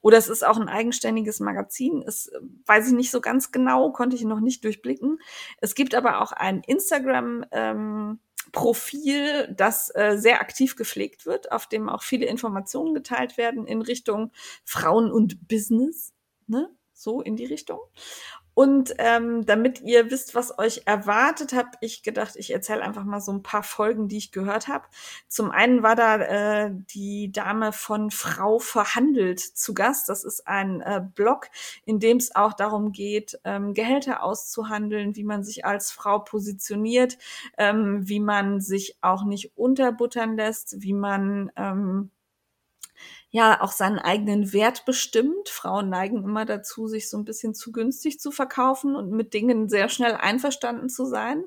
Oder es ist auch ein eigenständiges Magazin. Es äh, weiß ich nicht so ganz genau, konnte ich noch nicht durchblicken. Es gibt aber auch ein Instagram. Ähm, Profil, das äh, sehr aktiv gepflegt wird, auf dem auch viele Informationen geteilt werden in Richtung Frauen und Business, ne? So in die Richtung. Und ähm, damit ihr wisst, was euch erwartet, habe ich gedacht, ich erzähle einfach mal so ein paar Folgen, die ich gehört habe. Zum einen war da äh, die Dame von Frau verhandelt zu Gast. Das ist ein äh, Blog, in dem es auch darum geht, ähm, Gehälter auszuhandeln, wie man sich als Frau positioniert, ähm, wie man sich auch nicht unterbuttern lässt, wie man ähm, ja auch seinen eigenen Wert bestimmt. Frauen neigen immer dazu, sich so ein bisschen zu günstig zu verkaufen und mit Dingen sehr schnell einverstanden zu sein.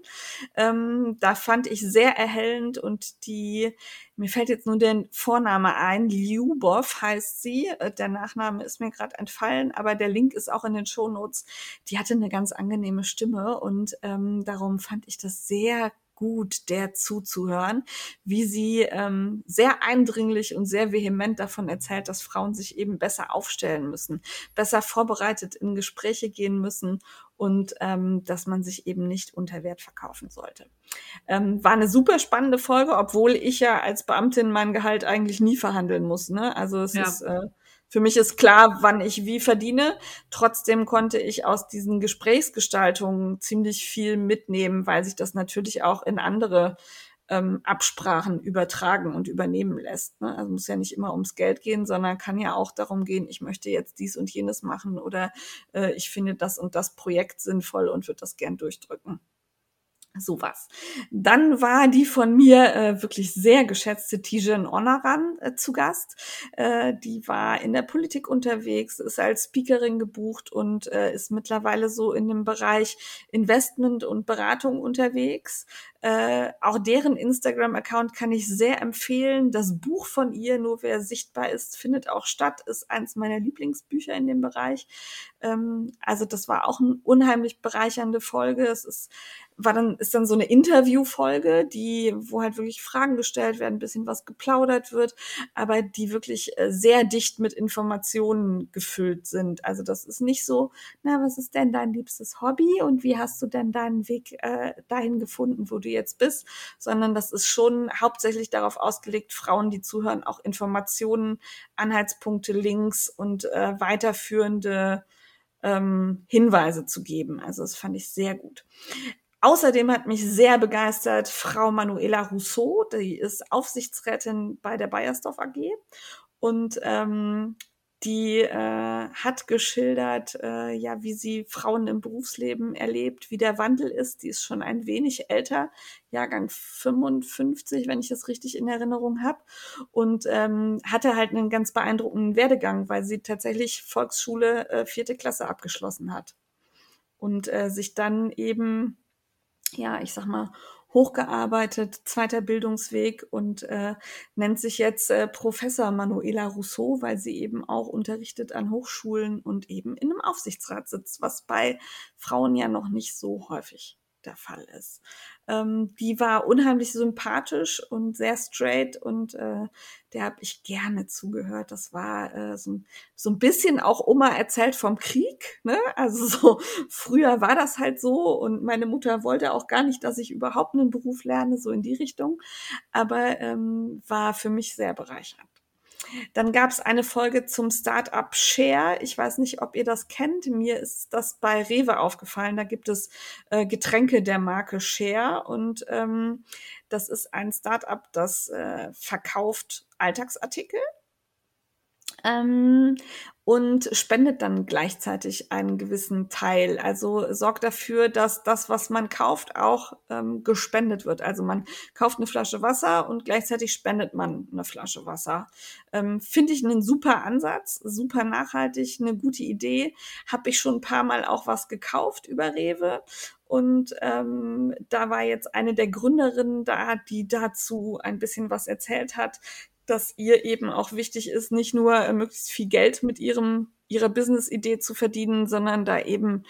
Ähm, da fand ich sehr erhellend und die, mir fällt jetzt nur der Vorname ein, Lyubov heißt sie. Äh, der Nachname ist mir gerade entfallen, aber der Link ist auch in den Shownotes. Die hatte eine ganz angenehme Stimme und ähm, darum fand ich das sehr gut, der zuzuhören, wie sie ähm, sehr eindringlich und sehr vehement davon erzählt, dass Frauen sich eben besser aufstellen müssen, besser vorbereitet in Gespräche gehen müssen und ähm, dass man sich eben nicht unter Wert verkaufen sollte. Ähm, war eine super spannende Folge, obwohl ich ja als Beamtin mein Gehalt eigentlich nie verhandeln muss. Ne? Also es ja. ist äh, für mich ist klar, wann ich wie verdiene. Trotzdem konnte ich aus diesen Gesprächsgestaltungen ziemlich viel mitnehmen, weil sich das natürlich auch in andere ähm, Absprachen übertragen und übernehmen lässt. Ne? Also muss ja nicht immer ums Geld gehen, sondern kann ja auch darum gehen, ich möchte jetzt dies und jenes machen oder äh, ich finde das und das Projekt sinnvoll und würde das gern durchdrücken. Sowas. Dann war die von mir äh, wirklich sehr geschätzte Tijen Onaran äh, zu Gast. Äh, die war in der Politik unterwegs, ist als Speakerin gebucht und äh, ist mittlerweile so in dem Bereich Investment und Beratung unterwegs. Äh, auch deren Instagram-Account kann ich sehr empfehlen. Das Buch von ihr, nur wer sichtbar ist, findet auch statt, ist eins meiner Lieblingsbücher in dem Bereich. Ähm, also das war auch eine unheimlich bereichernde Folge. Es ist war dann, ist dann so eine Interviewfolge, die, wo halt wirklich Fragen gestellt werden, ein bisschen was geplaudert wird, aber die wirklich äh, sehr dicht mit Informationen gefüllt sind. Also das ist nicht so, na, was ist denn dein liebstes Hobby und wie hast du denn deinen Weg äh, dahin gefunden, wo du jetzt bist, sondern das ist schon hauptsächlich darauf ausgelegt, Frauen, die zuhören, auch Informationen, Anhaltspunkte, Links und äh, weiterführende ähm, Hinweise zu geben. Also das fand ich sehr gut. Außerdem hat mich sehr begeistert Frau Manuela Rousseau, die ist Aufsichtsrätin bei der Bayersdorf AG und ähm, die äh, hat geschildert, äh, ja, wie sie Frauen im Berufsleben erlebt, wie der Wandel ist. Die ist schon ein wenig älter, Jahrgang 55, wenn ich das richtig in Erinnerung habe, und ähm, hatte halt einen ganz beeindruckenden Werdegang, weil sie tatsächlich Volksschule äh, vierte Klasse abgeschlossen hat. Und äh, sich dann eben ja, ich sag mal, hochgearbeitet, zweiter Bildungsweg und äh, nennt sich jetzt äh, Professor Manuela Rousseau, weil sie eben auch unterrichtet an Hochschulen und eben in einem Aufsichtsrat sitzt, was bei Frauen ja noch nicht so häufig der Fall ist. Ähm, die war unheimlich sympathisch und sehr straight und äh, der habe ich gerne zugehört. Das war äh, so, so ein bisschen auch Oma erzählt vom Krieg. Ne? Also so früher war das halt so und meine Mutter wollte auch gar nicht, dass ich überhaupt einen Beruf lerne, so in die Richtung. Aber ähm, war für mich sehr bereichernd. Dann gab es eine Folge zum Startup Share. Ich weiß nicht, ob ihr das kennt. Mir ist das bei Rewe aufgefallen. Da gibt es äh, Getränke der Marke Share und ähm, das ist ein Startup, das äh, verkauft Alltagsartikel ähm, und spendet dann gleichzeitig einen gewissen Teil. Also sorgt dafür, dass das, was man kauft, auch ähm, gespendet wird. Also man kauft eine Flasche Wasser und gleichzeitig spendet man eine Flasche Wasser. Ähm, Finde ich einen super Ansatz, super nachhaltig, eine gute Idee. Habe ich schon ein paar Mal auch was gekauft über Rewe. Und ähm, da war jetzt eine der Gründerinnen da, die dazu ein bisschen was erzählt hat, dass ihr eben auch wichtig ist, nicht nur äh, möglichst viel Geld mit ihrem, ihrer Business-Idee zu verdienen, sondern da eben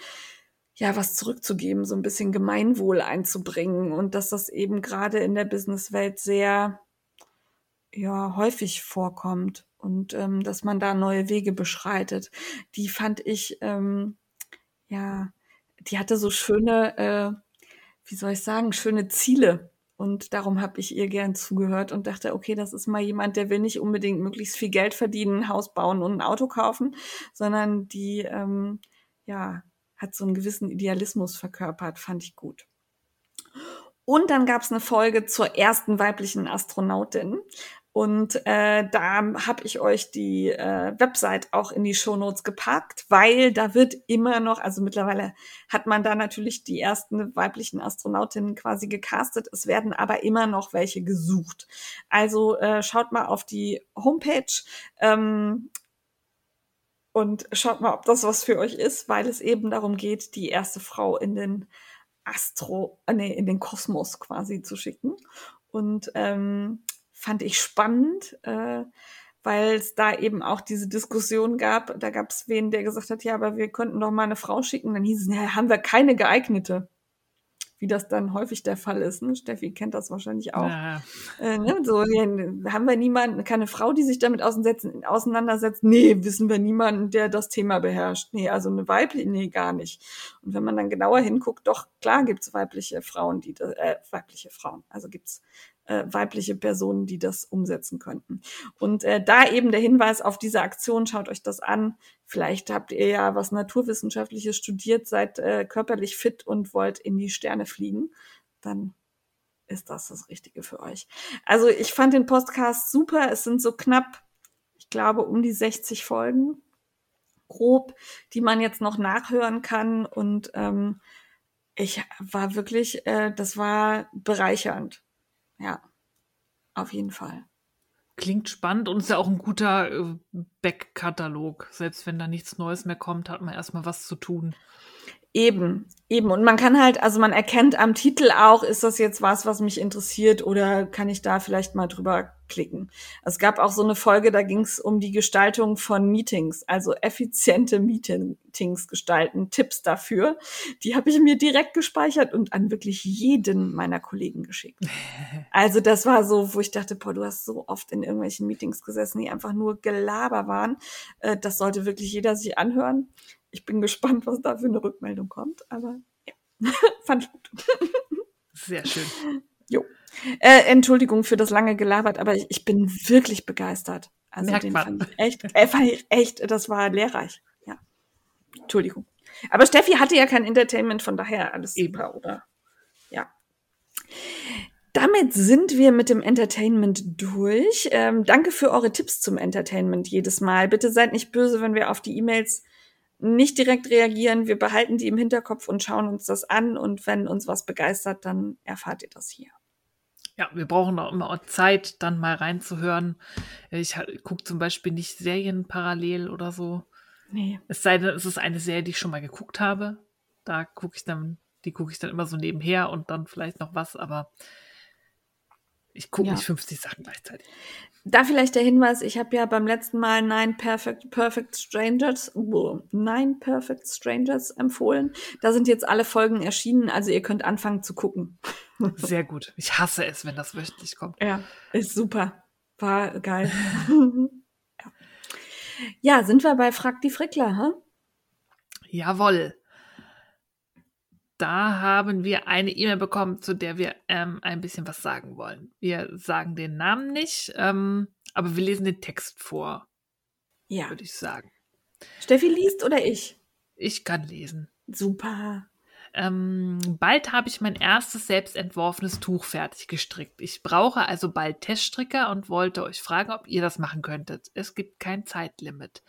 ja was zurückzugeben, so ein bisschen Gemeinwohl einzubringen und dass das eben gerade in der Businesswelt sehr ja häufig vorkommt und ähm, dass man da neue Wege beschreitet. Die fand ich ähm, ja, die hatte so schöne, äh, wie soll ich sagen, schöne Ziele und darum habe ich ihr gern zugehört und dachte, okay, das ist mal jemand, der will nicht unbedingt möglichst viel Geld verdienen, ein Haus bauen und ein Auto kaufen, sondern die ähm, ja hat so einen gewissen Idealismus verkörpert, fand ich gut. Und dann gab es eine Folge zur ersten weiblichen Astronautin. Und äh, da habe ich euch die äh, Website auch in die Shownotes gepackt, weil da wird immer noch, also mittlerweile hat man da natürlich die ersten weiblichen Astronautinnen quasi gecastet. Es werden aber immer noch welche gesucht. Also äh, schaut mal auf die Homepage ähm, und schaut mal, ob das was für euch ist, weil es eben darum geht, die erste Frau in den Astro, äh, nee, in den Kosmos quasi zu schicken. Und ähm, fand ich spannend, äh, weil es da eben auch diese Diskussion gab. Da gab es wen, der gesagt hat, ja, aber wir könnten doch mal eine Frau schicken. Dann hieß es, ja, haben wir keine geeignete wie das dann häufig der Fall ist. Ne? Steffi kennt das wahrscheinlich auch. Ja. Äh, ne? So haben wir niemanden, keine Frau, die sich damit auseinandersetzt. Nee, wissen wir niemanden, der das Thema beherrscht. Nee, also eine weibliche, nee, gar nicht. Und wenn man dann genauer hinguckt, doch klar gibt's weibliche Frauen, die äh, weibliche Frauen, also gibt's äh, weibliche Personen, die das umsetzen könnten. Und äh, da eben der Hinweis auf diese Aktion, schaut euch das an. Vielleicht habt ihr ja was Naturwissenschaftliches studiert, seid äh, körperlich fit und wollt in die Sterne fliegen. Dann ist das das Richtige für euch. Also ich fand den Podcast super. Es sind so knapp, ich glaube, um die 60 Folgen grob, die man jetzt noch nachhören kann. Und ähm, ich war wirklich, äh, das war bereichernd. Ja, auf jeden Fall. Klingt spannend und ist ja auch ein guter äh, Backkatalog. Selbst wenn da nichts Neues mehr kommt, hat man erstmal was zu tun. Eben, eben. Und man kann halt, also man erkennt am Titel auch, ist das jetzt was, was mich interessiert oder kann ich da vielleicht mal drüber klicken. Es gab auch so eine Folge, da ging es um die Gestaltung von Meetings, also effiziente Meetings gestalten, Tipps dafür. Die habe ich mir direkt gespeichert und an wirklich jeden meiner Kollegen geschickt. Also das war so, wo ich dachte, boah, du hast so oft in irgendwelchen Meetings gesessen, die einfach nur Gelaber waren. Äh, das sollte wirklich jeder sich anhören ich bin gespannt, was da für eine Rückmeldung kommt. Aber ja, fand ich gut. Sehr schön. Jo. Äh, Entschuldigung für das lange gelabert, aber ich, ich bin wirklich begeistert. Also Merkt den man. fand ich echt, äh, fand ich echt, das war lehrreich. Ja. Entschuldigung. Aber Steffi hatte ja kein Entertainment, von daher alles super, oder? Ja. Damit sind wir mit dem Entertainment durch. Ähm, danke für eure Tipps zum Entertainment jedes Mal. Bitte seid nicht böse, wenn wir auf die E-Mails nicht direkt reagieren. Wir behalten die im Hinterkopf und schauen uns das an. Und wenn uns was begeistert, dann erfahrt ihr das hier. Ja, wir brauchen auch immer Zeit, dann mal reinzuhören. Ich gucke zum Beispiel nicht Serien parallel oder so. Nee. Es sei denn, es ist eine Serie, die ich schon mal geguckt habe. Da gucke ich dann, die gucke ich dann immer so nebenher und dann vielleicht noch was, aber ich gucke ja. nicht 50 Sachen gleichzeitig. Da vielleicht der Hinweis, ich habe ja beim letzten Mal Nine Perfect, Perfect Strangers, oh, Nine Perfect Strangers empfohlen. Da sind jetzt alle Folgen erschienen, also ihr könnt anfangen zu gucken. Sehr gut. Ich hasse es, wenn das wöchentlich kommt. Ja, ist super. War geil. ja. ja, sind wir bei Frag die Frickler, hä? Jawoll da haben wir eine E-Mail bekommen, zu der wir ähm, ein bisschen was sagen wollen. Wir sagen den Namen nicht, ähm, aber wir lesen den Text vor. Ja. Würde ich sagen. Steffi liest oder ich? Ich kann lesen. Super. Ähm, bald habe ich mein erstes selbstentworfenes Tuch fertig gestrickt. Ich brauche also bald Teststricker und wollte euch fragen, ob ihr das machen könntet. Es gibt kein Zeitlimit.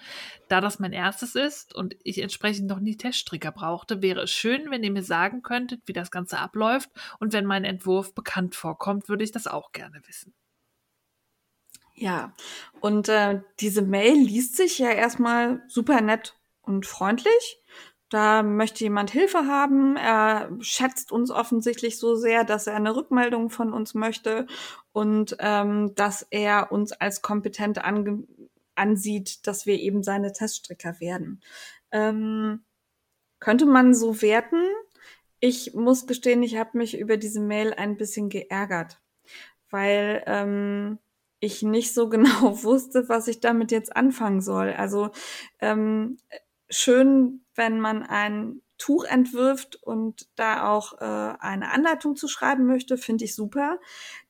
Da das mein erstes ist und ich entsprechend noch nie Teststricker brauchte, wäre es schön, wenn ihr mir sagen könntet, wie das Ganze abläuft und wenn mein Entwurf bekannt vorkommt, würde ich das auch gerne wissen. Ja, und äh, diese Mail liest sich ja erstmal super nett und freundlich. Da möchte jemand Hilfe haben. Er schätzt uns offensichtlich so sehr, dass er eine Rückmeldung von uns möchte und ähm, dass er uns als kompetent ansieht, dass wir eben seine Teststricker werden. Ähm, könnte man so werten? Ich muss gestehen, ich habe mich über diese Mail ein bisschen geärgert, weil ähm, ich nicht so genau wusste, was ich damit jetzt anfangen soll. Also ähm, schön, wenn man ein Tuch entwirft und da auch äh, eine Anleitung zu schreiben möchte, finde ich super.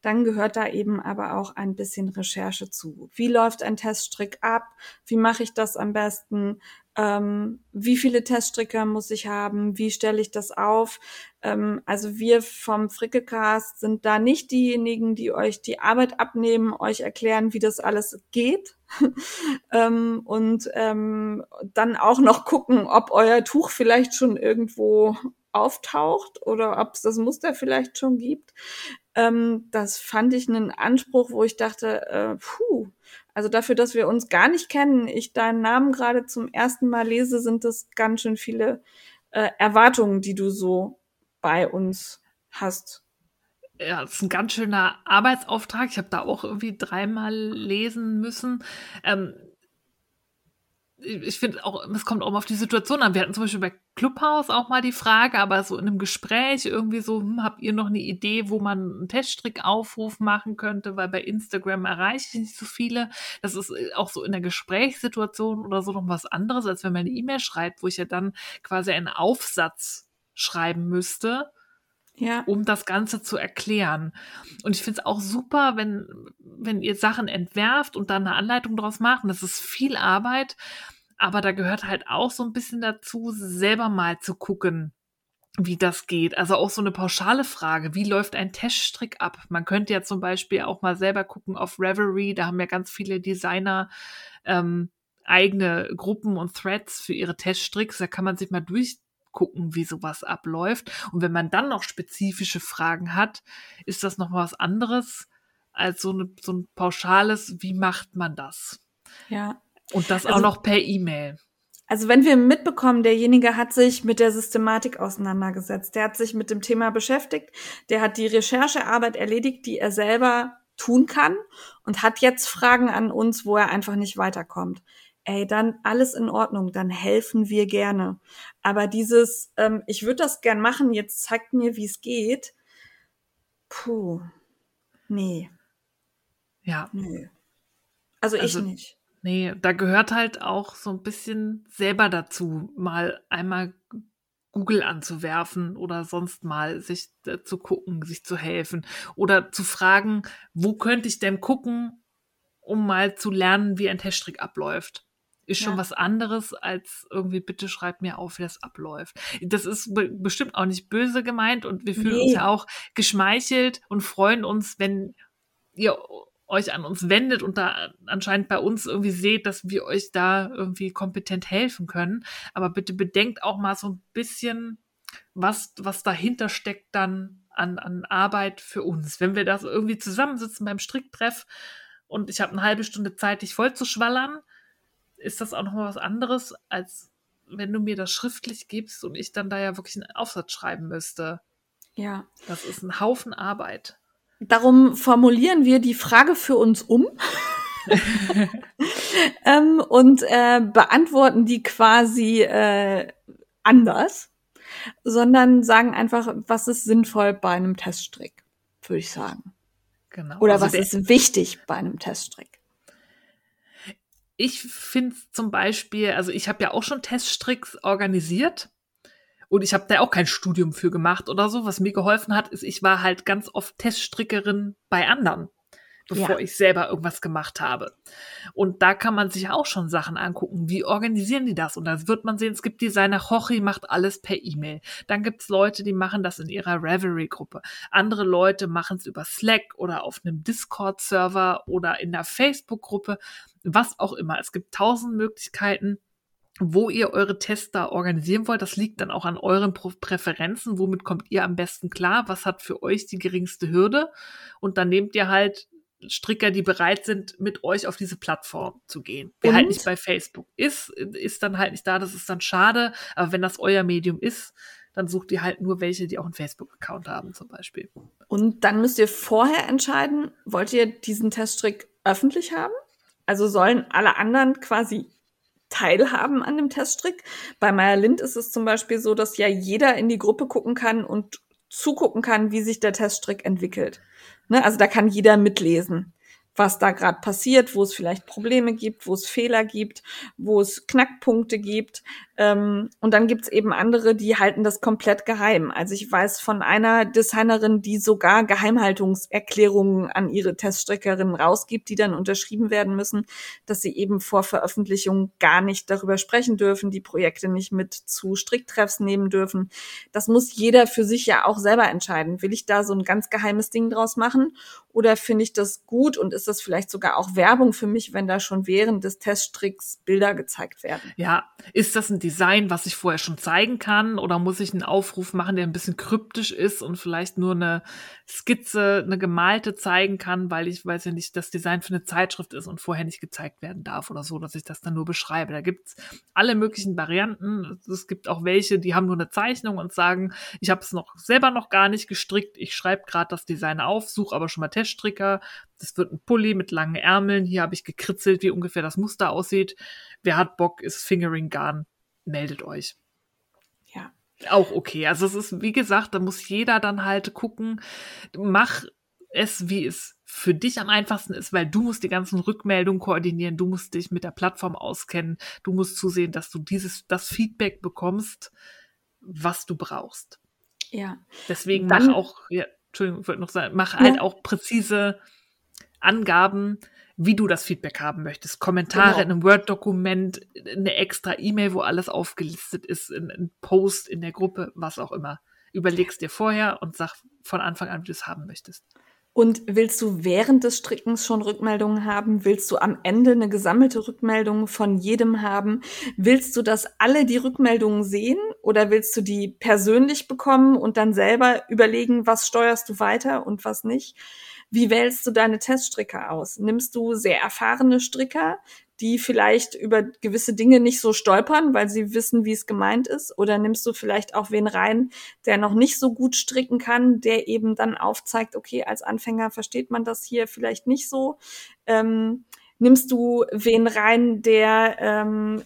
dann gehört da eben aber auch ein bisschen Recherche zu. Wie läuft ein Teststrick ab? Wie mache ich das am besten? Ähm, wie viele Teststricker muss ich haben? Wie stelle ich das auf? Ähm, also wir vom Frickelcast sind da nicht diejenigen, die euch die Arbeit abnehmen, euch erklären, wie das alles geht. ähm, und ähm, dann auch noch gucken, ob euer Tuch vielleicht schon irgendwo auftaucht oder ob es das Muster vielleicht schon gibt. Ähm, das fand ich einen Anspruch, wo ich dachte, äh, puh, also dafür, dass wir uns gar nicht kennen, ich deinen Namen gerade zum ersten Mal lese, sind das ganz schön viele äh, Erwartungen, die du so bei uns hast. Ja, das ist ein ganz schöner Arbeitsauftrag. Ich habe da auch irgendwie dreimal lesen müssen. Ähm, ich finde auch, es kommt auch mal auf die Situation an. Wir hatten zum Beispiel bei Clubhouse auch mal die Frage, aber so in einem Gespräch irgendwie so, hm, habt ihr noch eine Idee, wo man einen Teststrickaufruf machen könnte, weil bei Instagram erreiche ich nicht so viele. Das ist äh, auch so in der Gesprächssituation oder so noch was anderes, als wenn man eine E-Mail schreibt, wo ich ja dann quasi einen Aufsatz schreiben müsste. Ja. um das Ganze zu erklären. Und ich finde es auch super, wenn, wenn ihr Sachen entwerft und dann eine Anleitung draus macht. Und das ist viel Arbeit. Aber da gehört halt auch so ein bisschen dazu, selber mal zu gucken, wie das geht. Also auch so eine pauschale Frage, wie läuft ein Teststrick ab? Man könnte ja zum Beispiel auch mal selber gucken auf Reverie, da haben ja ganz viele Designer ähm, eigene Gruppen und Threads für ihre Teststricks. Da kann man sich mal durchgucken, wie sowas abläuft. Und wenn man dann noch spezifische Fragen hat, ist das noch was anderes als so, eine, so ein pauschales, wie macht man das? Ja, und das also, auch noch per E-Mail. Also wenn wir mitbekommen, derjenige hat sich mit der Systematik auseinandergesetzt, der hat sich mit dem Thema beschäftigt, der hat die Recherchearbeit erledigt, die er selber tun kann und hat jetzt Fragen an uns, wo er einfach nicht weiterkommt. Ey, dann alles in Ordnung, dann helfen wir gerne. Aber dieses, ähm, ich würde das gern machen, jetzt zeigt mir, wie es geht. Puh, nee. Ja. Nee. Also, also ich nicht. Nee, da gehört halt auch so ein bisschen selber dazu, mal einmal Google anzuwerfen oder sonst mal sich äh, zu gucken, sich zu helfen oder zu fragen, wo könnte ich denn gucken, um mal zu lernen, wie ein Teststrick abläuft. Ist schon ja. was anderes als irgendwie, bitte schreib mir auf, wie das abläuft. Das ist be bestimmt auch nicht böse gemeint und wir fühlen nee. uns ja auch geschmeichelt und freuen uns, wenn ihr euch an uns wendet und da anscheinend bei uns irgendwie seht, dass wir euch da irgendwie kompetent helfen können. Aber bitte bedenkt auch mal so ein bisschen, was, was dahinter steckt dann an, an Arbeit für uns. Wenn wir da so irgendwie zusammensitzen beim Stricktreff und ich habe eine halbe Stunde Zeit, dich voll zu schwallern, ist das auch noch mal was anderes, als wenn du mir das schriftlich gibst und ich dann da ja wirklich einen Aufsatz schreiben müsste. Ja. Das ist ein Haufen Arbeit. Darum formulieren wir die Frage für uns um ähm, und äh, beantworten die quasi äh, anders, sondern sagen einfach, was ist sinnvoll bei einem Teststrick, würde ich sagen. Genau. Oder also was ist wichtig bei einem Teststrick? Ich finde zum Beispiel, also ich habe ja auch schon Teststricks organisiert und ich habe da auch kein Studium für gemacht oder so. Was mir geholfen hat, ist, ich war halt ganz oft Teststrickerin bei anderen, bevor ja. ich selber irgendwas gemacht habe. Und da kann man sich auch schon Sachen angucken. Wie organisieren die das? Und da wird man sehen, es gibt Designer, Hochi macht alles per E-Mail. Dann gibt's Leute, die machen das in ihrer Reverie-Gruppe. Andere Leute machen es über Slack oder auf einem Discord-Server oder in der Facebook-Gruppe. Was auch immer. Es gibt tausend Möglichkeiten wo ihr eure Tests da organisieren wollt. Das liegt dann auch an euren Präferenzen. Womit kommt ihr am besten klar? Was hat für euch die geringste Hürde? Und dann nehmt ihr halt Stricker, die bereit sind, mit euch auf diese Plattform zu gehen. Wer halt nicht bei Facebook ist, ist dann halt nicht da. Das ist dann schade. Aber wenn das euer Medium ist, dann sucht ihr halt nur welche, die auch einen Facebook-Account haben, zum Beispiel. Und dann müsst ihr vorher entscheiden, wollt ihr diesen Teststrick öffentlich haben? Also sollen alle anderen quasi teilhaben an dem Teststrick. Bei Meyer Lind ist es zum Beispiel so, dass ja jeder in die Gruppe gucken kann und zugucken kann, wie sich der Teststrick entwickelt. Ne? Also da kann jeder mitlesen. Was da gerade passiert, wo es vielleicht Probleme gibt, wo es Fehler gibt, wo es Knackpunkte gibt. Ähm, und dann gibt's eben andere, die halten das komplett geheim. Also ich weiß von einer Designerin, die sogar Geheimhaltungserklärungen an ihre Teststrickerinnen rausgibt, die dann unterschrieben werden müssen, dass sie eben vor Veröffentlichung gar nicht darüber sprechen dürfen, die Projekte nicht mit zu Stricktreffs nehmen dürfen. Das muss jeder für sich ja auch selber entscheiden. Will ich da so ein ganz geheimes Ding draus machen oder finde ich das gut und ist das vielleicht sogar auch Werbung für mich, wenn da schon während des Teststricks Bilder gezeigt werden? Ja, ist das ein Design, was ich vorher schon zeigen kann? Oder muss ich einen Aufruf machen, der ein bisschen kryptisch ist und vielleicht nur eine Skizze, eine gemalte zeigen kann, weil ich weiß ja nicht, das Design für eine Zeitschrift ist und vorher nicht gezeigt werden darf oder so, dass ich das dann nur beschreibe. Da gibt's alle möglichen Varianten. Es gibt auch welche, die haben nur eine Zeichnung und sagen, ich habe es noch selber noch gar nicht gestrickt, ich schreibe gerade das Design auf, suche aber schon mal Teststricker. Das wird ein Pulli mit langen Ärmeln. Hier habe ich gekritzelt, wie ungefähr das Muster aussieht. Wer hat Bock, ist Fingering Garn meldet euch. Ja. Auch okay. Also es ist, wie gesagt, da muss jeder dann halt gucken, mach es, wie es für dich am einfachsten ist, weil du musst die ganzen Rückmeldungen koordinieren, du musst dich mit der Plattform auskennen, du musst zusehen, dass du dieses, das Feedback bekommst, was du brauchst. Ja. Deswegen Dann- mach auch, ja, Entschuldigung, ich wollte noch sagen, mach halt auch präzise Angaben, wie du das Feedback haben möchtest. Kommentare Genau. in einem Word-Dokument, eine extra E-Mail, wo alles aufgelistet ist, ein, ein Post in der Gruppe, was auch immer. Überlegst dir vorher und sag von Anfang an, wie du es haben möchtest. Und willst du während des Strickens schon Rückmeldungen haben? Willst du am Ende eine gesammelte Rückmeldung von jedem haben? Willst du, dass alle die Rückmeldungen sehen oder willst du die persönlich bekommen und dann selber überlegen, was steuerst du weiter und was nicht? Wie wählst du deine Teststricker aus? Nimmst du sehr erfahrene Stricker, die vielleicht über gewisse Dinge nicht so stolpern, weil sie wissen, wie es gemeint ist? Oder nimmst du vielleicht auch wen rein, der noch nicht so gut stricken kann, der eben dann aufzeigt, okay, als Anfänger versteht man das hier vielleicht nicht so. Ähm, nimmst du wen rein, der ähm,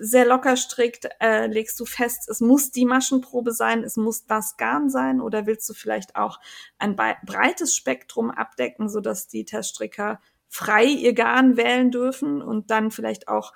sehr locker strickt, äh, legst du fest, es muss die Maschenprobe sein, es muss das Garn sein, oder willst du vielleicht auch ein breites Spektrum abdecken, sodass die Teststricker frei ihr Garn wählen dürfen und dann vielleicht auch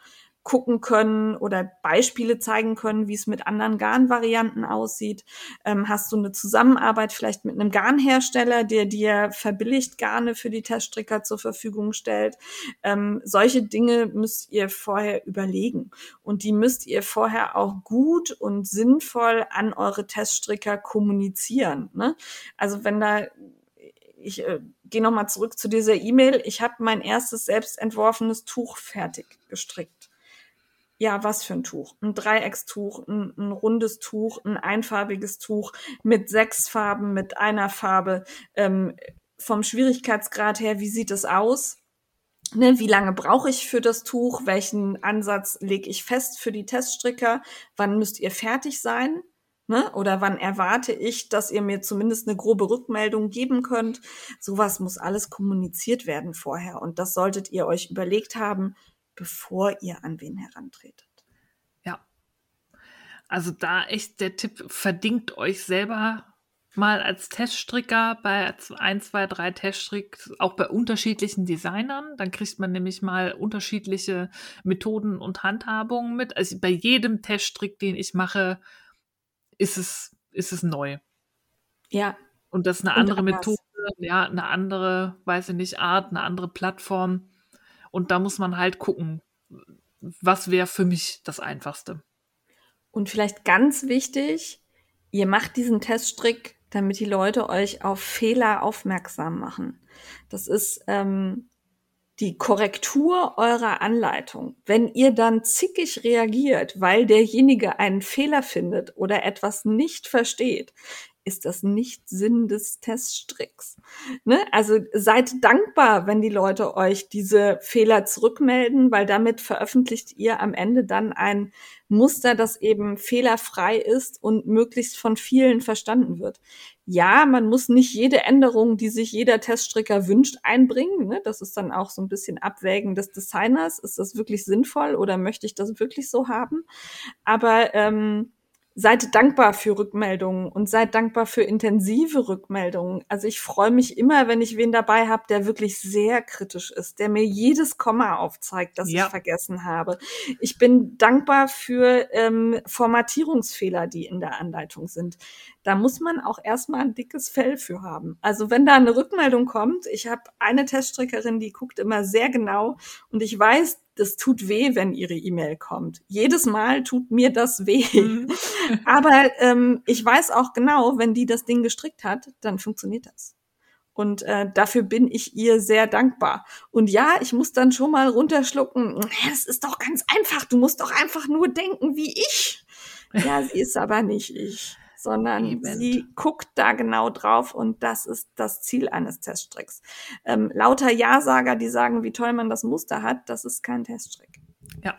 gucken können oder Beispiele zeigen können, wie es mit anderen Garnvarianten aussieht. Ähm, hast du eine Zusammenarbeit vielleicht mit einem Garnhersteller, der dir verbilligt Garne für die Teststricker zur Verfügung stellt? Ähm, solche Dinge müsst ihr vorher überlegen und die müsst ihr vorher auch gut und sinnvoll an eure Teststricker kommunizieren. Ne? Also wenn da ich äh, gehe noch mal zurück zu dieser E-Mail. Ich habe mein erstes selbst entworfenes Tuch fertig gestrickt. Ja, was für ein Tuch? Ein Dreieckstuch, ein, ein rundes Tuch, ein einfarbiges Tuch mit sechs Farben, mit einer Farbe. Ähm, vom Schwierigkeitsgrad her, wie sieht es aus? Ne, wie lange brauche ich für das Tuch? Welchen Ansatz lege ich fest für die Teststricker? Wann müsst ihr fertig sein? Ne? Oder wann erwarte ich, dass ihr mir zumindest eine grobe Rückmeldung geben könnt? Sowas muss alles kommuniziert werden vorher. Und das solltet ihr euch überlegt haben, bevor ihr an wen herantretet. Ja. Also da echt der Tipp, verdingt euch selber mal als Teststricker bei ein, zwei, drei Teststricks, auch bei unterschiedlichen Designern. Dann kriegt man nämlich mal unterschiedliche Methoden und Handhabungen mit. Also bei jedem Teststrick, den ich mache, ist es, ist es neu. Ja, Und das ist eine Und andere anders. Methode, ja, eine andere, weiß ich nicht, Art, eine andere Plattform. Und da muss man halt gucken, was wäre für mich das Einfachste. Und vielleicht ganz wichtig, ihr macht diesen Teststrick, damit die Leute euch auf Fehler aufmerksam machen. Das ist ähm, die Korrektur eurer Anleitung. Wenn ihr dann zickig reagiert, weil derjenige einen Fehler findet oder etwas nicht versteht, ist das nicht Sinn des Teststricks. Ne? Also seid dankbar, wenn die Leute euch diese Fehler zurückmelden, weil damit veröffentlicht ihr am Ende dann ein Muster, das eben fehlerfrei ist und möglichst von vielen verstanden wird. Ja, man muss nicht jede Änderung, die sich jeder Teststricker wünscht, einbringen. Ne? Das ist dann auch so ein bisschen Abwägen des Designers. Ist das wirklich sinnvoll oder möchte ich das wirklich so haben? Aber ähm, seid dankbar für Rückmeldungen und seid dankbar für intensive Rückmeldungen. Also ich freue mich immer, wenn ich wen dabei habe, der wirklich sehr kritisch ist, der mir jedes Komma aufzeigt, das ja. ich vergessen habe. Ich bin dankbar für ähm, Formatierungsfehler, die in der Anleitung sind. Da muss man auch erstmal ein dickes Fell für haben. Also wenn da eine Rückmeldung kommt, ich habe eine Teststrickerin, die guckt immer sehr genau und ich weiß, das tut weh, wenn ihre E-Mail kommt. Jedes Mal tut mir das weh. Mhm. Aber ähm, ich weiß auch genau, wenn die das Ding gestrickt hat, dann funktioniert das. Und äh, dafür bin ich ihr sehr dankbar. Und ja, ich muss dann schon mal runterschlucken. Es ist doch ganz einfach. Du musst doch einfach nur denken wie ich. Ja, sie ist aber nicht ich sondern Eben. sie guckt da genau drauf und das ist das Ziel eines Teststricks. Ähm, lauter Ja-Sager, die sagen, wie toll man das Muster hat, das ist kein Teststrick. Ja.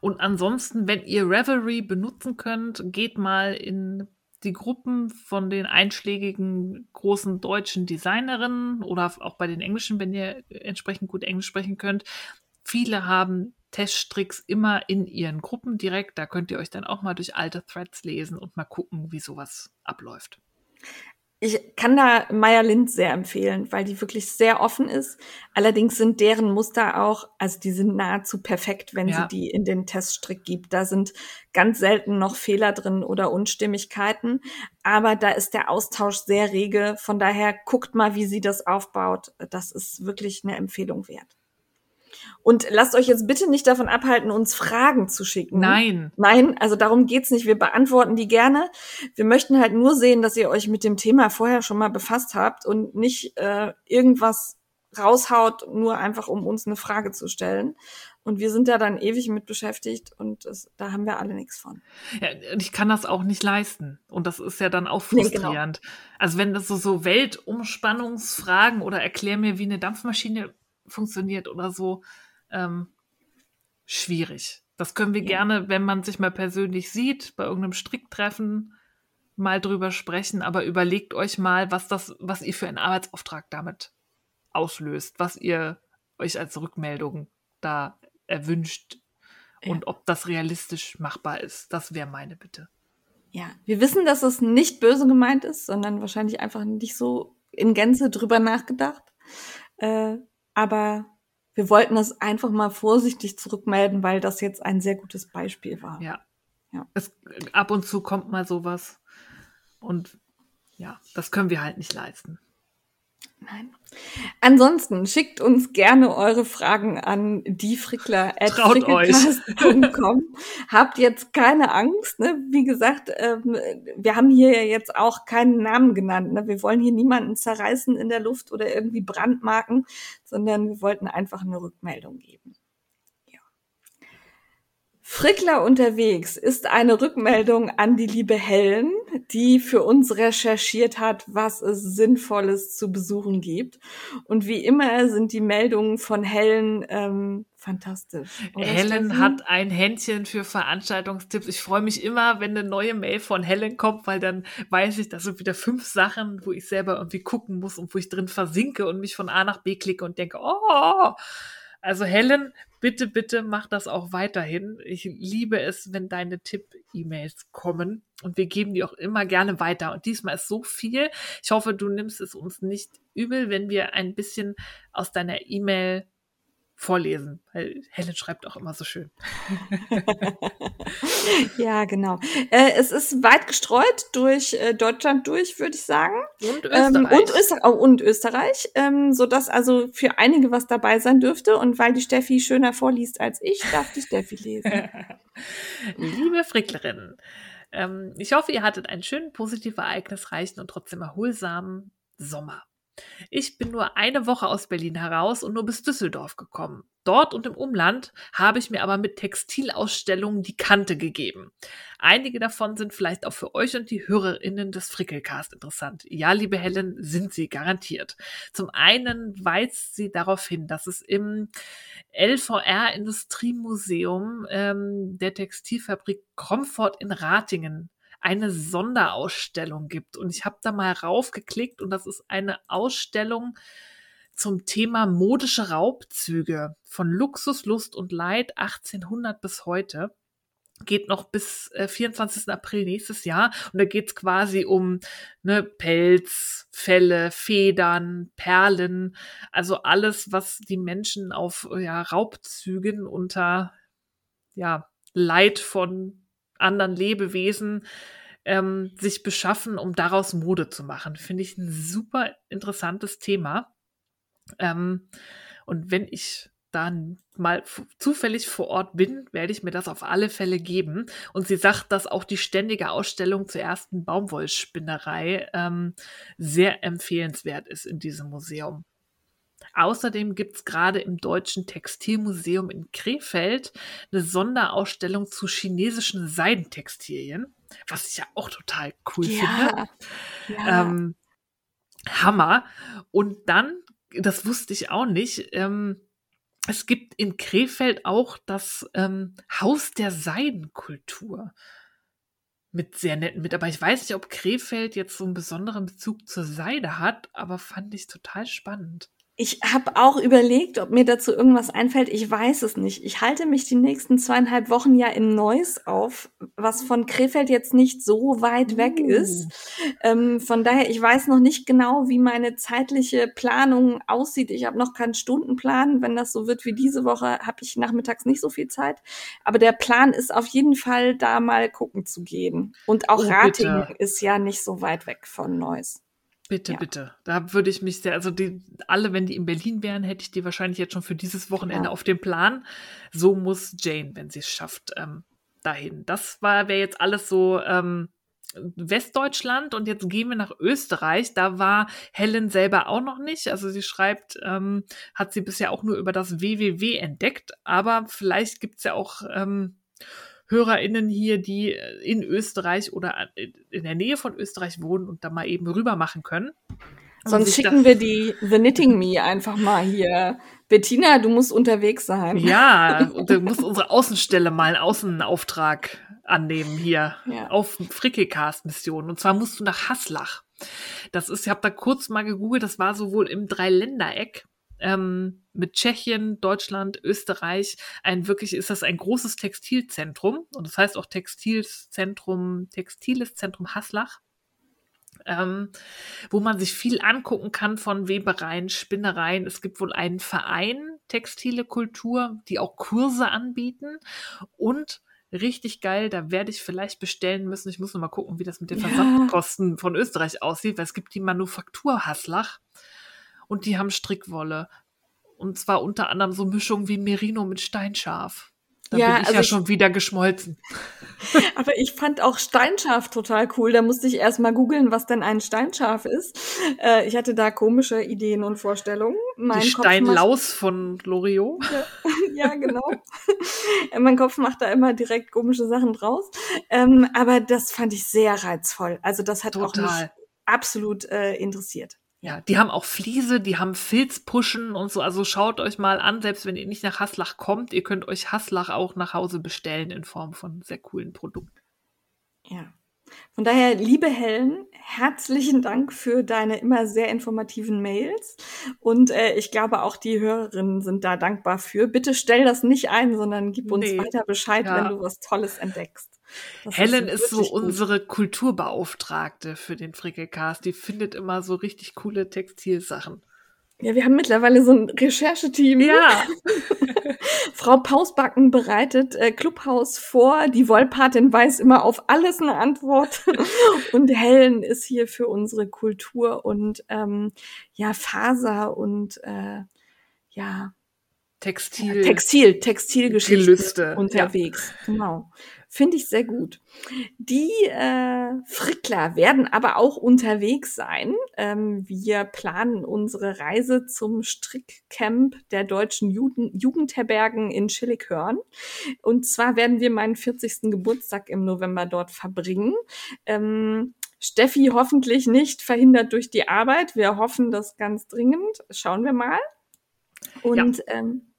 Und ansonsten, wenn ihr Revelry benutzen könnt, geht mal in die Gruppen von den einschlägigen großen deutschen Designerinnen oder auch bei den englischen, wenn ihr entsprechend gut Englisch sprechen könnt. Viele haben Teststricks immer in ihren Gruppen direkt. Da könnt ihr euch dann auch mal durch alte Threads lesen und mal gucken, wie sowas abläuft. Ich kann da Maya Lind sehr empfehlen, weil die wirklich sehr offen ist. Allerdings sind deren Muster auch, also die sind nahezu perfekt, wenn ja. sie die in den Teststrick gibt. Da sind ganz selten noch Fehler drin oder Unstimmigkeiten. Aber da ist der Austausch sehr rege. Von daher guckt mal, wie sie das aufbaut. Das ist wirklich eine Empfehlung wert. Und lasst euch jetzt bitte nicht davon abhalten, uns Fragen zu schicken. Nein. Nein, also darum geht's nicht. Wir beantworten die gerne. Wir möchten halt nur sehen, dass ihr euch mit dem Thema vorher schon mal befasst habt und nicht äh, irgendwas raushaut, nur einfach um uns eine Frage zu stellen. Und wir sind da dann ewig mit beschäftigt und das, da haben wir alle nichts von. Ja, ich kann das auch nicht leisten. Und das ist ja dann auch frustrierend. Nee, genau. Also wenn das so, so Weltumspannungsfragen oder erklär mir, wie eine Dampfmaschine funktioniert oder so, ähm, schwierig. Das können wir ja. gerne, wenn man sich mal persönlich sieht, bei irgendeinem Stricktreffen mal drüber sprechen, aber überlegt euch mal, was das, was ihr für einen Arbeitsauftrag damit auslöst, was ihr euch als Rückmeldung da erwünscht ja. und ob das realistisch machbar ist. Das wäre meine Bitte. Ja, wir wissen, dass es nicht böse gemeint ist, sondern wahrscheinlich einfach nicht so in Gänze drüber nachgedacht. Äh, aber wir wollten das einfach mal vorsichtig zurückmelden, weil das jetzt ein sehr gutes Beispiel war. Ja. ja. Es, ab und zu kommt mal sowas. Und ja, das können wir halt nicht leisten. Nein. Ansonsten schickt uns gerne eure Fragen an diefrickler.com. Habt jetzt keine Angst. Ne? Wie gesagt, ähm, wir haben hier jetzt auch keinen Namen genannt. Ne? Wir wollen hier niemanden zerreißen in der Luft oder irgendwie brandmarken, sondern wir wollten einfach eine Rückmeldung geben. Frickler unterwegs ist eine Rückmeldung an die liebe Helen, die für uns recherchiert hat, was es Sinnvolles zu besuchen gibt. Und wie immer sind die Meldungen von Helen ähm, fantastisch. Oder Helen Steffen? hat ein Händchen für Veranstaltungstipps. Ich freue mich immer, wenn eine neue Mail von Helen kommt, weil dann weiß ich, das sind wieder fünf Sachen, wo ich selber irgendwie gucken muss und wo ich drin versinke und mich von A nach B klicke und denke, oh, also Helen, bitte, bitte mach das auch weiterhin. Ich liebe es, wenn deine Tipp-E-Mails kommen und wir geben die auch immer gerne weiter. Und diesmal ist so viel. Ich hoffe, du nimmst es uns nicht übel, wenn wir ein bisschen aus deiner E-Mail vorlesen, weil Helen schreibt auch immer so schön. ja, genau. Äh, es ist weit gestreut durch äh, Deutschland durch, würde ich sagen. Und Österreich. Ähm, und, Öster oh, und Österreich, ähm, sodass also für einige was dabei sein dürfte. Und weil die Steffi schöner vorliest als ich, darf die Steffi lesen. Liebe Fricklerin, ähm, ich hoffe, ihr hattet einen schönen, positiv ereignisreichen und trotzdem erholsamen Sommer. Ich bin nur eine Woche aus Berlin heraus und nur bis Düsseldorf gekommen. Dort und im Umland habe ich mir aber mit Textilausstellungen die Kante gegeben. Einige davon sind vielleicht auch für euch und die HörerInnen des Frickelcast interessant. Ja, liebe Helen, sind sie garantiert. Zum einen weist sie darauf hin, dass es im LVR Industriemuseum ähm, der Textilfabrik Comfort in Ratingen eine Sonderausstellung gibt. Und ich habe da mal raufgeklickt und das ist eine Ausstellung zum Thema modische Raubzüge von Luxus, Lust und Leid 1800 bis heute. geht noch bis äh, 24. April nächstes Jahr. Und da geht's quasi um ne, Pelz, Felle, Federn, Perlen, also alles, was die Menschen auf ja, Raubzügen unter ja, Leid von anderen Lebewesen ähm, sich beschaffen, um daraus Mode zu machen. Finde ich ein super interessantes Thema. Ähm, und wenn ich dann mal zufällig vor Ort bin, werde ich mir das auf alle Fälle geben. Und sie sagt, dass auch die ständige Ausstellung zur ersten Baumwollspinnerei ähm, sehr empfehlenswert ist in diesem Museum. Außerdem gibt es gerade im Deutschen Textilmuseum in Krefeld eine Sonderausstellung zu chinesischen Seidentextilien, was ich ja auch total cool ja, finde. Ja. Ähm, Hammer. Und dann, das wusste ich auch nicht, ähm, es gibt in Krefeld auch das ähm, Haus der Seidenkultur mit sehr netten Mitarbeitern. Ich weiß nicht, ob Krefeld jetzt so einen besonderen Bezug zur Seide hat, aber fand ich total spannend. Ich habe auch überlegt, ob mir dazu irgendwas einfällt. Ich weiß es nicht. Ich halte mich die nächsten zweieinhalb Wochen ja in Neuss auf, was von Krefeld jetzt nicht so weit weg uh. ist. Ähm, von daher, ich weiß noch nicht genau, wie meine zeitliche Planung aussieht. Ich habe noch keinen Stundenplan. Wenn das so wird wie diese Woche, habe ich nachmittags nicht so viel Zeit. Aber der Plan ist auf jeden Fall, da mal gucken zu gehen. Und auch oh, Ratingen ist ja nicht so weit weg von Neuss. Bitte, ja. bitte. Da würde ich mich sehr, also die, alle, wenn die in Berlin wären, hätte ich die wahrscheinlich jetzt schon für dieses Wochenende ja. auf dem Plan. So muss Jane, wenn sie es schafft, ähm, dahin. Das war, wäre jetzt alles so ähm, Westdeutschland und jetzt gehen wir nach Österreich. Da war Helen selber auch noch nicht. Also sie schreibt, ähm, hat sie bisher auch nur über das WWW entdeckt, aber vielleicht gibt's ja auch ähm, HörerInnen hier, die äh, in Österreich oder äh, in der Nähe von Österreich wohnen und da mal eben rüber machen können. Sonst schicken wir die The Knitting Me einfach mal hier. Bettina, du musst unterwegs sein. Ja, und du musst unsere Außenstelle mal einen Außenauftrag annehmen hier ja. auf Frickecast-Mission. Und zwar musst du nach Haslach. Das ist, ich habe da kurz mal gegoogelt, das war sowohl im Dreiländereck ähm, mit Tschechien, Deutschland, Österreich ein wirklich ist das ein großes Textilzentrum und das heißt auch Textilzentrum, Textiles Zentrum Haslach. Ähm, wo man sich viel angucken kann von Webereien, Spinnereien. Es gibt wohl einen Verein Textile Kultur, die auch Kurse anbieten und richtig geil. Da werde ich vielleicht bestellen müssen. Ich muss noch mal gucken, wie das mit den Versandkosten ja. von Österreich aussieht, weil es gibt die Manufaktur Haslach und die haben Strickwolle. Und zwar unter anderem so Mischungen wie Merino mit Steinschaf. Da ja, bin ich also ja ich, schon wieder geschmolzen. Aber ich fand auch Steinschaf total cool. Da musste ich erst mal googeln, was denn ein Steinschaf ist. Äh, ich hatte da komische Ideen und Vorstellungen. Mein Die Steinlaus von Loriot. Ja, ja genau. mein Kopf macht da immer direkt komische Sachen draus. Ähm, aber das fand ich sehr reizvoll. Also das hat total. auch mich absolut äh, interessiert. Ja, die haben auch Fliese, die haben Filzpuschen und so. Also schaut euch mal an, selbst wenn ihr nicht nach Haslach kommt, ihr könnt euch Haslach auch nach Hause bestellen in Form von sehr coolen Produkten. Ja. Von daher, liebe Helen, herzlichen Dank für deine immer sehr informativen Mails. Und äh, ich glaube, auch die Hörerinnen sind da dankbar für. Bitte stell das nicht ein, sondern gib uns nee. weiter Bescheid, ja. wenn du was Tolles entdeckst. Das Helen ist, ist so gut. unsere Kulturbeauftragte für den Frickelcast. Die findet immer so richtig coole Textilsachen. Ja, wir haben mittlerweile so ein Rechercheteam. Ja. Frau Pausbacken bereitet äh, Clubhaus vor. Die Wollpatin weiß immer auf alles eine Antwort. und Helen ist hier für unsere Kultur und ähm, ja, Faser und äh, ja. Textil. Textil, Textilgeschichte Gelüste. unterwegs. Ja. Genau. Finde ich sehr gut. Die äh, Frickler werden aber auch unterwegs sein. Ähm, wir planen unsere Reise zum Strickcamp der deutschen Juden Jugendherbergen in Schillighörn. Und zwar werden wir meinen 40. Geburtstag im November dort verbringen. Ähm, Steffi hoffentlich nicht verhindert durch die Arbeit. Wir hoffen das ganz dringend. Schauen wir mal. Und ja, ähm,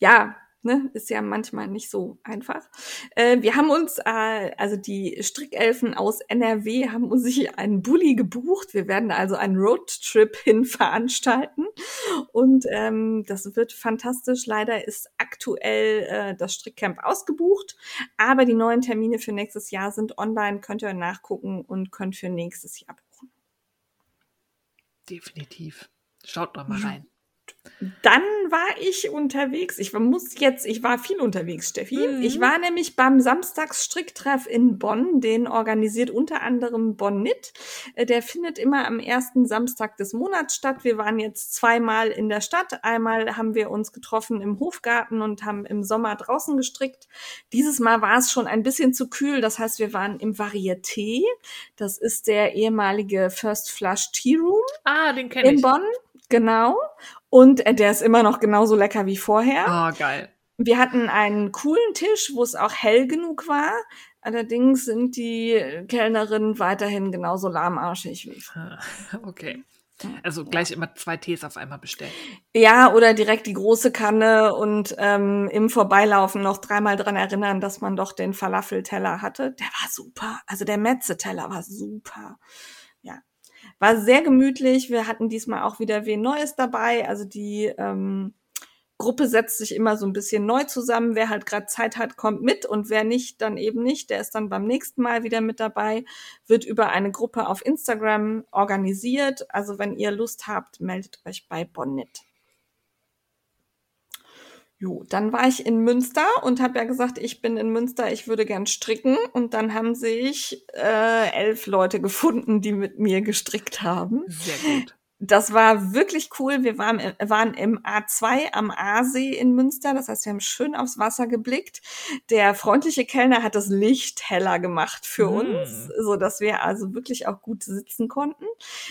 ja Ne? Ist ja manchmal nicht so einfach. Äh, wir haben uns, äh, also die Strickelfen aus NRW haben uns sich einen Bulli gebucht. Wir werden also einen Roadtrip hin veranstalten. Und ähm, das wird fantastisch. Leider ist aktuell äh, das Strickcamp ausgebucht. Aber die neuen Termine für nächstes Jahr sind online. Könnt ihr nachgucken und könnt für nächstes Jahr buchen. Definitiv. Schaut doch mal rein. Dann war ich unterwegs. Ich muss jetzt, ich war viel unterwegs, Steffi. Mhm. Ich war nämlich beim Samstagsstricktreff in Bonn. Den organisiert unter anderem Bonn Knit. Äh, Der findet immer am ersten Samstag des Monats statt. Wir waren jetzt zweimal in der Stadt. Einmal haben wir uns getroffen im Hofgarten und haben im Sommer draußen gestrickt. Dieses Mal war es schon ein bisschen zu kühl. Das heißt, wir waren im Varieté. Das ist der ehemalige First Flush Tea Room Ah, den kenne in ich. Bonn. Genau. Und äh, der ist immer noch genauso lecker wie vorher. Ah, geil. Wir hatten einen coolen Tisch, wo es auch hell genug war. Allerdings sind die Kellnerinnen weiterhin genauso lahmarschig wie vorher. Okay. Also gleich immer zwei Tees auf einmal bestellen. Ja, oder direkt die große Kanne und ähm, im Vorbeilaufen noch dreimal dran erinnern, dass man doch den Falafelteller hatte. Der war super. Also der Metze-Teller war super. War sehr gemütlich. Wir hatten diesmal auch wieder wen Neues dabei. Also die ähm, Gruppe setzt sich immer so ein bisschen neu zusammen. Wer halt gerade Zeit hat, kommt mit und wer nicht, dann eben nicht. Der ist dann beim nächsten Mal wieder mit dabei. Wird über eine Gruppe auf Instagram organisiert. Also wenn ihr Lust habt, meldet euch bei Bonnet. Jo, dann war ich in Münster und habe ja gesagt, ich bin in Münster, ich würde gern stricken. Und dann haben sich äh, elf Leute gefunden, die mit mir gestrickt haben. Sehr gut. Das war wirklich cool. Wir waren, waren im A2 am Aasee in Münster. Das heißt, wir haben schön aufs Wasser geblickt. Der freundliche Kellner hat das Licht heller gemacht für Mm. uns, so dass wir also wirklich auch gut sitzen konnten.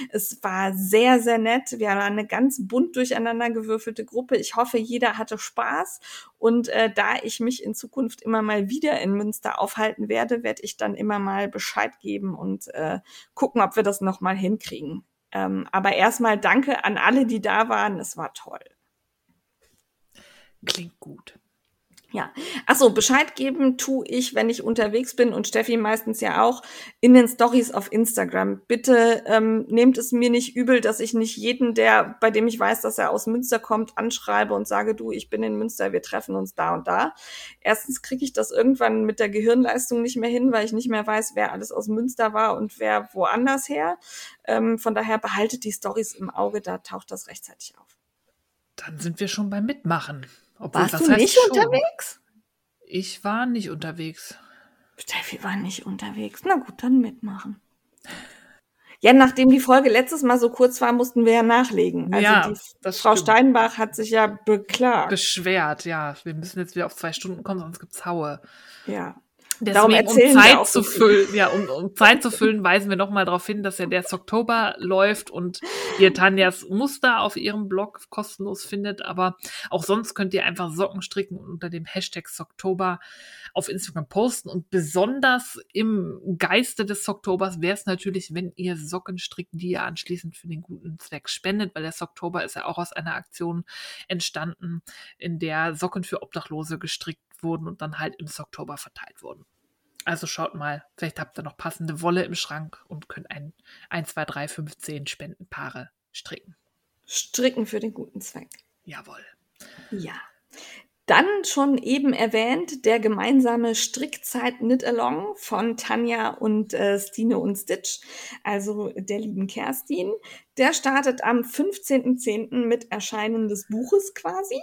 Es war sehr, sehr nett. Wir waren eine ganz bunt durcheinander gewürfelte Gruppe. Ich hoffe, jeder hatte Spaß. Und äh, da ich mich in Zukunft immer mal wieder in Münster aufhalten werde, werde ich dann immer mal Bescheid geben und äh, gucken, ob wir das nochmal hinkriegen. Ähm, aber erstmal danke an alle, die da waren. Es war toll. Klingt gut. Ja. Achso, Bescheid geben tue ich, wenn ich unterwegs bin und Steffi meistens ja auch in den Stories auf Instagram. Bitte ähm, nehmt es mir nicht übel, dass ich nicht jeden, der, bei dem ich weiß, dass er aus Münster kommt, anschreibe und sage, du, ich bin in Münster, wir treffen uns da und da. Erstens kriege ich das irgendwann mit der Gehirnleistung nicht mehr hin, weil ich nicht mehr weiß, wer alles aus Münster war und wer woanders her. Ähm, von daher behaltet die Stories im Auge, da taucht das rechtzeitig auf. Dann sind wir schon beim Mitmachen. Obwohl, Warst du nicht schon? unterwegs? Ich war nicht unterwegs. Steffi war nicht unterwegs. Na gut, dann mitmachen. Ja, nachdem die Folge letztes Mal so kurz war, mussten wir ja nachlegen. Also Ja, die das Frau stimmt. Steinbach hat sich ja beklagt. Beschwert, ja. Wir müssen jetzt wieder auf zwei Stunden kommen, sonst gibt's Haue. ja. Deswegen, um Zeit zu füllen, ja, um, um Zeit zu füllen, weisen wir nochmal darauf hin, dass ja der Oktober läuft und ihr Tanjas Muster auf ihrem Blog kostenlos findet. Aber auch sonst könnt ihr einfach Socken stricken und unter dem Hashtag Oktober auf Instagram posten. Und besonders im Geiste des Oktobers wäre es natürlich, wenn ihr Socken strickt, die ihr anschließend für den guten Zweck spendet, weil der Oktober ist ja auch aus einer Aktion entstanden, in der Socken für Obdachlose gestrickt wurden und dann halt im Oktober verteilt wurden. Also schaut mal, vielleicht habt ihr noch passende Wolle im Schrank und könnt ein 1, 2, 3, 5, 10 Spendenpaare stricken. Stricken für den guten Zweck. Jawohl. Ja. Dann schon eben erwähnt, der gemeinsame Strickzeit Knit Along von Tanja und äh, Stine und Stitch, also der lieben Kerstin. Der startet am 15.10. mit Erscheinen des Buches quasi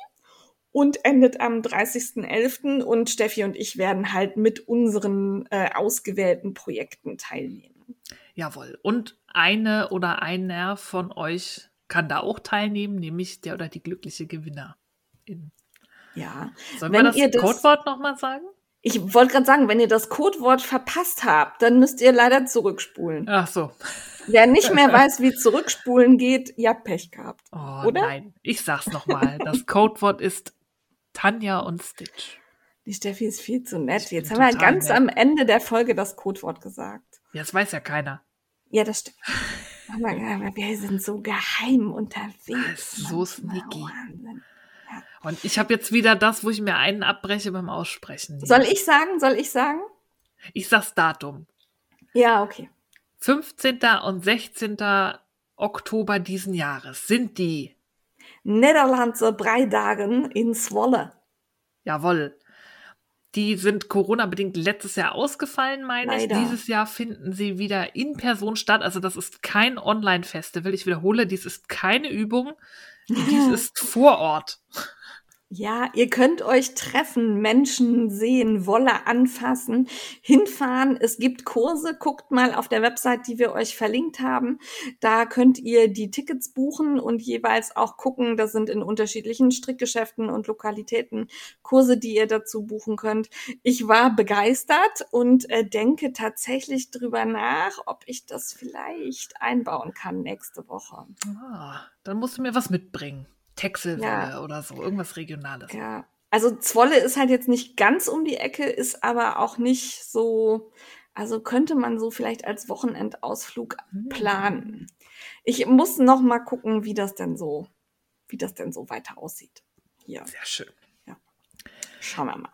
und endet am 30.11. Und Steffi und ich werden halt mit unseren äh, ausgewählten Projekten teilnehmen. Jawohl. Und eine oder einer von euch kann da auch teilnehmen, nämlich der oder die glückliche Gewinnerin. Ja. Sollen Wenn wir das, ihr das- Codewort nochmal sagen? Ich wollte gerade sagen, wenn ihr das Codewort verpasst habt, dann müsst ihr leider zurückspulen. Ach so. Wer nicht mehr weiß, wie zurückspulen geht, ihr habt Pech gehabt. Oh, Oder? nein. Ich sag's nochmal. Das Codewort ist Tanja und Stitch. Die Steffi ist viel zu nett. Ich Jetzt haben wir ganz nett. am Ende der Folge das Codewort gesagt. Ja, das weiß ja keiner. Ja, das stimmt. Aber wir sind so geheim unterwegs. So manchmal. sneaky. Wahnsinn. Und ich habe jetzt wieder das, wo ich mir einen abbreche beim Aussprechen. Soll ich sagen? Soll ich sagen? Ich sag's Datum. Ja, okay. 15. und 16. Oktober diesen Jahres sind die Nederlandse Breidagen in Zwolle. Jawohl. Die sind Corona-bedingt letztes Jahr ausgefallen, meine ich. Leider. Dieses Jahr finden sie wieder in Person statt. Also das ist kein Online-Festival. Ich wiederhole, dies ist keine Übung. Dies ist vor Ort. Ja, ihr könnt euch treffen, Menschen sehen, Wolle anfassen, hinfahren. Es gibt Kurse. Guckt mal auf der Website, die wir euch verlinkt haben. Da könnt ihr die Tickets buchen und jeweils auch gucken. Das sind in unterschiedlichen Strickgeschäften und Lokalitäten Kurse, die ihr dazu buchen könnt. Ich war begeistert und äh, denke tatsächlich drüber nach, ob ich das vielleicht einbauen kann nächste Woche. Ah, dann musst du mir was mitbringen. Texelwolle Ja. oder so, irgendwas Regionales. Ja, also Zwolle ist halt jetzt nicht ganz um die Ecke, ist aber auch nicht so, also könnte man so vielleicht als Wochenendausflug Hm. planen. Ich muss noch mal gucken, wie das denn so, wie das denn so weiter aussieht. Hier, Sehr schön. schauen wir mal.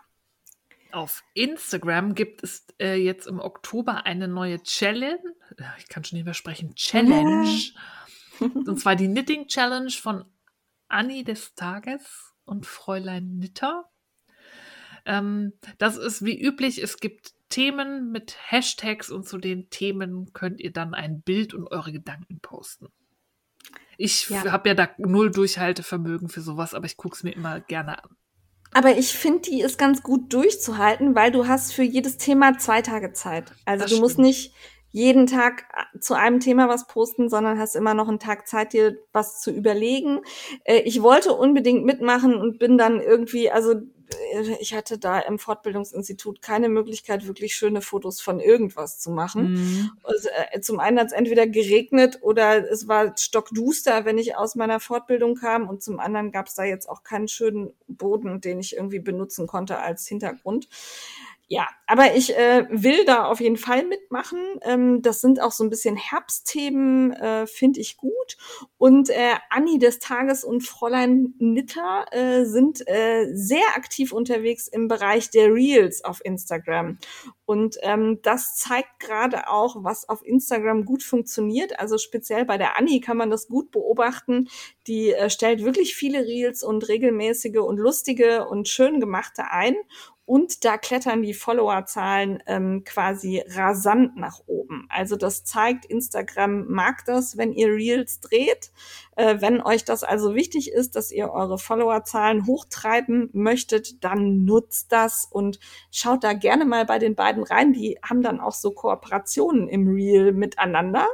Auf Instagram gibt es äh, jetzt im Oktober eine neue Challenge. Ja, Ich kann schon nicht mehr sprechen. Challenge. Und zwar die Knitting Challenge von Anni des Tages und Fräulein Nitter. Ähm, das ist wie üblich. Es gibt Themen mit Hashtags und zu den Themen könnt ihr dann ein Bild und eure Gedanken posten. Ich Ja. habe ja da null Durchhaltevermögen für sowas, aber ich gucke es mir immer gerne an. Aber ich finde, die ist ganz gut durchzuhalten, weil du hast für jedes Thema zwei Tage Zeit. Also Das du musst stimmt. nicht jeden Tag äh, zu einem Thema was posten, sondern hast immer noch einen Tag Zeit, dir was zu überlegen. Äh, Ich wollte unbedingt mitmachen und bin dann irgendwie, also äh, ich hatte da im Fortbildungsinstitut keine Möglichkeit, wirklich schöne Fotos von irgendwas zu machen. Mhm. Also, äh, zum einen hat es entweder geregnet oder es war stockduster, wenn ich aus meiner Fortbildung kam. Und zum anderen gab es da jetzt auch keinen schönen Boden, den ich irgendwie benutzen konnte als Hintergrund. Ja, aber ich äh, will da auf jeden Fall mitmachen. Ähm, das sind auch so ein bisschen Herbstthemen, äh, finde ich gut. Und äh, Anni des Tages und Fräulein Nitter äh, sind äh, sehr aktiv unterwegs im Bereich der Reels auf Instagram. Und ähm, das zeigt gerade auch, was auf Instagram gut funktioniert. Also speziell bei der Anni kann man das gut beobachten. Die äh, stellt wirklich viele Reels und regelmäßige und lustige und schön gemachte ein. Und da klettern die Followerzahlen ähm, quasi rasant nach oben. Also das zeigt, Instagram mag das, wenn ihr Reels dreht. Äh, wenn euch das also wichtig ist, dass ihr eure Followerzahlen hochtreiben möchtet, dann nutzt das und schaut da gerne mal bei den beiden rein. Die haben dann auch so Kooperationen im Reel miteinander,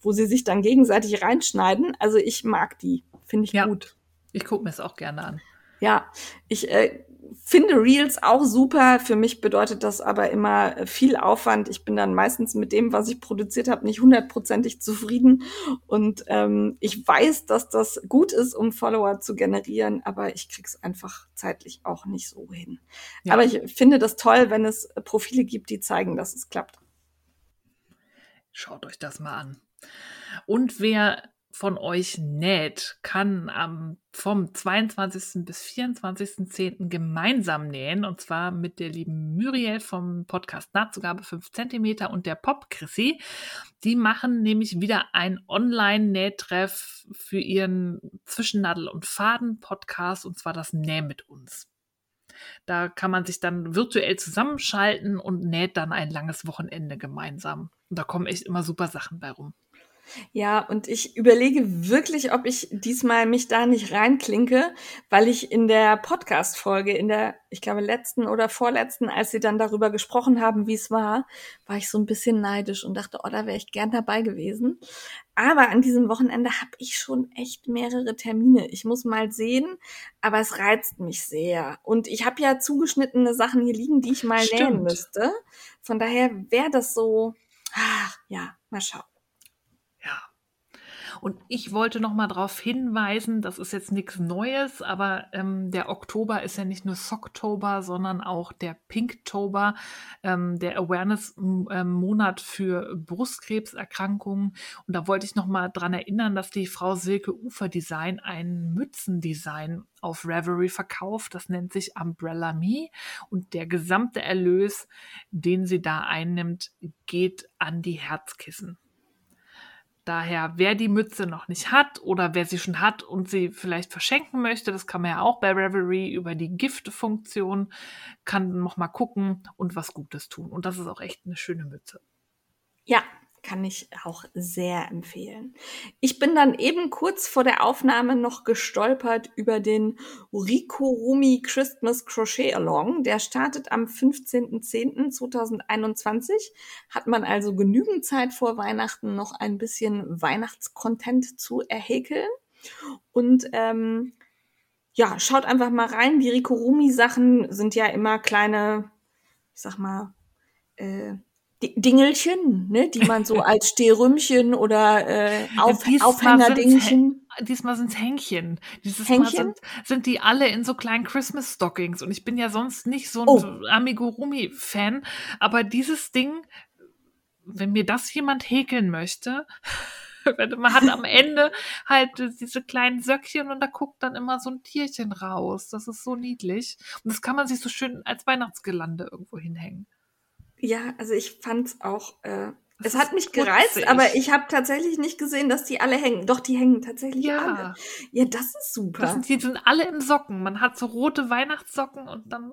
wo sie sich dann gegenseitig reinschneiden. Also ich mag die, finde ich Ja. gut. Ich gucke mir es auch gerne an. Ja, ich äh, finde Reels auch super. Für mich bedeutet das aber immer viel Aufwand. Ich bin dann meistens mit dem, was ich produziert habe, nicht hundertprozentig zufrieden. Und ähm, ich weiß, dass das gut ist, um Follower zu generieren, aber ich krieg's einfach zeitlich auch nicht so hin. Ja. Aber ich finde das toll, wenn es Profile gibt, die zeigen, dass es klappt. Schaut euch das mal an. Und wer von euch näht, kann am vom 22. bis 24.10. gemeinsam nähen und zwar mit der lieben Muriel vom Podcast Nahtzugabe 5 cm und der Pop Chrissy. Die machen nämlich wieder ein Online-Nähtreff für ihren Zwischennadel- und Faden-Podcast und zwar das Näh mit uns. Da kann man sich dann virtuell zusammenschalten und näht dann ein langes Wochenende gemeinsam. Und da kommen echt immer super Sachen bei rum. Ja, und ich überlege wirklich, ob ich diesmal mich da nicht reinklinke, weil ich in der Podcast-Folge, in der, ich glaube, letzten oder vorletzten, als sie dann darüber gesprochen haben, wie es war, war ich so ein bisschen neidisch und dachte, oh, da wäre ich gern dabei gewesen. Aber an diesem Wochenende habe ich schon echt mehrere Termine. Ich muss mal sehen, aber es reizt mich sehr. Und ich habe ja zugeschnittene Sachen hier liegen, die ich mal nähen Stimmt. müsste. Von daher wäre das so, ach, ja, mal schauen. Und ich wollte noch mal darauf hinweisen, das ist jetzt nichts Neues, aber ähm, der Oktober ist ja nicht nur Socktober, sondern auch der Pinktober, ähm, der Awareness-Monat für Brustkrebserkrankungen. Und da wollte ich noch mal dran erinnern, dass die Frau Silke Ufer Design ein Mützendesign auf Reverie verkauft. Das nennt sich Umbrella Me. Und der gesamte Erlös, den sie da einnimmt, geht an die Herzkissen. Daher, wer die Mütze noch nicht hat oder wer sie schon hat und sie vielleicht verschenken möchte, das kann man ja auch bei Reverie über die Gift-Funktion, kann noch mal gucken und was Gutes tun. Und das ist auch echt eine schöne Mütze. Ja, kann ich auch sehr empfehlen. Ich bin dann eben kurz vor der Aufnahme noch gestolpert über den Rikorumi Christmas Crochet Along. Der startet am 15.10.2021. Hat man also genügend Zeit vor Weihnachten noch ein bisschen Weihnachtscontent zu erhäkeln. Und ähm, ja, schaut einfach mal rein. Die Rikorumi-Sachen sind ja immer kleine, ich sag mal, äh, Dingelchen, ne, die man so als Stehrümchen oder äh, Auf ja, Aufhängerdingchen. Diesmal sind's Hängchen. Dieses Hängchen? Mal sind, sind die alle in so kleinen Christmas Stockings. Und ich bin ja sonst nicht so ein oh. Amigurumi-Fan. Aber dieses Ding, wenn mir das jemand häkeln möchte, man hat am Ende halt diese kleinen Söckchen und da guckt dann immer so ein Tierchen raus. Das ist so niedlich. Und das kann man sich so schön als Weihnachtsgelande irgendwo hinhängen. Ja, also ich fand's auch. Äh, es hat mich gereizt, putzig. aber ich habe tatsächlich nicht gesehen, dass die alle hängen. Doch, die hängen tatsächlich ja. alle. Ja, das ist super. Das sind, die sind alle im Socken. Man hat so rote Weihnachtssocken und dann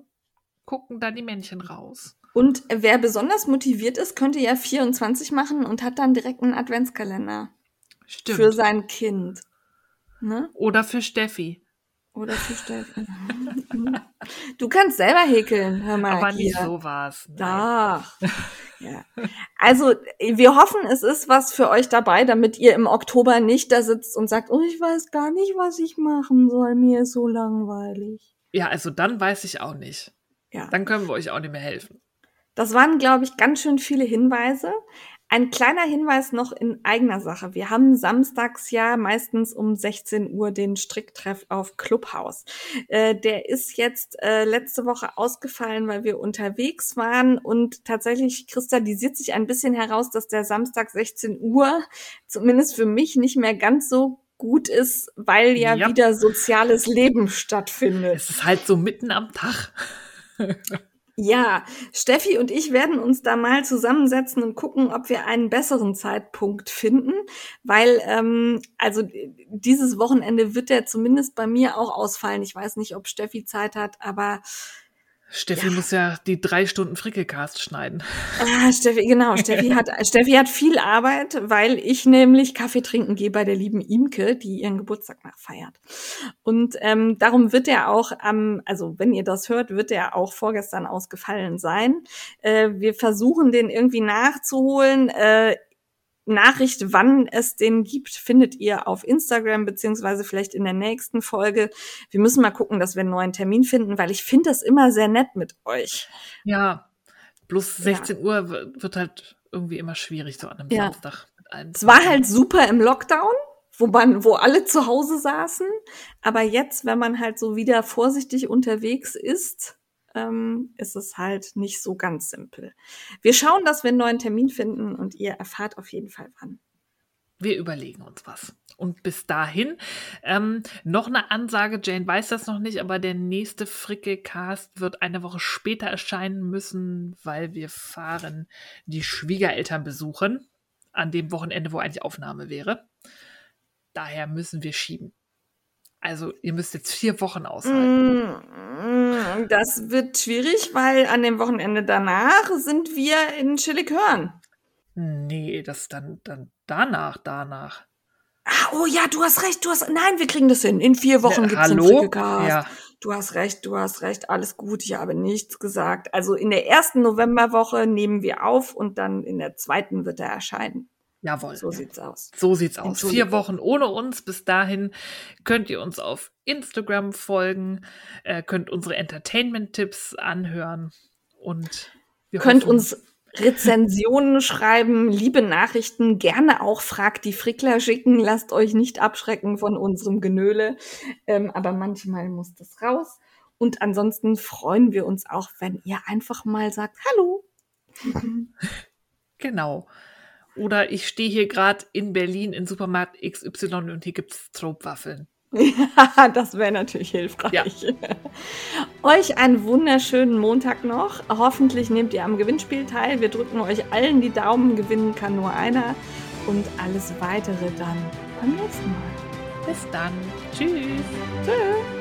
gucken da die Männchen raus. Und wer besonders motiviert ist, könnte ja 24 machen und hat dann direkt einen Adventskalender. Stimmt. Für sein Kind. Ne? Oder für Steffi. Oder für Steffi. Du kannst selber häkeln, hör mal. Aber nicht sowas. Da. Ja. Also, wir hoffen, es ist was für euch dabei, damit ihr im Oktober nicht da sitzt und sagt, oh, ich weiß gar nicht, was ich machen soll. Mir ist so langweilig. Ja, also dann weiß ich auch nicht. Ja. Dann können wir euch auch nicht mehr helfen. Das waren, glaube ich, ganz schön viele Hinweise. Ein kleiner Hinweis noch in eigener Sache. Wir haben samstags ja meistens um 16 Uhr den Stricktreff auf Clubhouse. Äh, der ist jetzt äh, letzte Woche ausgefallen, weil wir unterwegs waren und tatsächlich kristallisiert sich ein bisschen heraus, dass der Samstag 16 Uhr zumindest für mich nicht mehr ganz so gut ist, weil ja, ja. wieder soziales Leben stattfindet. Es ist halt so mitten am Tag. Ja, Steffi und ich werden uns da mal zusammensetzen und gucken, ob wir einen besseren Zeitpunkt finden, weil ähm, also dieses Wochenende wird der zumindest bei mir auch ausfallen. Ich weiß nicht, ob Steffi Zeit hat, aber Steffi ja. muss ja die drei Stunden Frickelcast schneiden. Ah, Steffi, genau. Steffi hat, Steffi hat viel Arbeit, weil ich nämlich Kaffee trinken gehe bei der lieben Imke, die ihren Geburtstag nachfeiert. Und ähm, darum wird er auch am, also wenn ihr das hört, wird er auch vorgestern ausgefallen sein. Äh, wir versuchen den irgendwie nachzuholen. Äh, Nachricht, wann es den gibt, findet ihr auf Instagram beziehungsweise vielleicht in der nächsten Folge. Wir müssen mal gucken, dass wir einen neuen Termin finden, weil ich finde das immer sehr nett mit euch. Ja, bloß 16 ja. Uhr wird halt irgendwie immer schwierig so an einem ja. Samstag. Es war halt super im Lockdown, wo man, wo alle zu Hause saßen. Aber jetzt, wenn man halt so wieder vorsichtig unterwegs ist, ähm, ist es halt nicht so ganz simpel. Wir schauen, dass wir einen neuen Termin finden und ihr erfahrt auf jeden Fall wann. Wir überlegen uns was. Und bis dahin ähm, noch eine Ansage. Jane weiß das noch nicht, aber der nächste Fricke-Cast wird eine Woche später erscheinen müssen, weil wir fahren die Schwiegereltern besuchen. An dem Wochenende, wo eigentlich Aufnahme wäre. Daher müssen wir schieben. Also ihr müsst jetzt vier Wochen aushalten. Mm, das wird schwierig, weil an dem Wochenende danach sind wir in Schillighörn. Nee, das dann, dann danach, danach. Ah, oh ja, du hast recht, du hast. Nein, wir kriegen das hin. In vier Wochen gibt es einen Ja. Du hast recht, du hast recht, alles gut, ich habe nichts gesagt. Also in der ersten Novemberwoche nehmen wir auf und dann in der zweiten wird er erscheinen. Jawohl. So sieht's aus. So sieht's aus. Vier Wochen ohne uns. Bis dahin könnt ihr uns auf Instagram folgen, äh, könnt unsere Entertainment-Tipps anhören und könnt hoffen, uns Rezensionen schreiben, liebe Nachrichten, gerne auch fragt die Frickler schicken. Lasst euch nicht abschrecken von unserem Genöle. Ähm, aber manchmal muss das raus. Und ansonsten freuen wir uns auch, wenn ihr einfach mal sagt Hallo. Genau. Oder ich stehe hier gerade in Berlin in Supermarkt XY und hier gibt es Tropwaffeln. Ja, das wäre natürlich hilfreich. Ja. Euch einen wunderschönen Montag noch. Hoffentlich nehmt ihr am Gewinnspiel teil. Wir drücken euch allen die Daumen. Gewinnen kann nur einer. Und alles weitere dann beim nächsten Mal. Bis dann. Tschüss. Tschüss.